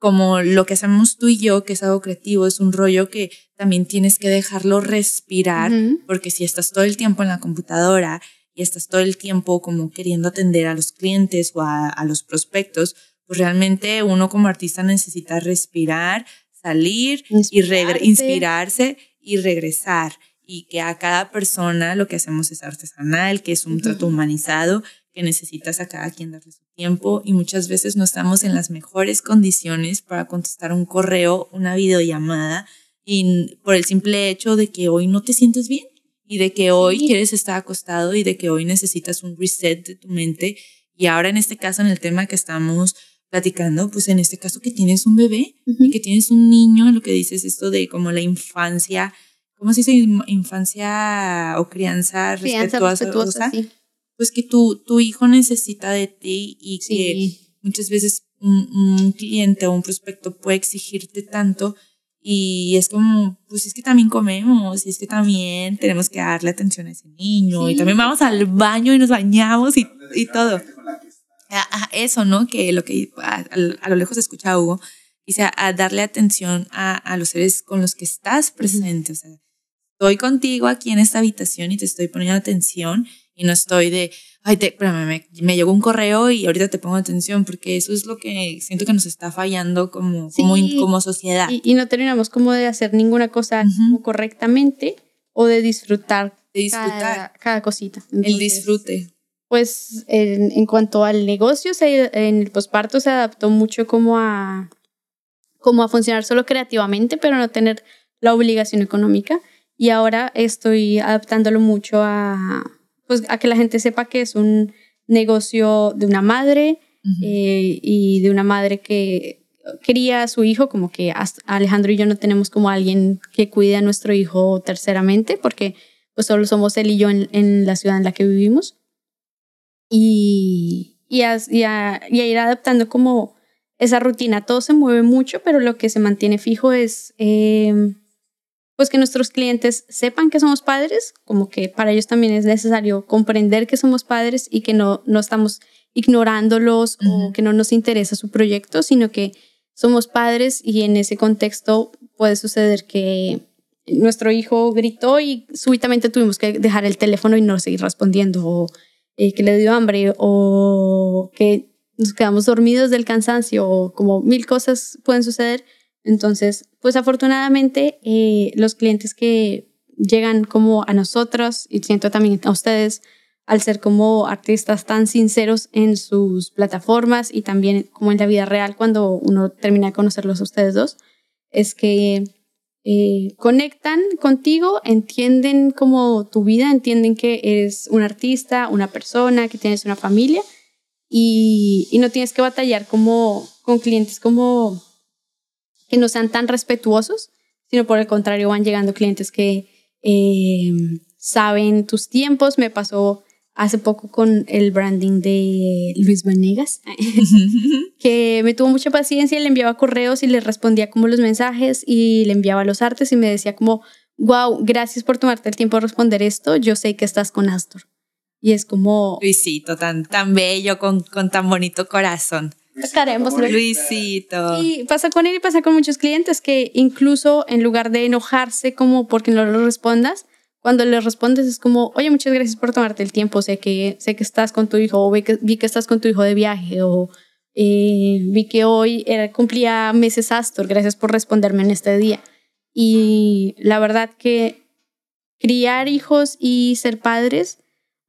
como lo que hacemos tú y yo, que es algo creativo, es un rollo que también tienes que dejarlo respirar, porque si estás todo el tiempo en la computadora y estás todo el tiempo como queriendo atender a los clientes o a, a los prospectos, pues realmente uno como artista necesita respirar, salir y regre- Inspirarse. inspirarse y regresar. Y que a cada persona lo que hacemos es artesanal, que es un trato humanizado, que necesitas a cada quien darle su tiempo y muchas veces no estamos en las mejores condiciones para contestar un correo, una videollamada y por el simple hecho de que hoy no te sientes bien y de que hoy Sí. quieres estar acostado y de que hoy necesitas un reset de tu mente y ahora en este caso en el tema que estamos platicando, pues en este caso que tienes un bebé Ujú. y que tienes un niño, lo que dices esto de como la infancia, ¿cómo se dice? Infancia o crianza Crianza respetuosa, respetuosa, sí. Pues que tu, tu hijo necesita de ti y que Sí. muchas veces un, un cliente o un prospecto puede exigirte tanto y es como, pues es que también comemos y es que también tenemos que darle atención a ese niño y Sí. también vamos al baño y nos bañamos y, y todo. que. A- a eso, ¿no? Que lo que a, a- a lo lejos escucha Hugo, dice a, a darle atención a, a los seres con los que estás presente. O sea, estoy contigo aquí en esta habitación y te estoy poniendo atención y no estoy de, ay, te, espérame, me, me llegó un correo y ahorita te pongo atención, porque eso es lo que siento que nos está fallando como, como, in- Sí. como sociedad. Y, y no terminamos como de hacer ninguna cosa Ujú. como correctamente o de disfrutar, de disfrutar, Cada, cada cosita. el Entonces, disfrute. Pues en, en cuanto al negocio, se, en el posparto se adaptó mucho como a, como a funcionar solo creativamente, pero no tener la obligación económica. Y ahora estoy adaptándolo mucho a, pues, a que la gente sepa que es un negocio de una madre Ujú. eh, y de una madre que cría a su hijo, como que Alejandro y yo no tenemos como alguien que cuide a nuestro hijo terceramente, porque pues solo somos él y yo en, en la ciudad en la que vivimos. Y, y, a, y, a, y a ir adaptando como esa rutina. Todo se mueve mucho, pero lo que se mantiene fijo es eh, pues que nuestros clientes sepan que somos padres, como que para ellos también es necesario comprender que somos padres y que no, no estamos ignorándolos Ujú. o que no nos interesa su proyecto, sino que somos padres y en ese contexto puede suceder que nuestro hijo gritó y súbitamente tuvimos que dejar el teléfono y no seguir respondiendo, o eh, que le dio hambre, o que nos quedamos dormidos del cansancio, o como mil cosas pueden suceder. Entonces, pues afortunadamente eh, los clientes que llegan como a nosotros y siento también a ustedes al ser como artistas tan sinceros en sus plataformas y también como en la vida real cuando uno termina de conocerlos a ustedes dos, es que eh, conectan contigo, entienden como tu vida, entienden que eres un artista, una persona, que tienes una familia y, y no tienes que batallar como con clientes como que no sean tan respetuosos, sino por el contrario van llegando clientes que eh, saben tus tiempos. Me pasó hace poco con el branding de Luis Vanegas, que me tuvo mucha paciencia y le enviaba correos y le respondía como los mensajes y le enviaba los artes y me decía como, wow, gracias por tomarte el tiempo de responder esto, yo sé que estás con Astor. Y es como, Luisito, tan, tan bello, con, con tan bonito corazón. Sacaremos, Luisito Luisito. Y pasa con él y pasa con muchos clientes que incluso en lugar de enojarse como porque no le respondas, cuando le respondes es como, oye, muchas gracias por tomarte el tiempo, sé que, sé que estás con tu hijo, o vi que, vi que estás con tu hijo de viaje, o eh, vi que hoy era, cumplía meses Astor, gracias por responderme en este día. Y la verdad que criar hijos y ser padres,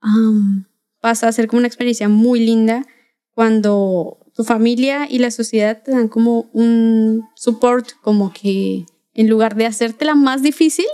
am, pasa a ser como una experiencia muy linda cuando tu familia y la sociedad te dan como un support, como que en lugar de hacerte la más difícil,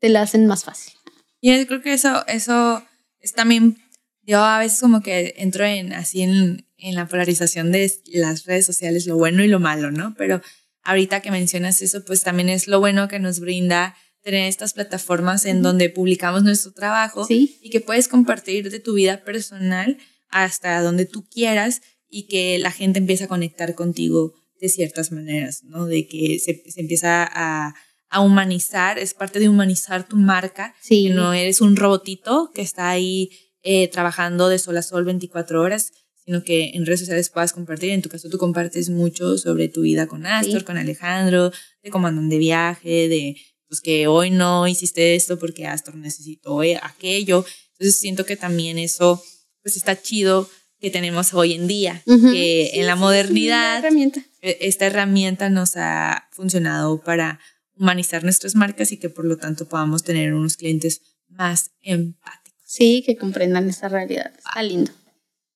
te la hacen más fácil. Y yo creo que eso, eso es también, yo a veces como que entro en así en, en la polarización de las redes sociales, lo bueno y lo malo, ¿no? Pero ahorita que mencionas eso, pues también es lo bueno que nos brinda tener estas plataformas en donde publicamos nuestro trabajo y que puedes compartir de tu vida personal hasta donde tú quieras y que la gente empieza a conectar contigo de ciertas maneras, ¿no? De que se, empieza a, humanizar, es parte de humanizar tu marca, sí. no eres un robotito que está ahí eh, trabajando de sol a sol 24 horas, sino que en redes sociales puedas compartir. En tu caso, tú compartes mucho sobre tu vida con Astor, con Alejandro, de cómo andan de viaje, de pues que hoy no hiciste esto porque Astor necesitó aquello. Entonces siento que también eso pues está chido que tenemos hoy en día, que en la modernidad e, esta herramienta nos ha funcionado para humanizar nuestras marcas y que por lo tanto podamos tener unos clientes más empáticos. Sí, que comprendan esa realidad. Está lindo.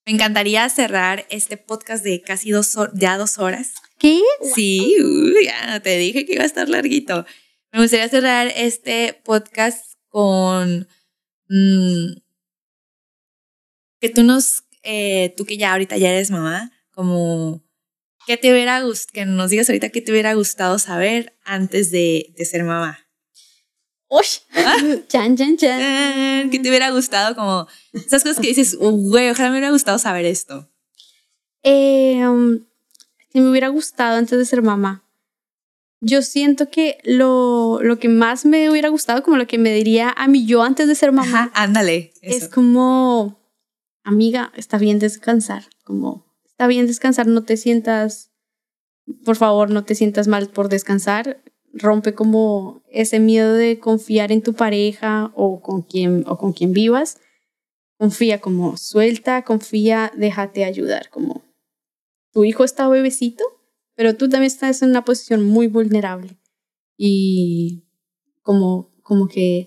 Me encantaría cerrar este podcast de casi dos, ya dos horas. ¿Qué? Sí, ya te dije que iba a estar larguito. Me gustaría cerrar este podcast con mm, que tú nos, eh, tú que ya ahorita ya eres mamá, como ¿qué te hubiera gustado, que nos digas ahorita qué te hubiera gustado saber antes de, de ser mamá? ¡Uy! ¿Ah? Chan, chan, chan. ¿Qué te hubiera gustado como esas cosas que dices, güey, ojalá me hubiera gustado saber esto? Eh, um, me hubiera gustado antes de ser mamá yo siento que lo, lo que más me hubiera gustado, como lo que me diría a mí yo antes de ser mamá, ándale. Es como, amiga, está bien descansar, como, está bien descansar, no te sientas, por favor, no te sientas mal por descansar, rompe como ese miedo de confiar en tu pareja o con quien, o con quien vivas, confía como, suelta, confía, déjate ayudar, como, tu hijo está bebecito, pero tú también estás en una posición muy vulnerable y como, como que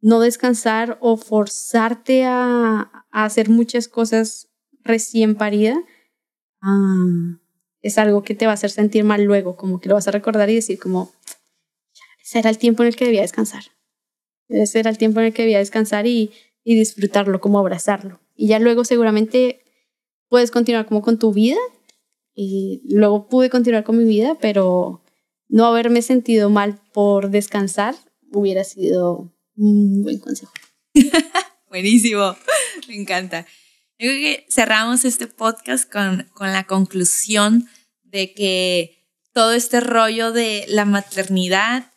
no descansar o forzarte a, hacer muchas cosas recién parida es algo que te va a hacer sentir mal luego, como que lo vas a recordar y decir como, ese era el tiempo en el que debía descansar. Ese era el tiempo en el que debía descansar y, y disfrutarlo, como abrazarlo. Y ya luego seguramente puedes continuar como con tu vida y luego pude continuar con mi vida, pero no haberme sentido mal por descansar hubiera sido un buen consejo. Buenísimo, me encanta. Yo creo que cerramos este podcast con, con la conclusión de que todo este rollo de la maternidad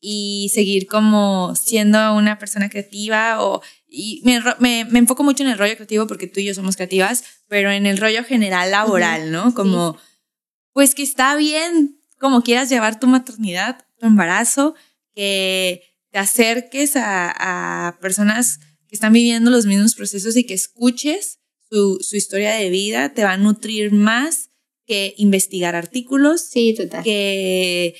y seguir como siendo una persona creativa o y me, me, me, enfoco mucho en el rollo creativo porque tú y yo somos creativas, pero en el rollo general laboral, ¿no? Como, pues que está bien como quieras llevar tu maternidad, tu embarazo, que te acerques a, a personas que están viviendo los mismos procesos y que escuches su, su, historia de vida, te va a nutrir más que investigar artículos, sí, total. que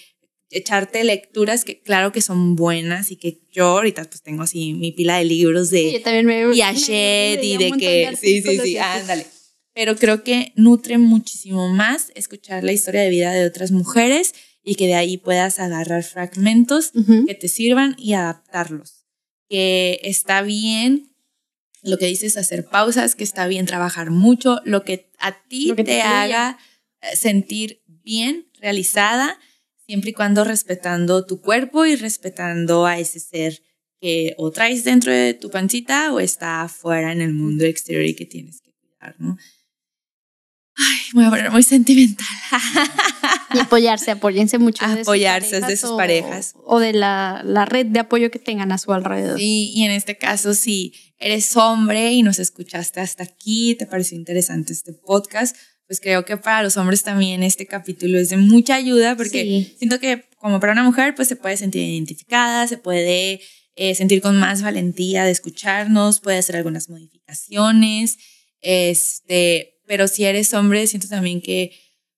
echarte lecturas que claro que son buenas y que yo ahorita pues tengo así mi pila de libros de sí, me, y de que sí, sí, sí, ándale. Pero creo que nutre muchísimo más escuchar la historia de vida de otras mujeres y que de ahí puedas agarrar fragmentos que te sirvan y adaptarlos. Que está bien lo que dices hacer pausas, que está bien trabajar mucho, lo que a ti te, te haga sentir bien, realizada siempre y cuando respetando tu cuerpo y respetando a ese ser que o traes dentro de tu pancita o está afuera en el mundo exterior y que tienes que cuidar, ¿no? Ay, me voy a poner muy sentimental. y apoyarse, apóyense mucho. De apoyarse de sus parejas. O, de la, la, red de apoyo que tengan a su alrededor. Sí, y en este caso, si eres hombre y nos escuchaste hasta aquí, te pareció interesante este podcast, pues creo que para los hombres también este capítulo es de mucha ayuda porque siento que como para una mujer pues se puede sentir identificada, se puede eh, sentir con más valentía de escucharnos, puede hacer algunas modificaciones, este, pero si eres hombre siento también que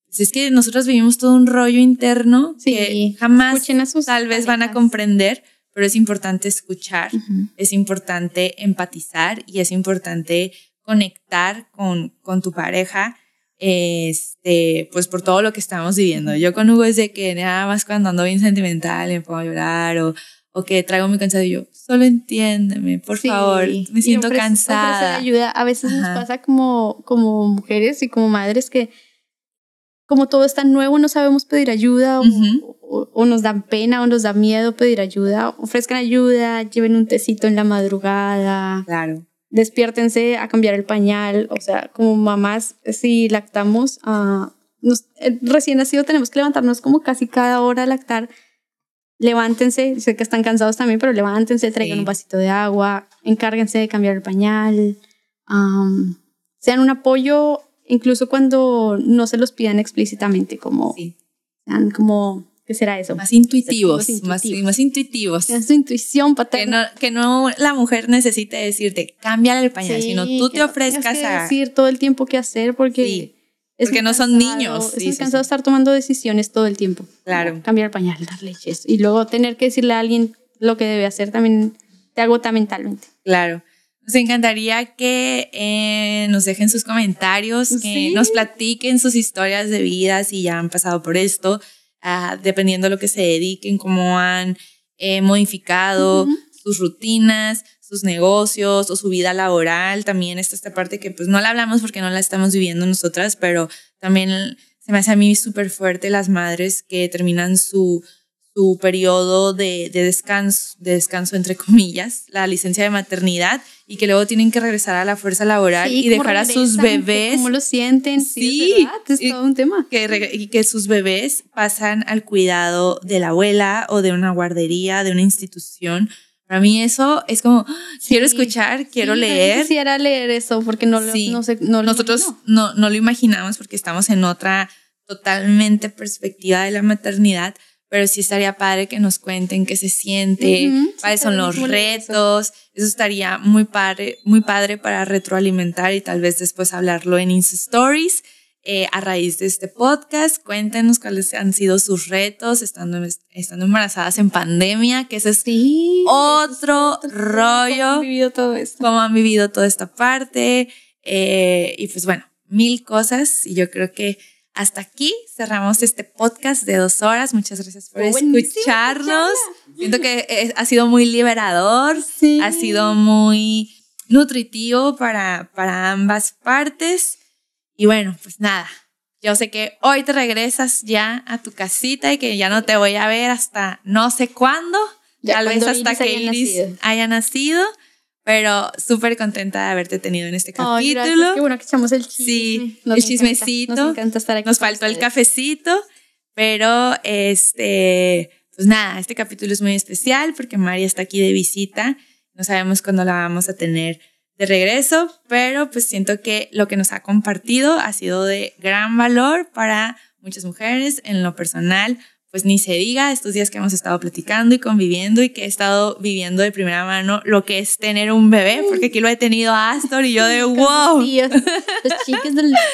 pues es que nosotros vivimos todo un rollo interno que jamás tal vez van a comprender, pero es importante escuchar, es importante empatizar y es importante conectar con, con tu pareja, este, pues por todo lo que estamos viviendo. Yo con Hugo es de que nada más cuando ando bien sentimental me puedo llorar o, o que traigo muy cansado y yo, solo entiéndeme, por favor, me siento cansada. ayuda. A veces nos pasa como, como mujeres y como madres que como todo es tan nuevo no sabemos pedir ayuda o, o, nos dan pena o nos da miedo pedir ayuda. Ofrezcan ayuda, lleven un tecito en la madrugada. Claro despiértense a cambiar el pañal, o sea, como mamás, si lactamos, uh, nos, eh, recién nacido tenemos que levantarnos como casi cada hora a lactar, levántense, sé que están cansados también, pero levántense, traigan un vasito de agua, encárguense de cambiar el pañal, sean un apoyo incluso cuando no se los pidan explícitamente, como sean como ¿Qué será eso? Más intuitivos, más, más intuitivos. Es tu intuición paterna. Que no, la mujer necesite decirte, cambia el pañal, sino tú te ofrezcas a... decir todo el tiempo qué hacer porque... Es porque no son niños. Es muy cansado estar tomando decisiones todo el tiempo. Claro. cambiar el pañal, dar leches. Y luego tener que decirle a alguien lo que debe hacer también te agota mentalmente. Claro. Nos encantaría que eh, nos dejen sus comentarios, que nos platiquen sus historias de vida si ya han pasado por esto dependiendo de lo que se dediquen, cómo han eh, modificado sus rutinas, sus negocios o su vida laboral. También está esta parte que pues no la hablamos porque no la estamos viviendo nosotras, pero también se me hace a mí súper fuerte las madres que terminan su, su periodo de, de, descanso, de descanso, entre comillas, la licencia de maternidad, y que luego tienen que regresar a la fuerza laboral y dejar a sus bebés. ¿Cómo lo sienten? Sí, es, todo un tema. Que, y que sus bebés pasan al cuidado de la abuela o de una guardería, de una institución. Para mí eso es como, quiero escuchar, quiero leer. Quisiera leer eso porque no, lo, no sé, no Nosotros no, no lo imaginamos porque estamos en otra totalmente perspectiva de la maternidad, pero sí estaría padre que nos cuenten qué se siente, cuáles son los retos. Eso. estaría muy padre, muy padre para retroalimentar y tal vez después hablarlo en Insta Stories. Eh, a raíz de este podcast, cuéntenos cuáles han sido sus retos estando, estando embarazadas en pandemia, que ese es otro rollo. ¿Cómo han vivido todo esto? Cómo han vivido toda esta parte. Eh, y pues bueno, mil cosas. Y yo creo que hasta aquí cerramos este podcast de dos horas. Muchas gracias por escucharnos. Siento que ha sido muy liberador, ha sido muy nutritivo para, para ambas partes. Y bueno, pues nada, yo sé que hoy te regresas ya a tu casita y que ya no te voy a ver hasta no sé cuándo, tal vez hasta que Iris haya nacido. Pero súper contenta de haberte tenido en este capítulo. Qué bueno que echamos el chisme. Sí, el chismecito. nos encanta estar aquí. Nos faltó el cafecito, pero este, pues nada, este capítulo es muy especial porque María está aquí de visita. No sabemos cuándo la vamos a tener de regreso, pero pues siento que lo que nos ha compartido ha sido de gran valor para muchas mujeres en lo personal pues ni se diga estos días que hemos estado platicando y conviviendo y que he estado viviendo de primera mano lo que es tener un bebé, porque aquí lo he tenido a Astor y yo de wow. los chicos del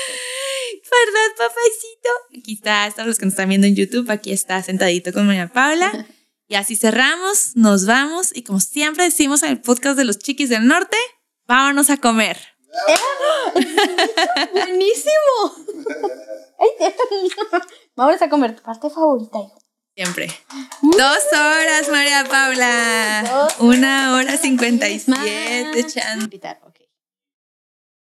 ¿Verdad, papacito? Aquí está Astor, los que nos están viendo en YouTube, aquí está sentadito con María Paula. Y así cerramos, nos vamos y como siempre decimos en el podcast de los chiquis del norte, vámonos a comer. ¡Buenísimo! Vamos a comer tu parte favorita, hijo. Siempre. Dos horas, María Paula. Una hora cincuenta y siete, Chan.